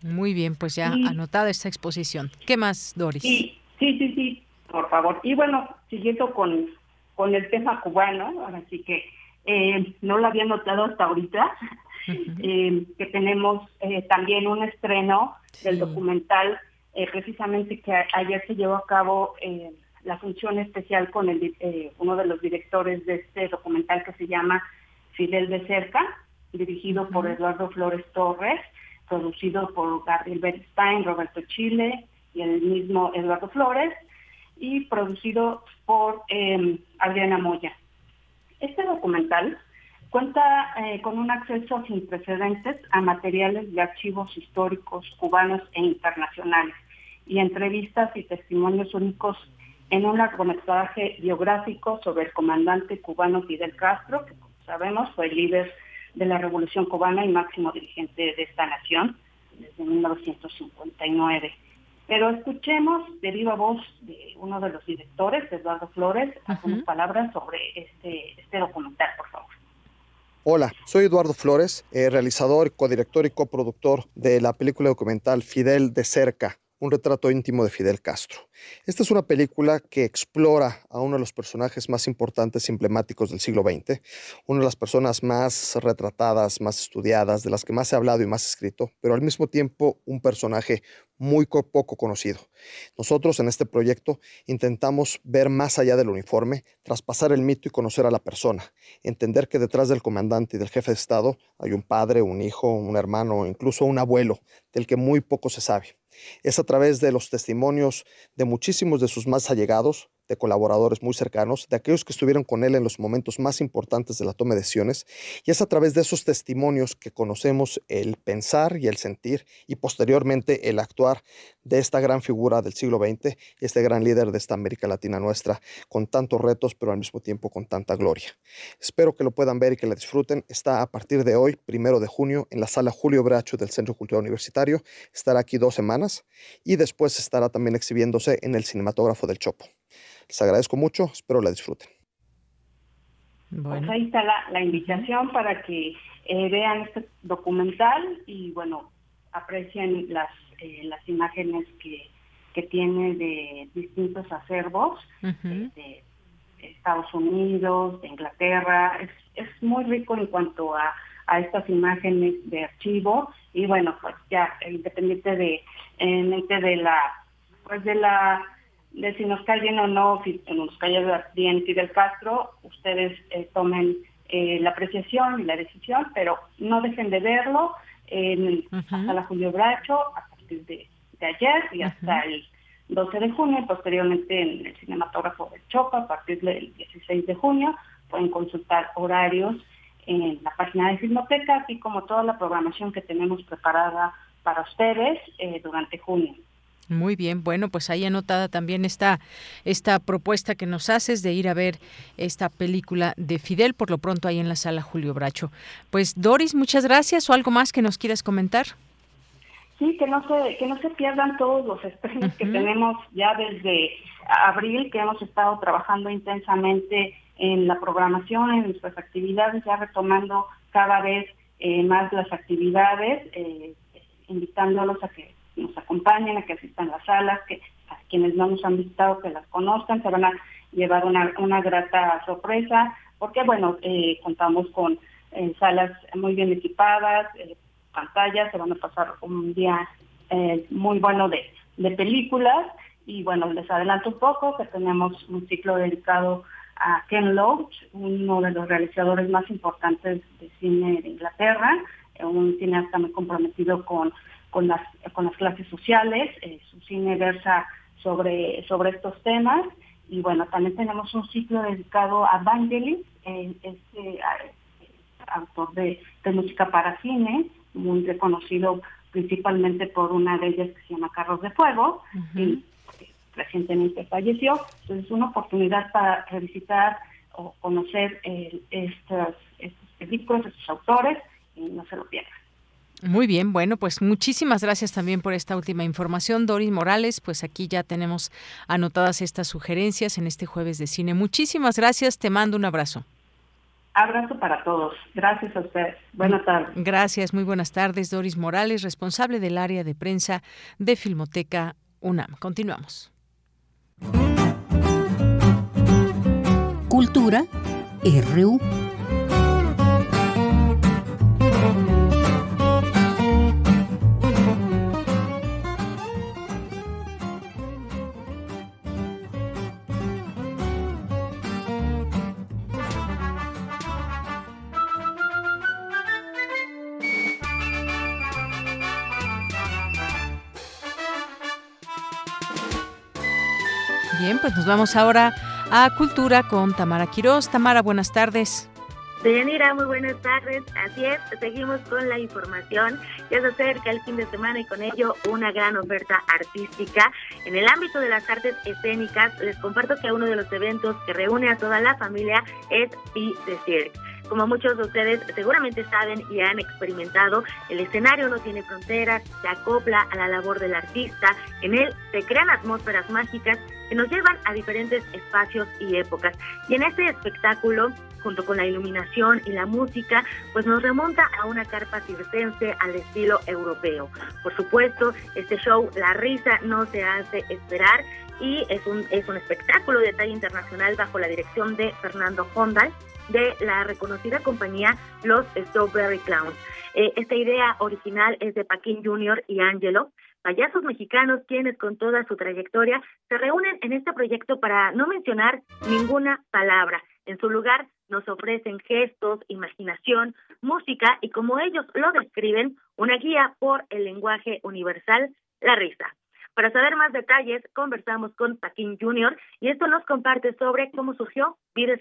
Muy bien, pues ya anotada esta exposición. ¿Qué más, Doris? Sí, sí, sí, sí, por favor. Y bueno, siguiendo con con el tema cubano, ahora sí que eh, no lo había notado hasta ahorita, [LAUGHS] eh, que tenemos eh, también un estreno del documental, precisamente que ayer se llevó a cabo la función especial con el, uno de los directores de este documental que se llama Fidel de Cerca, dirigido por Eduardo Flores Torres, producido por Gabriel Bernstein, Roberto Chile y el mismo Eduardo Flores, y producido por eh, Adriana Moya. Este documental cuenta eh, con un acceso sin precedentes a materiales de archivos históricos cubanos e internacionales y entrevistas y testimonios únicos en un largometraje biográfico sobre el comandante cubano Fidel Castro, que como sabemos fue líder de la Revolución Cubana y máximo dirigente de esta nación desde 1959. Pero escuchemos de viva voz de uno de los directores, Eduardo Flores, algunas palabras sobre este, este documental, por favor. Hola, soy Eduardo Flores, eh, realizador, codirector y coproductor de la película documental Fidel de cerca, un retrato íntimo de Fidel Castro. Esta es una película que explora a uno de los personajes más importantes y emblemáticos del siglo XX, una de las personas más retratadas, más estudiadas, de las que más se ha hablado y más escrito, pero al mismo tiempo un personaje muy poco conocido. Nosotros en este proyecto intentamos ver más allá del uniforme, traspasar el mito y conocer a la persona, entender que detrás del comandante y del jefe de Estado hay un padre, un hijo, un hermano, incluso un abuelo, del que muy poco se sabe. Es a través de los testimonios de muchísimos de sus más allegados, de colaboradores muy cercanos, de aquellos que estuvieron con él en los momentos más importantes de la toma de decisiones, y es a través de esos testimonios que conocemos el pensar y el sentir y posteriormente el actuar de esta gran figura del siglo XX, este gran líder de esta América Latina nuestra, con tantos retos, pero al mismo tiempo con tanta gloria. Espero que lo puedan ver y que la disfruten. Está a partir de hoy, primero de junio, en la sala Julio Bracho del Centro Cultural Universitario. Estará aquí dos semanas y después estará también exhibiéndose en el Cinematógrafo del Chopo. Les agradezco mucho, espero la disfruten. Pues ahí está la, invitación para que eh, vean este documental y bueno, aprecien las, eh, las imágenes que, que tiene de distintos acervos de, Estados Unidos, de Inglaterra. Es, es muy rico en cuanto a, a estas imágenes de archivo y bueno, pues ya independiente de, de la pues de la de si nos cae bien o no, si nos cae bien Fidel Castro, ustedes eh, tomen eh, la apreciación y la decisión, pero no dejen de verlo en, hasta la Julio Bracho a partir de, ayer y hasta el 12 de junio y posteriormente en el cinematógrafo de Chopa a partir del 16 de junio. Pueden consultar horarios en la página de Filmoteca, así como toda la programación que tenemos preparada para ustedes eh, durante junio. Muy bien, bueno, pues ahí anotada también está esta propuesta que nos haces de ir a ver esta película de Fidel, por lo pronto ahí en la sala Julio Bracho. Pues Doris, muchas gracias o algo más que nos quieras comentar. Sí, que no se, que no se pierdan todos los estrenos que tenemos ya desde abril, que hemos estado trabajando intensamente en la programación, en nuestras actividades, ya retomando cada vez eh, más las actividades, eh, invitándolos a que nos acompañen, a que asistan las salas, que a quienes no nos han visitado que las conozcan, se van a llevar una, una grata sorpresa, porque bueno, eh, contamos con eh, salas muy bien equipadas, eh, pantallas, se van a pasar un día muy bueno de, de películas y bueno, les adelanto un poco que tenemos un ciclo dedicado a Ken Loach, uno de los realizadores más importantes de cine de Inglaterra, un cineasta muy comprometido con con las, con las clases sociales, eh, su cine versa sobre, sobre estos temas y bueno, también tenemos un ciclo dedicado a Vangelis, eh, este eh, autor de, música para cine, muy reconocido principalmente por una de ellas que se llama Carros de Fuego, y recientemente falleció. Entonces es una oportunidad para revisitar o conocer estos, estos películas, estos autores, y no se lo pierdan. Muy bien, bueno, pues muchísimas gracias también por esta última información, Doris Morales. Pues aquí ya tenemos anotadas estas sugerencias en este jueves de cine. Muchísimas gracias, te mando un abrazo. Abrazo para todos. Gracias a ustedes. Buenas tardes. Gracias, muy buenas tardes, Doris Morales, responsable del área de prensa de Filmoteca UNAM. Continuamos. Cultura RU. Bien, pues nos vamos ahora a Cultura con Tamara Quirós. Tamara, buenas tardes. Deyanira, muy buenas tardes. Así es, seguimos con la información. Ya se acerca el fin de semana y con ello una gran oferta artística. En el ámbito de las artes escénicas, les comparto que uno de los eventos que reúne a toda la familia es Be the Cirque. Como muchos de ustedes seguramente saben y han experimentado, el escenario no tiene fronteras, se acopla a la labor del artista, en él se crean atmósferas mágicas que nos llevan a diferentes espacios y épocas. Y en este espectáculo junto con la iluminación y la música, pues nos remonta a una carpa circense al estilo europeo. Por supuesto, este show, la risa no se hace esperar y es un, es un espectáculo de talla internacional bajo la dirección de Fernando Hondal de la reconocida compañía Los Strawberry Clowns. Eh, esta idea original es de Paquín Jr. y Angelo, payasos mexicanos quienes con toda su trayectoria se reúnen en este proyecto para no mencionar ninguna palabra. En su lugar nos ofrecen gestos, imaginación, música y como ellos lo describen, una guía por el lenguaje universal, la risa. Para saber más detalles, conversamos con Paquín Jr. y esto nos comparte sobre cómo surgió Vida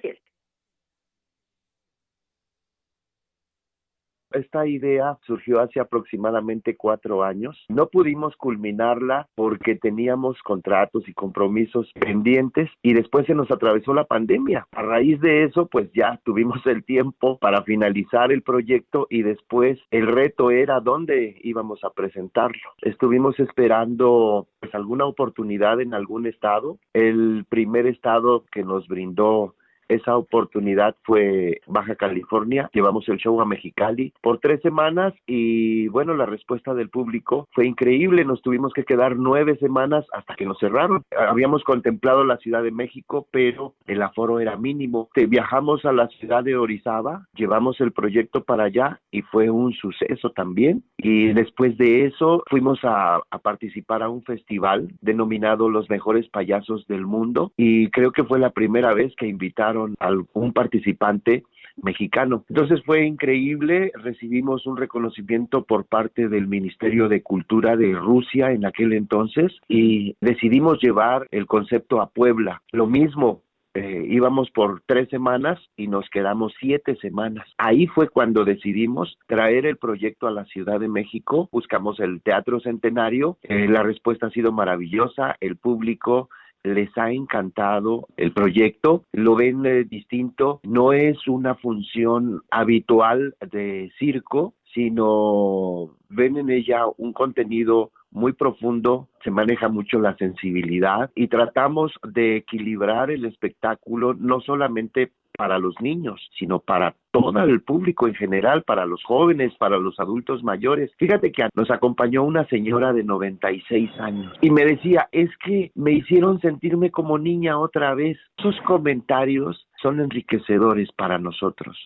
Esta idea surgió hace aproximadamente cuatro años. No pudimos culminarla porque teníamos contratos y compromisos pendientes y después se nos atravesó la pandemia. A raíz de eso, pues ya tuvimos el tiempo para finalizar el proyecto y después el reto era dónde íbamos a presentarlo. Estuvimos esperando pues alguna oportunidad en algún estado. El primer estado que nos brindó esa oportunidad fue Baja California. Llevamos el show a Mexicali por tres semanas y bueno, la respuesta del público fue increíble. Nos tuvimos que quedar nueve semanas hasta que nos cerraron. Habíamos contemplado la Ciudad de México, pero el aforo era mínimo. Viajamos a la ciudad de Orizaba, llevamos el proyecto para allá y fue un suceso también. Y después de eso fuimos a, a participar a un festival denominado Los Mejores Payasos del Mundo y creo que fue la primera vez que invitaron a algún participante mexicano. Entonces fue increíble, recibimos un reconocimiento por parte del Ministerio de Cultura de Rusia en aquel entonces y decidimos llevar el concepto a Puebla. Lo mismo, eh, íbamos por tres semanas y nos quedamos siete semanas. Ahí fue cuando decidimos traer el proyecto a la Ciudad de México. Buscamos el Teatro Centenario. Eh, la respuesta ha sido maravillosa. El público les ha encantado el proyecto, lo ven eh, distinto, no es una función habitual de circo, sino ven en ella un contenido muy profundo, se maneja mucho la sensibilidad y tratamos de equilibrar el espectáculo no solamente para los niños, sino para todo el público en general, para los jóvenes, para los adultos mayores. Fíjate que nos acompañó una señora de 96 años y me decía, es que me hicieron sentirme como niña otra vez. Esos comentarios son enriquecedores para nosotros.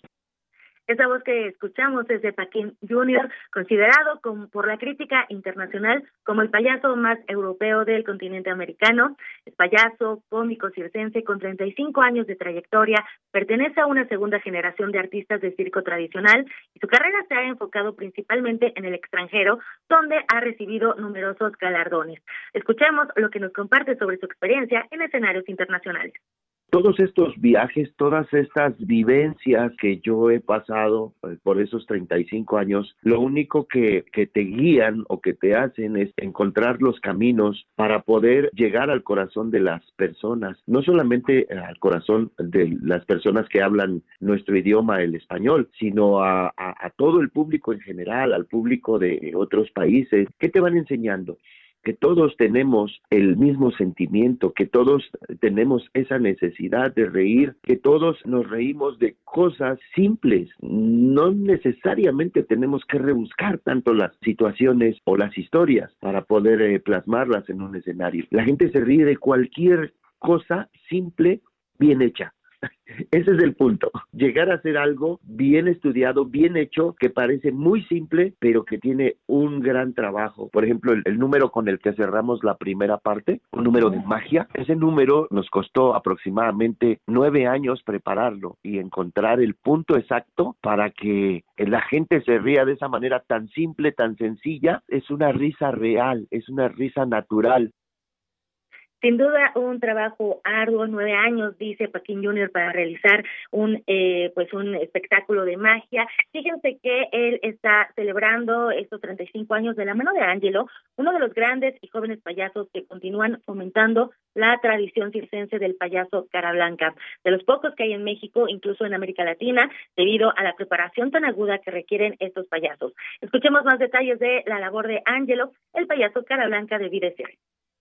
Esa voz que escuchamos es de Paquín Jr., considerado por la crítica internacional como el payaso más europeo del continente americano. Es payaso, cómico circense con 35 años de trayectoria, pertenece a una segunda generación de artistas de circo tradicional y su carrera se ha enfocado principalmente en el extranjero, donde ha recibido numerosos galardones. Escuchemos lo que nos comparte sobre su experiencia en escenarios internacionales todos estos viajes, todas estas vivencias que yo he pasado eh, por esos 35 años, lo único que, que, te guían o que te hacen es encontrar los caminos para poder llegar al corazón de las personas, no solamente al corazón de las personas que hablan nuestro idioma, el español, sino a, a todo el público en general, al público de otros países. ¿Qué te van enseñando? Que todos tenemos el mismo sentimiento, que todos tenemos esa necesidad de reír, que todos nos reímos de cosas simples. No necesariamente tenemos que rebuscar tanto las situaciones o las historias para poder eh, plasmarlas en un escenario. La gente se ríe de cualquier cosa simple, bien hecha. [LAUGHS] Ese es el punto. Llegar a hacer algo bien estudiado, bien hecho, que parece muy simple, pero que tiene un gran trabajo. Por ejemplo, el, número con el que cerramos la primera parte, un número de magia, ese número nos costó aproximadamente nueve años prepararlo y encontrar el punto exacto para que la gente se ría de esa manera tan simple, tan sencilla. Es una risa real, es una risa natural Sin duda, un trabajo arduo, nueve años, dice Paquín Junior, para realizar un eh, pues un espectáculo de magia. Fíjense que él está celebrando estos 35 años de la mano de Angelo, uno de los grandes y jóvenes payasos que continúan fomentando la tradición circense del payaso cara blanca, de los pocos que hay en México, incluso en América Latina, debido a la preparación tan aguda que requieren estos payasos. Escuchemos más detalles de la labor de Angelo, el payaso cara blanca de Videcer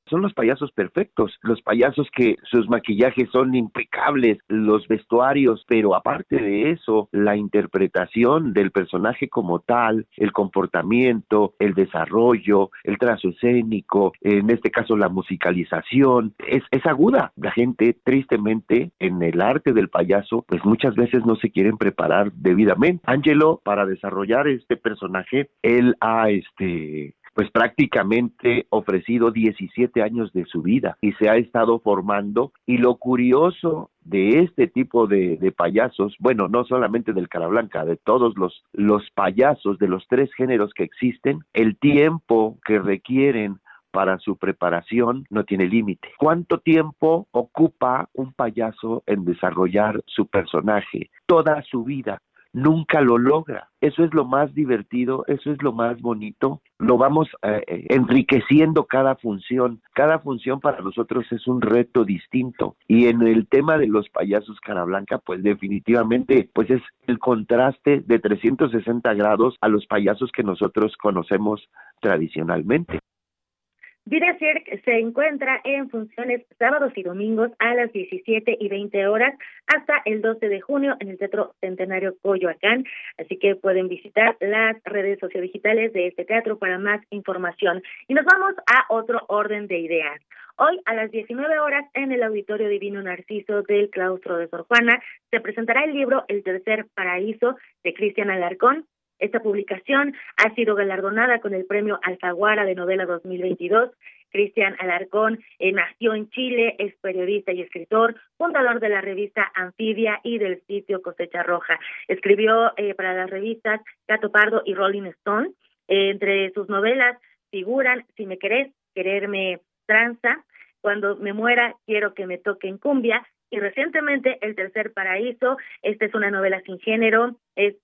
son los payasos perfectos, los payasos que sus maquillajes son impecables, los vestuarios, pero aparte de eso, la interpretación del personaje como tal, el comportamiento, el desarrollo, el trazo escénico, en este caso la musicalización, es, es aguda. La gente, tristemente, en el arte del payaso, pues muchas veces no se quieren preparar debidamente. Angelo, para desarrollar este personaje, él ha este pues prácticamente ofrecido 17 años de su vida y se ha estado formando y lo curioso de este tipo de, payasos, bueno, no solamente del cara blanca, de todos los, los payasos de los tres géneros que existen, el tiempo que requieren para su preparación no tiene límite. ¿Cuánto tiempo ocupa un payaso en desarrollar su personaje? Toda su vida nunca lo logra. Eso es lo más divertido, eso es lo más bonito. Lo vamos eh, eh, enriqueciendo cada función. Cada función para nosotros es un reto distinto. Y en el tema de los payasos cara blanca, pues definitivamente, pues es el contraste de 360 grados a los payasos que nosotros conocemos tradicionalmente. Vida se encuentra en funciones sábados y domingos a las 17 y 20 horas hasta el 12 de junio en el Teatro Centenario Coyoacán. Así que pueden visitar las redes sociodigitales de este teatro para más información. Y nos vamos a otro orden de ideas. Hoy a las 19 horas en el Auditorio Divino Narciso del Claustro de Sor Juana se presentará el libro El Tercer Paraíso de Cristian Alarcón, esta publicación ha sido galardonada con el premio Alfaguara de novela 2022. Cristian Alarcón eh, nació en Chile, es periodista y escritor, fundador de la revista Anfibia y del sitio Cosecha Roja. Escribió eh, para las revistas Gato Pardo y Rolling Stone. Eh, entre sus novelas figuran Si me querés, quererme tranza, Cuando me muera, quiero que me toque en cumbia y recientemente El Tercer Paraíso. Esta es una novela sin género, es,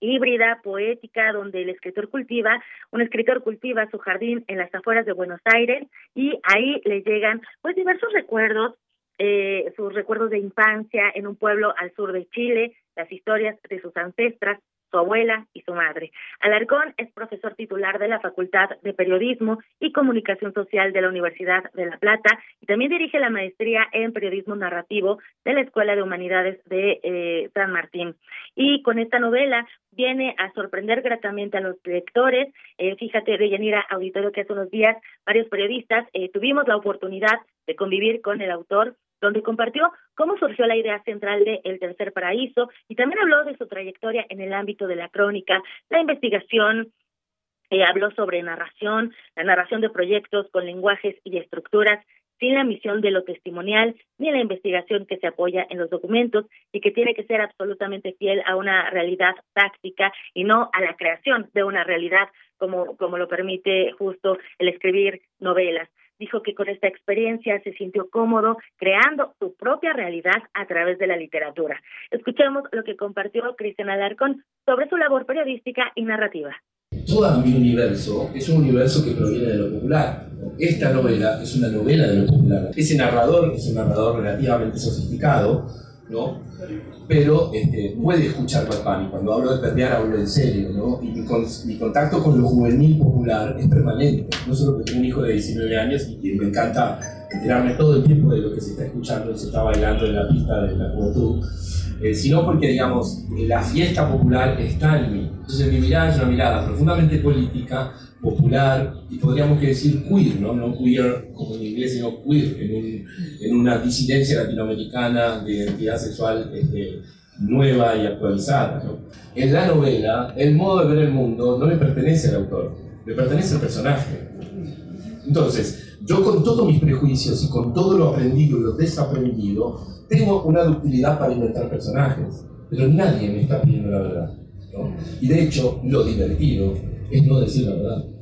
híbrida, poética, donde el escritor cultiva, un escritor cultiva su jardín en las afueras de Buenos Aires y ahí le llegan pues diversos recuerdos, eh, sus recuerdos de infancia en un pueblo al sur de Chile, las historias de sus ancestras, su abuela y su madre. Alarcón es profesor titular de la Facultad de Periodismo y Comunicación Social de la Universidad de La Plata y también dirige la maestría en Periodismo Narrativo de la Escuela de Humanidades de eh, San Martín. Y con esta novela viene a sorprender gratamente a los lectores. Eh, fíjate, Deyanira Auditorio, que hace unos días varios periodistas eh, tuvimos la oportunidad de convivir con el autor donde compartió cómo surgió la idea central de El Tercer Paraíso y también habló de su trayectoria en el ámbito de la crónica, la investigación, eh, habló sobre narración, la narración de proyectos con lenguajes y estructuras sin la misión de lo testimonial ni la investigación que se apoya en los documentos y que tiene que ser absolutamente fiel a una realidad táctica y no a la creación de una realidad como, como lo permite justo el escribir novelas dijo que con esta experiencia se sintió cómodo creando su propia realidad a través de la literatura. Escuchemos lo que compartió Cristian Alarcón sobre su labor periodística y narrativa. Todo mi universo es un universo que proviene de lo popular. Esta novela es una novela de lo popular. Ese narrador es un narrador relativamente sofisticado, ¿no? Pero este, puede escuchar Bad y Cuando hablo de perder hablo en serio, ¿no? Mi, contacto con lo juvenil popular es permanente. No solo porque tengo un hijo de 19 años y me encanta enterarme todo el tiempo de lo que se está escuchando, se está bailando en la pista de la juventud, eh, sino porque, digamos, la fiesta popular está en mí. Entonces mi mirada es una mirada profundamente política, popular y podríamos que decir queer, ¿no? no queer como en inglés, sino queer, en, en una disidencia latinoamericana de identidad sexual este, nueva y actualizada. ¿no? En la novela, el modo de ver el mundo no le pertenece al autor, le pertenece al personaje. Entonces, yo con todos mis prejuicios y con todo lo aprendido y lo desaprendido, tengo una ductilidad para inventar personajes, pero nadie me está pidiendo la verdad. ¿no? Y de hecho, lo divertido es no decir la verdad.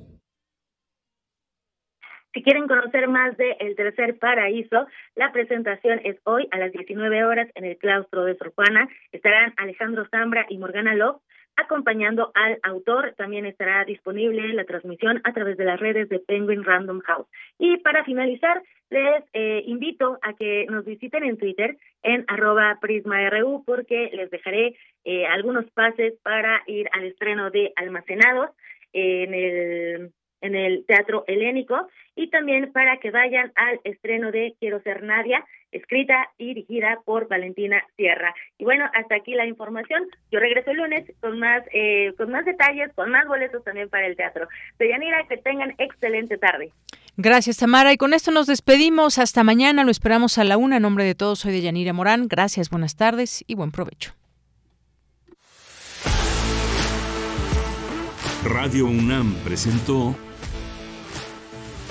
Si quieren conocer más de El Tercer Paraíso, la presentación es hoy a las 19 horas en el claustro de Sor Juana. Estarán Alejandro Zambra y Morgana Love acompañando al autor. También estará disponible la transmisión a través de las redes de Penguin Random House. Y para finalizar, les eh, invito a que nos visiten en Twitter en arroba prisma.ru porque les dejaré eh, algunos pases para ir al estreno de Almacenados en el en el Teatro Helénico y también para que vayan al estreno de Quiero ser Nadia, escrita y dirigida por Valentina Sierra. Y bueno, hasta aquí la información. Yo regreso el lunes con más eh, con más detalles, con más boletos también para el teatro. Deyanira, que tengan excelente tarde. Gracias, Tamara. Y con esto nos despedimos. Hasta mañana. Lo esperamos a la una. En nombre de todos, soy Deyanira Morán. Gracias, buenas tardes y buen provecho. Radio UNAM presentó